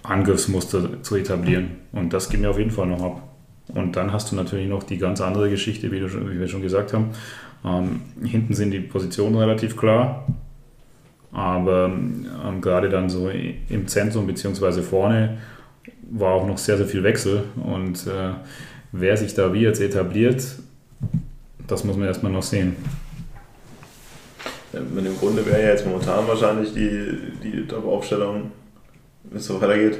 Angriffsmuster zu etablieren. Und das geht mir auf jeden Fall noch ab. Und dann hast du natürlich noch die ganz andere Geschichte, wie, du wie wir schon gesagt haben. Ähm, hinten sind die Positionen relativ klar. Aber ähm, gerade dann so im Zentrum bzw. vorne war auch noch sehr, sehr viel Wechsel. Und äh, wer sich da wie jetzt etabliert, das muss man erstmal noch sehen. Ja, Im Grunde wäre ja jetzt momentan wahrscheinlich die, die Top-Aufstellung, wenn es so weitergeht,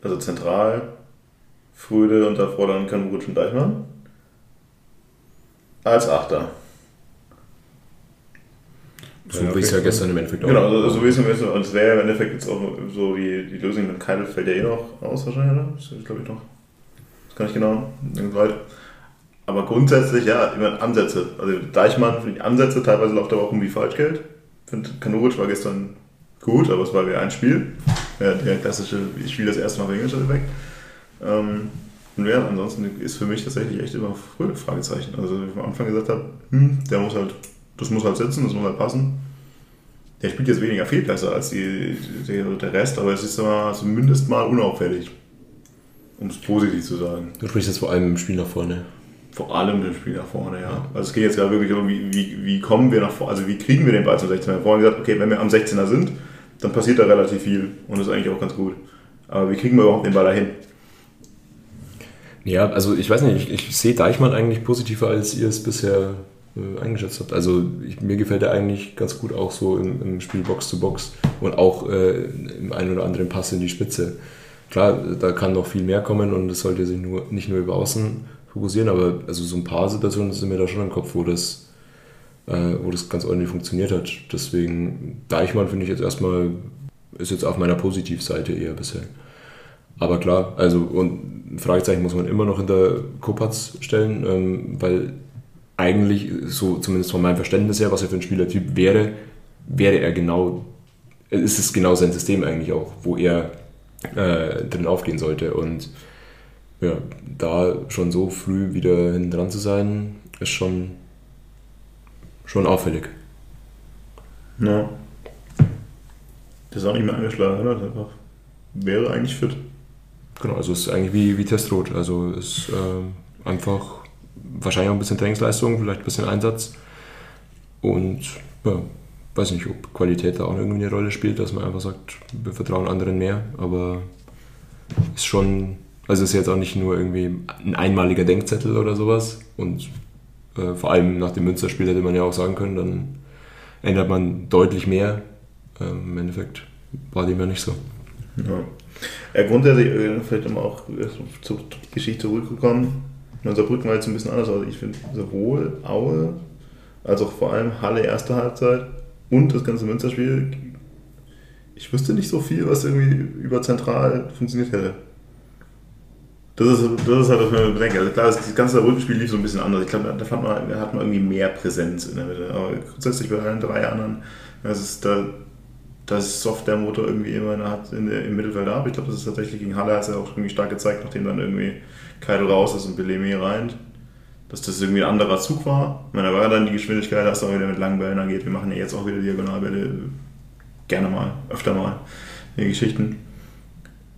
also zentral, Fröde und davor dann Kanurutsch und Deichmann. Als Achter. So ja, wie es ja gestern im Endeffekt auch Genau, also, so wie es im Endeffekt, und es wäre im Endeffekt jetzt auch so die, die Lösung mit Keidel fällt ja eh noch aus wahrscheinlich, oder? Das ist, glaube ich, noch. Das kann ich genau. Aber grundsätzlich, ja, meine, Ansätze. Also Deichmann finde ich Ansätze, teilweise läuft er auch irgendwie Falschgeld. Ich finde, Kanuric war gestern gut, aber es war wie ein Spiel. Ja, der klassische, ich spiele das erste Mal wegen weg. Ähm, und ja, ansonsten ist für mich tatsächlich echt immer frühe Fragezeichen. Also, wie ich am Anfang gesagt habe, hm, der muss halt das muss halt sitzen, das muss halt passen. Der spielt jetzt weniger viel besser als die, die, der Rest, aber es ist immer zumindest mal unauffällig. Um es positiv zu sagen. Du sprichst jetzt vor allem im Spiel nach vorne. Vor allem im Spiel nach vorne, ja. Also es geht jetzt gerade wirklich um, wie, wie, wie kommen wir nach vorne, also wie kriegen wir den Ball zum 16er? Wir haben vorhin gesagt, okay, wenn wir am 16er sind, dann passiert da relativ viel und das ist eigentlich auch ganz gut. Aber wie kriegen wir überhaupt den Ball dahin? Ja, also ich weiß nicht, ich, ich sehe Deichmann eigentlich positiver, als ihr es bisher äh, eingeschätzt habt. Also ich, mir gefällt er eigentlich ganz gut auch so im, im Spiel Box zu Box und auch äh, im einen oder anderen Pass in die Spitze. Klar, da kann noch viel mehr kommen und es sollte sich nur, nicht nur über Außen fokussieren, aber also so ein paar Situationen sind mir da schon im Kopf, wo das, äh, wo das ganz ordentlich funktioniert hat. Deswegen, Deichmann finde ich jetzt erstmal, ist jetzt auf meiner Positivseite eher bisher. Aber klar, also und ein Fragezeichen muss man immer noch hinter Kopatz stellen, ähm, weil eigentlich, so zumindest von meinem Verständnis her, was er für ein Spielertyp wäre, wäre er genau, ist es genau sein System eigentlich auch, wo er äh, drin aufgehen sollte. Und ja, da schon so früh wieder hinten dran zu sein, ist schon, schon auffällig. Ja. Das ist auch nicht mehr angeschlagen, oder? Einfach wäre eigentlich fit. Genau, also es ist eigentlich wie, wie Testrot. Also ist äh, einfach wahrscheinlich auch ein bisschen Trainingsleistung, vielleicht ein bisschen Einsatz. Und ja, weiß nicht, ob Qualität da auch irgendwie eine Rolle spielt, dass man einfach sagt, wir vertrauen anderen mehr, aber ist schon, also ist jetzt auch nicht nur irgendwie ein einmaliger Denkzettel oder sowas und äh, vor allem nach dem Münsterspiel hätte man ja auch sagen können, dann ändert man deutlich mehr. Ähm, Im Endeffekt war dem ja nicht so. Ja. Ja, grundsätzlich, äh, vielleicht um auch zur Geschichte zurückgekommen. Unser Brücken war jetzt ein bisschen anders, aber ich finde sowohl Aue als auch vor allem Halle erste Halbzeit und das ganze Münsterspiel, ich wüsste nicht so viel, was irgendwie über zentral funktioniert hätte. Das ist, das ist halt, was ich mir bedenke. Also klar, das ganze Rückspiel lief so ein bisschen anders. Ich glaube, da fand man, hat man irgendwie mehr Präsenz in der Mitte. Aber grundsätzlich bei allen drei anderen, das ist da, das ist soft der Motor irgendwie immer in der, in im Mittelfeld ab. Ich glaube, das ist tatsächlich gegen Halle hat es ja auch irgendwie stark gezeigt, nachdem dann irgendwie Keidel raus ist und Belemi rein, dass das irgendwie ein anderer Zug war. Ich meine, da war dann die Geschwindigkeit, dass es auch wieder mit langen Bällen angeht. Wir machen ja jetzt auch wieder Diagonalbälle gerne mal, öfter mal, die Geschichten.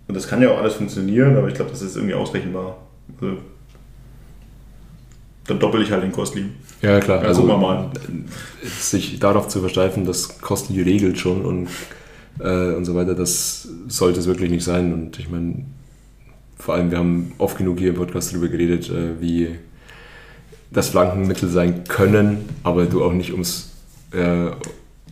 Und das kann ja auch alles funktionieren, aber ich glaube, das ist irgendwie ausrechenbar. Also, dann doppel ich halt den Kostli. Ja, klar. Ja, also, gucken wir mal. sich darauf zu versteifen, dass Kostli regelt schon und, äh, und so weiter, das sollte es wirklich nicht sein. Und ich meine, vor allem, wir haben oft genug hier im Podcast darüber geredet, äh, wie das Flankenmittel sein können, aber du auch nicht ums, äh,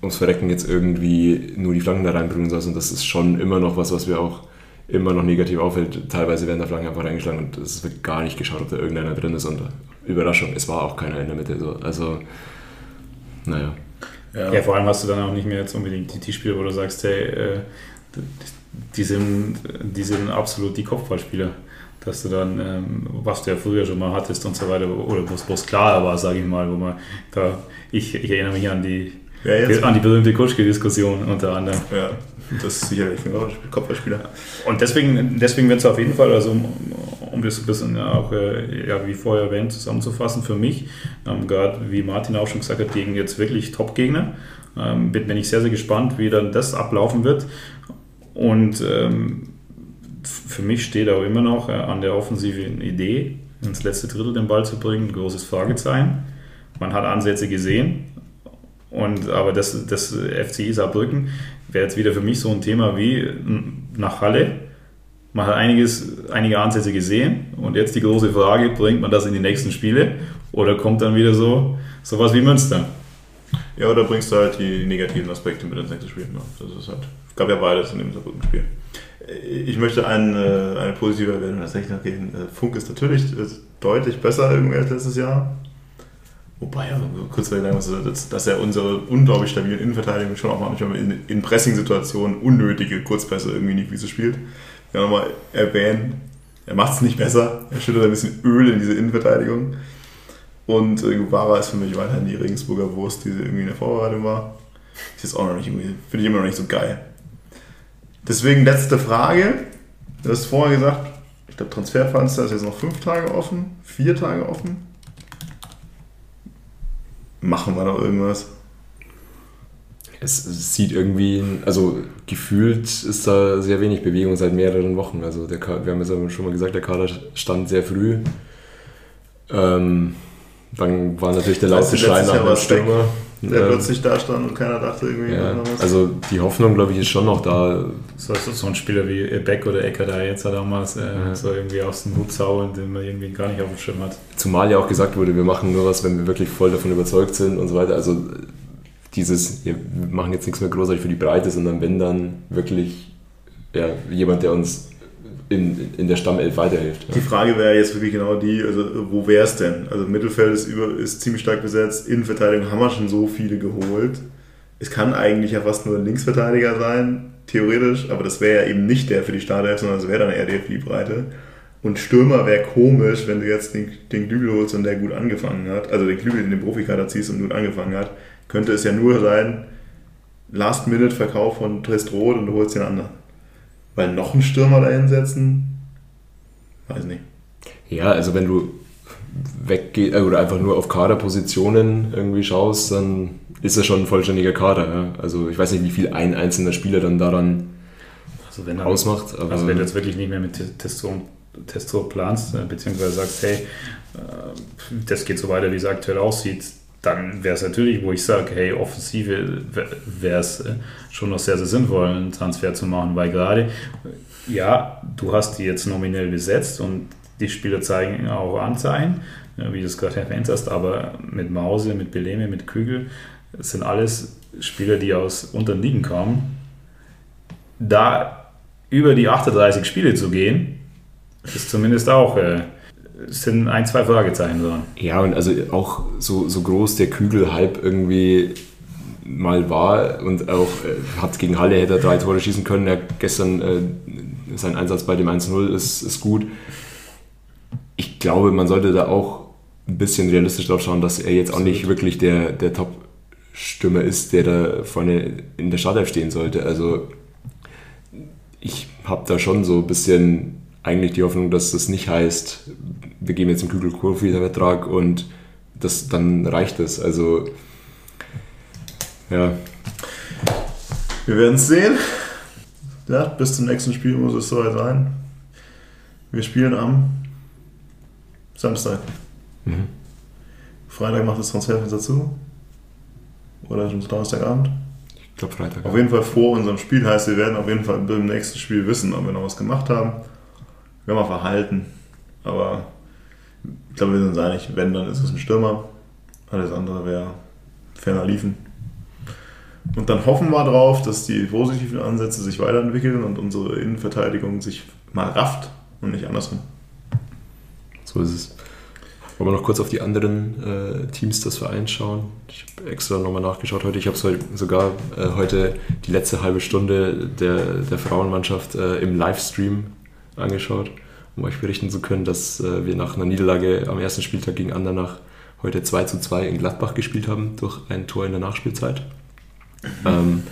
ums Verrecken jetzt irgendwie nur die Flanken da reinbringen sollst. Und das ist schon immer noch was, was wir auch immer noch negativ auffällt. Teilweise werden da Flanken einfach reingeschlagen und es wird gar nicht geschaut, ob da irgendeiner drin ist. Und Überraschung, es war auch keiner in der Mitte. So. Also, naja. Ja. ja, vor allem hast du dann auch nicht mehr jetzt unbedingt die T-Spieler, wo du sagst, hey, äh, die, sind, die sind absolut die Kopfballspieler. Dass du dann, ähm, was du ja früher schon mal hattest und so weiter, oder wo es klar war, sage ich mal, wo man da, ich, ich erinnere mich an die, Ja, an die berühmte Kutschke-Diskussion unter anderem. Ja, das ist sicherlich ein Kopfballspieler. Und deswegen, deswegen wird es auf jeden Fall, also um, um das ein bisschen auch, äh, ja, wie vorher erwähnt, zusammenzufassen, für mich, ähm, gerade wie Martin auch schon gesagt hat, gegen jetzt wirklich Top-Gegner, ähm, bin, bin ich sehr, sehr gespannt, wie dann das ablaufen wird. Und ähm, für mich steht auch immer noch äh, an der offensiven Idee, ins letzte Drittel den Ball zu bringen, ein großes Fragezeichen. Man hat Ansätze gesehen, und, aber das, das FCI Saarbrücken wäre jetzt wieder für mich so ein Thema wie nach Halle. Man hat einiges, einige Ansätze gesehen und jetzt die große Frage, bringt man das in die nächsten Spiele oder kommt dann wieder so sowas wie Münster? Ja, oder bringst du halt die negativen Aspekte mit ins nächste Spiel. Ne? Das ist halt, gab ja beides in dem Saarbrücken-Spiel. Ich möchte eine, eine positive Erwähnung tatsächlich noch geben. Funk ist natürlich deutlich besser irgendwie als letztes Jahr. Wobei, also kurz sagen dass, dass er unsere unglaublich stabilen Innenverteidigung schon auch manchmal in, in Pressing-Situationen unnötige Kurzpässe irgendwie in die Füße spielt. Ja, nochmal erwähnen, er macht es nicht besser. Er schüttet ein bisschen Öl in diese Innenverteidigung. Und äh, Guevara ist für mich weiterhin die Regensburger Wurst, die irgendwie in der Vorbereitung war. Ist jetzt auch noch nicht irgendwie, finde ich immer noch nicht so geil. Deswegen letzte Frage. Du hast vorher gesagt, ich glaube Transferfenster ist jetzt noch fünf Tage offen, vier Tage offen. Machen wir noch irgendwas? Es sieht irgendwie, also gefühlt ist da sehr wenig Bewegung seit mehreren Wochen. Also der, wir haben jetzt schon mal gesagt, der Kader stand sehr früh. Ähm, dann war natürlich der laute Schrei nach dem Stürmer. Der Ähm, plötzlich da stand und keiner dachte irgendwie, ja, noch was. also die Hoffnung, glaube ich, ist schon noch da. So, so, so ein Spieler wie Beck oder Ecker da jetzt damals äh, Ja. so irgendwie aus dem Hut zaubern, den man irgendwie gar nicht auf dem Schirm hat. Zumal ja auch gesagt wurde, wir machen nur was, wenn wir wirklich voll davon überzeugt sind und so weiter. Also dieses, wir machen jetzt nichts mehr großartig für die Breite, sondern wenn dann wirklich ja, jemand, der uns in, in der Stammelf weiterhilft. Die Frage wäre jetzt wirklich genau die, also wo wäre es denn? Also Mittelfeld ist, über, ist ziemlich stark besetzt, Innenverteidigung haben wir schon so viele geholt. Es kann eigentlich ja fast nur ein Linksverteidiger sein, theoretisch, aber das wäre ja eben nicht der für die Startelf, sondern das wäre dann eher der für die Breite. Und Stürmer wäre komisch, wenn du jetzt den, den Klügel holst und der gut angefangen hat, also den Klügel in den Profikader ziehst und gut angefangen hat, könnte es ja nur sein, Last-Minute-Verkauf von Trestroth und du holst den anderen. Weil noch einen Stürmer da hinsetzen, weiß nicht. Ja, also wenn du weggehst oder einfach nur auf Kaderpositionen irgendwie schaust, dann ist das schon ein vollständiger Kader. Ja. Also ich weiß nicht, wie viel ein einzelner Spieler dann daran Also wenn, dann, ausmacht. Aber also wenn du jetzt wirklich nicht mehr mit Testo, Testo planst, äh, beziehungsweise sagst, hey, das geht so weiter, wie es aktuell aussieht, dann wäre es natürlich, wo ich sage, hey, Offensive wäre es schon noch sehr, sehr sinnvoll, einen Transfer zu machen, weil gerade, ja, du hast die jetzt nominell besetzt und die Spieler zeigen auch Anzeichen, wie du es gerade erwähnt hast, aber mit Mause, mit Beleme, mit Kügel, das sind alles Spieler, die aus unteren Ligen kommen. Da über die 38 Spiele zu gehen, ist zumindest auch äh, sind ein, zwei Fragezeichen dran. Ja, und also auch so, so groß der Kügel-Hype irgendwie mal war und auch äh, hat gegen Halle hätte er drei Tore schießen können. Er gestern äh, sein Einsatz bei dem 1-0 ist, ist gut. Ich glaube, man sollte da auch ein bisschen realistisch drauf schauen, dass er jetzt auch nicht wirklich der, der Top-Stürmer ist, der da vorne in der Startelf stehen sollte. Also ich habe da schon so ein bisschen eigentlich die Hoffnung, dass das nicht heißt, wir geben jetzt einen Kügel Profi-Vertrag und das, dann reicht es. Also, ja. Wir werden es sehen. Ja, bis zum nächsten Spiel muss es soweit sein. Wir spielen am Samstag. Mhm. Freitag macht das Transferfenster zu. Oder schon Donnerstagabend? Ich glaube Freitag. Auf jeden Fall vor unserem Spiel heißt, wir werden auf jeden Fall beim nächsten Spiel wissen, ob wir noch was gemacht haben. Wir haben mal verhalten. Aber ich glaube, wir sind uns einig, wenn, dann ist es ein Stürmer. Alles andere wäre ferner liefen. Und dann hoffen wir drauf, dass die positiven Ansätze sich weiterentwickeln und unsere Innenverteidigung sich mal rafft und nicht andersrum. So ist es. Wollen wir noch kurz auf die anderen äh, Teams des Vereins schauen? Ich habe extra nochmal nachgeschaut heute. Ich habe sogar äh, heute die letzte halbe Stunde der, der Frauenmannschaft äh, im Livestream angeschaut, um euch berichten zu können, dass äh, wir nach einer Niederlage am ersten Spieltag gegen Andernach heute 2 zu 2 in Gladbach gespielt haben, durch ein Tor in der Nachspielzeit. Ähm,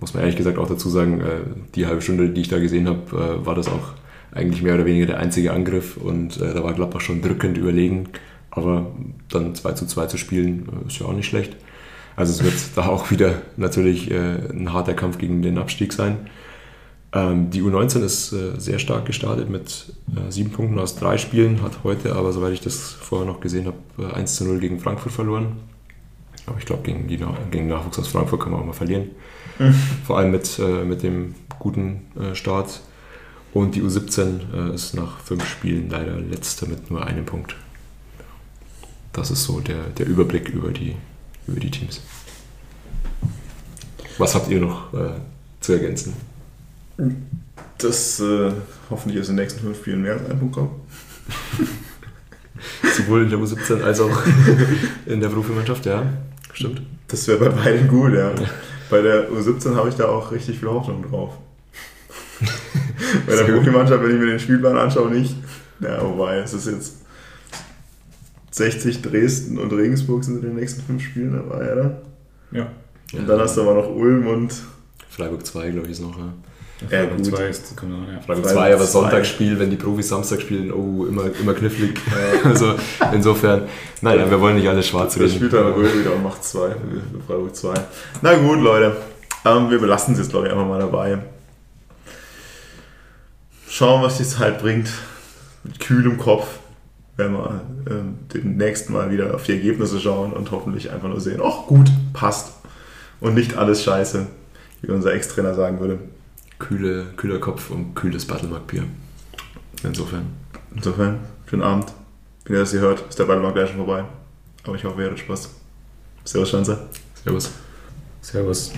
muss man ehrlich gesagt auch dazu sagen, äh, die halbe Stunde, die ich da gesehen habe, äh, war das auch eigentlich mehr oder weniger der einzige Angriff und äh, da war Gladbach schon drückend überlegen. Aber dann 2 zu 2 zu spielen, äh, ist ja auch nicht schlecht. Also es wird da auch wieder natürlich äh, ein harter Kampf gegen den Abstieg sein. Ähm, die U19 ist äh, sehr stark gestartet mit äh, sieben Punkten aus drei Spielen, hat heute aber, soweit ich das vorher noch gesehen habe, äh, 1 zu 0 gegen Frankfurt verloren. Aber ich glaube, gegen, die, gegen Nachwuchs aus Frankfurt kann man auch mal verlieren. Mhm. Vor allem mit, äh, mit dem guten äh, Start. Und die U17 äh, ist nach fünf Spielen leider letzte mit nur einem Punkt. Das ist so der, der Überblick über die, über die Teams. Was habt ihr noch zu ergänzen? Dass äh, hoffentlich aus den nächsten fünf Spielen mehr als ein Punkt kommt. Sowohl in der U17 als auch in der Profimannschaft, ja. Stimmt. Das wäre bei beiden gut, ja. Bei der U17 habe ich da auch richtig viel Hoffnung drauf. bei der Profimannschaft, wenn ich mir den Spielplan anschaue, nicht. Ja, wobei, es ist jetzt 60 Dresden und Regensburg sind in den nächsten fünf Spielen dabei, oder? Ja. Und dann hast du aber noch Ulm und Freiburg 2, glaube ich, ist noch. Ja. Ja, Freiburg 2 ist, genau, ja. Freiburg 2, aber Sonntagsspiel, wenn die Profis Samstag spielen, oh, immer, immer knifflig. also insofern, naja, wir wollen nicht alles schwarz reden. Das spielt dann Röhl wieder und macht 2, Freiburg 2. Na gut, Leute, ähm, wir belassen es jetzt, glaube ich, einfach mal dabei. Schauen, was die Zeit bringt. Mit kühlem Kopf werden wir äh, demnächst mal wieder auf die Ergebnisse schauen und hoffentlich einfach nur sehen, ach gut, passt. Und nicht alles scheiße, wie unser Ex-Trainer sagen würde kühle, kühler Kopf und kühles Battlemark-Bier. Insofern. Insofern, schönen Abend. Wenn ihr das hier hört, ist der Battlemark gleich schon vorbei. Aber ich hoffe, ihr hattet Spaß. Servus, Schanze. Servus. Servus.